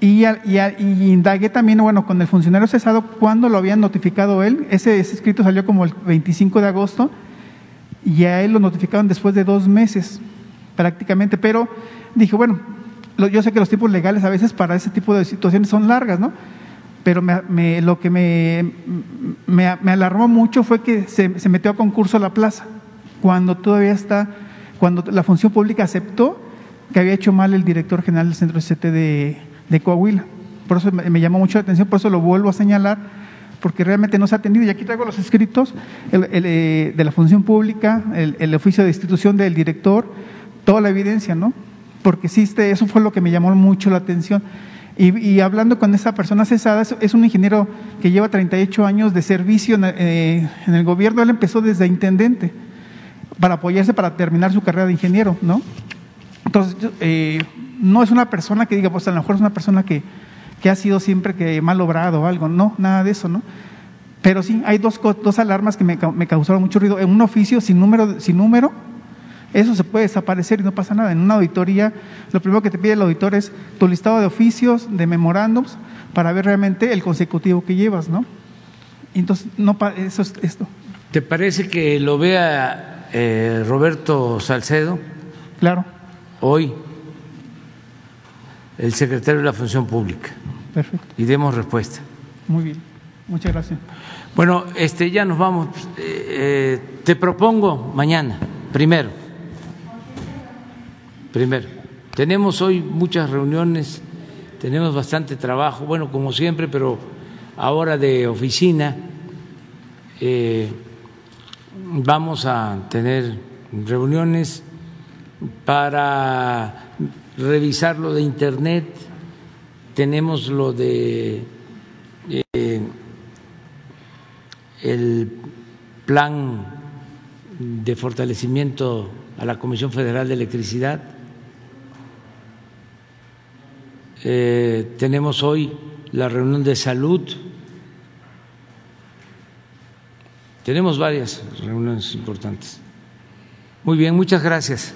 S17: Y, y, indagué también, bueno, con el funcionario cesado, cuándo lo habían notificado él. Ese, escrito salió como el 25 de agosto y a él lo notificaron después de dos meses, prácticamente. Pero dije, bueno, yo sé que los tipos legales a veces para ese tipo de situaciones son largas, ¿no? Pero lo que me, me, alarmó mucho fue que se, se metió a concurso la plaza cuando todavía está, cuando la función pública aceptó que había hecho mal el director general del centro CT de, de Coahuila. Por eso me, llamó mucho la atención, por eso lo vuelvo a señalar, porque realmente no se ha atendido. Y aquí traigo los escritos eh, de la función pública, el, oficio de institución del director, toda la evidencia, ¿no? Porque existe, eso fue lo que me llamó mucho la atención. Y, hablando con esa persona cesada, es, un ingeniero que lleva 38 años de servicio en, eh, en el gobierno, él empezó desde intendente para apoyarse para terminar su carrera de ingeniero, ¿no? Entonces, eh, no es una persona que diga, pues a lo mejor es una persona que, ha sido siempre que mal obrado o algo, no, nada de eso, ¿no? Pero sí, hay dos, dos alarmas que me, me, causaron mucho ruido. En un oficio sin número, sin número, eso se puede desaparecer y no pasa nada. En una auditoría, lo primero que te pide el auditor es tu listado de oficios, de memorándums, para ver realmente el consecutivo que llevas, ¿no? Entonces, no, eso es esto.
S1: ¿Te parece que lo vea eh, Roberto Salcedo.
S17: Claro.
S1: Hoy el secretario de la Función Pública.
S17: Perfecto.
S1: Y demos respuesta.
S17: Muy bien. Muchas gracias.
S1: Bueno, este, ya nos vamos. Eh, eh, te propongo mañana, primero. Primero. Tenemos hoy muchas reuniones, tenemos bastante trabajo, bueno, como siempre, pero ahora de oficina. Eh, vamos a tener reuniones para revisar lo de Internet, tenemos lo de eh, el plan de fortalecimiento a la Comisión Federal de Electricidad. Eh, tenemos hoy la reunión de salud. Tenemos varias reuniones importantes. Muy bien, muchas gracias.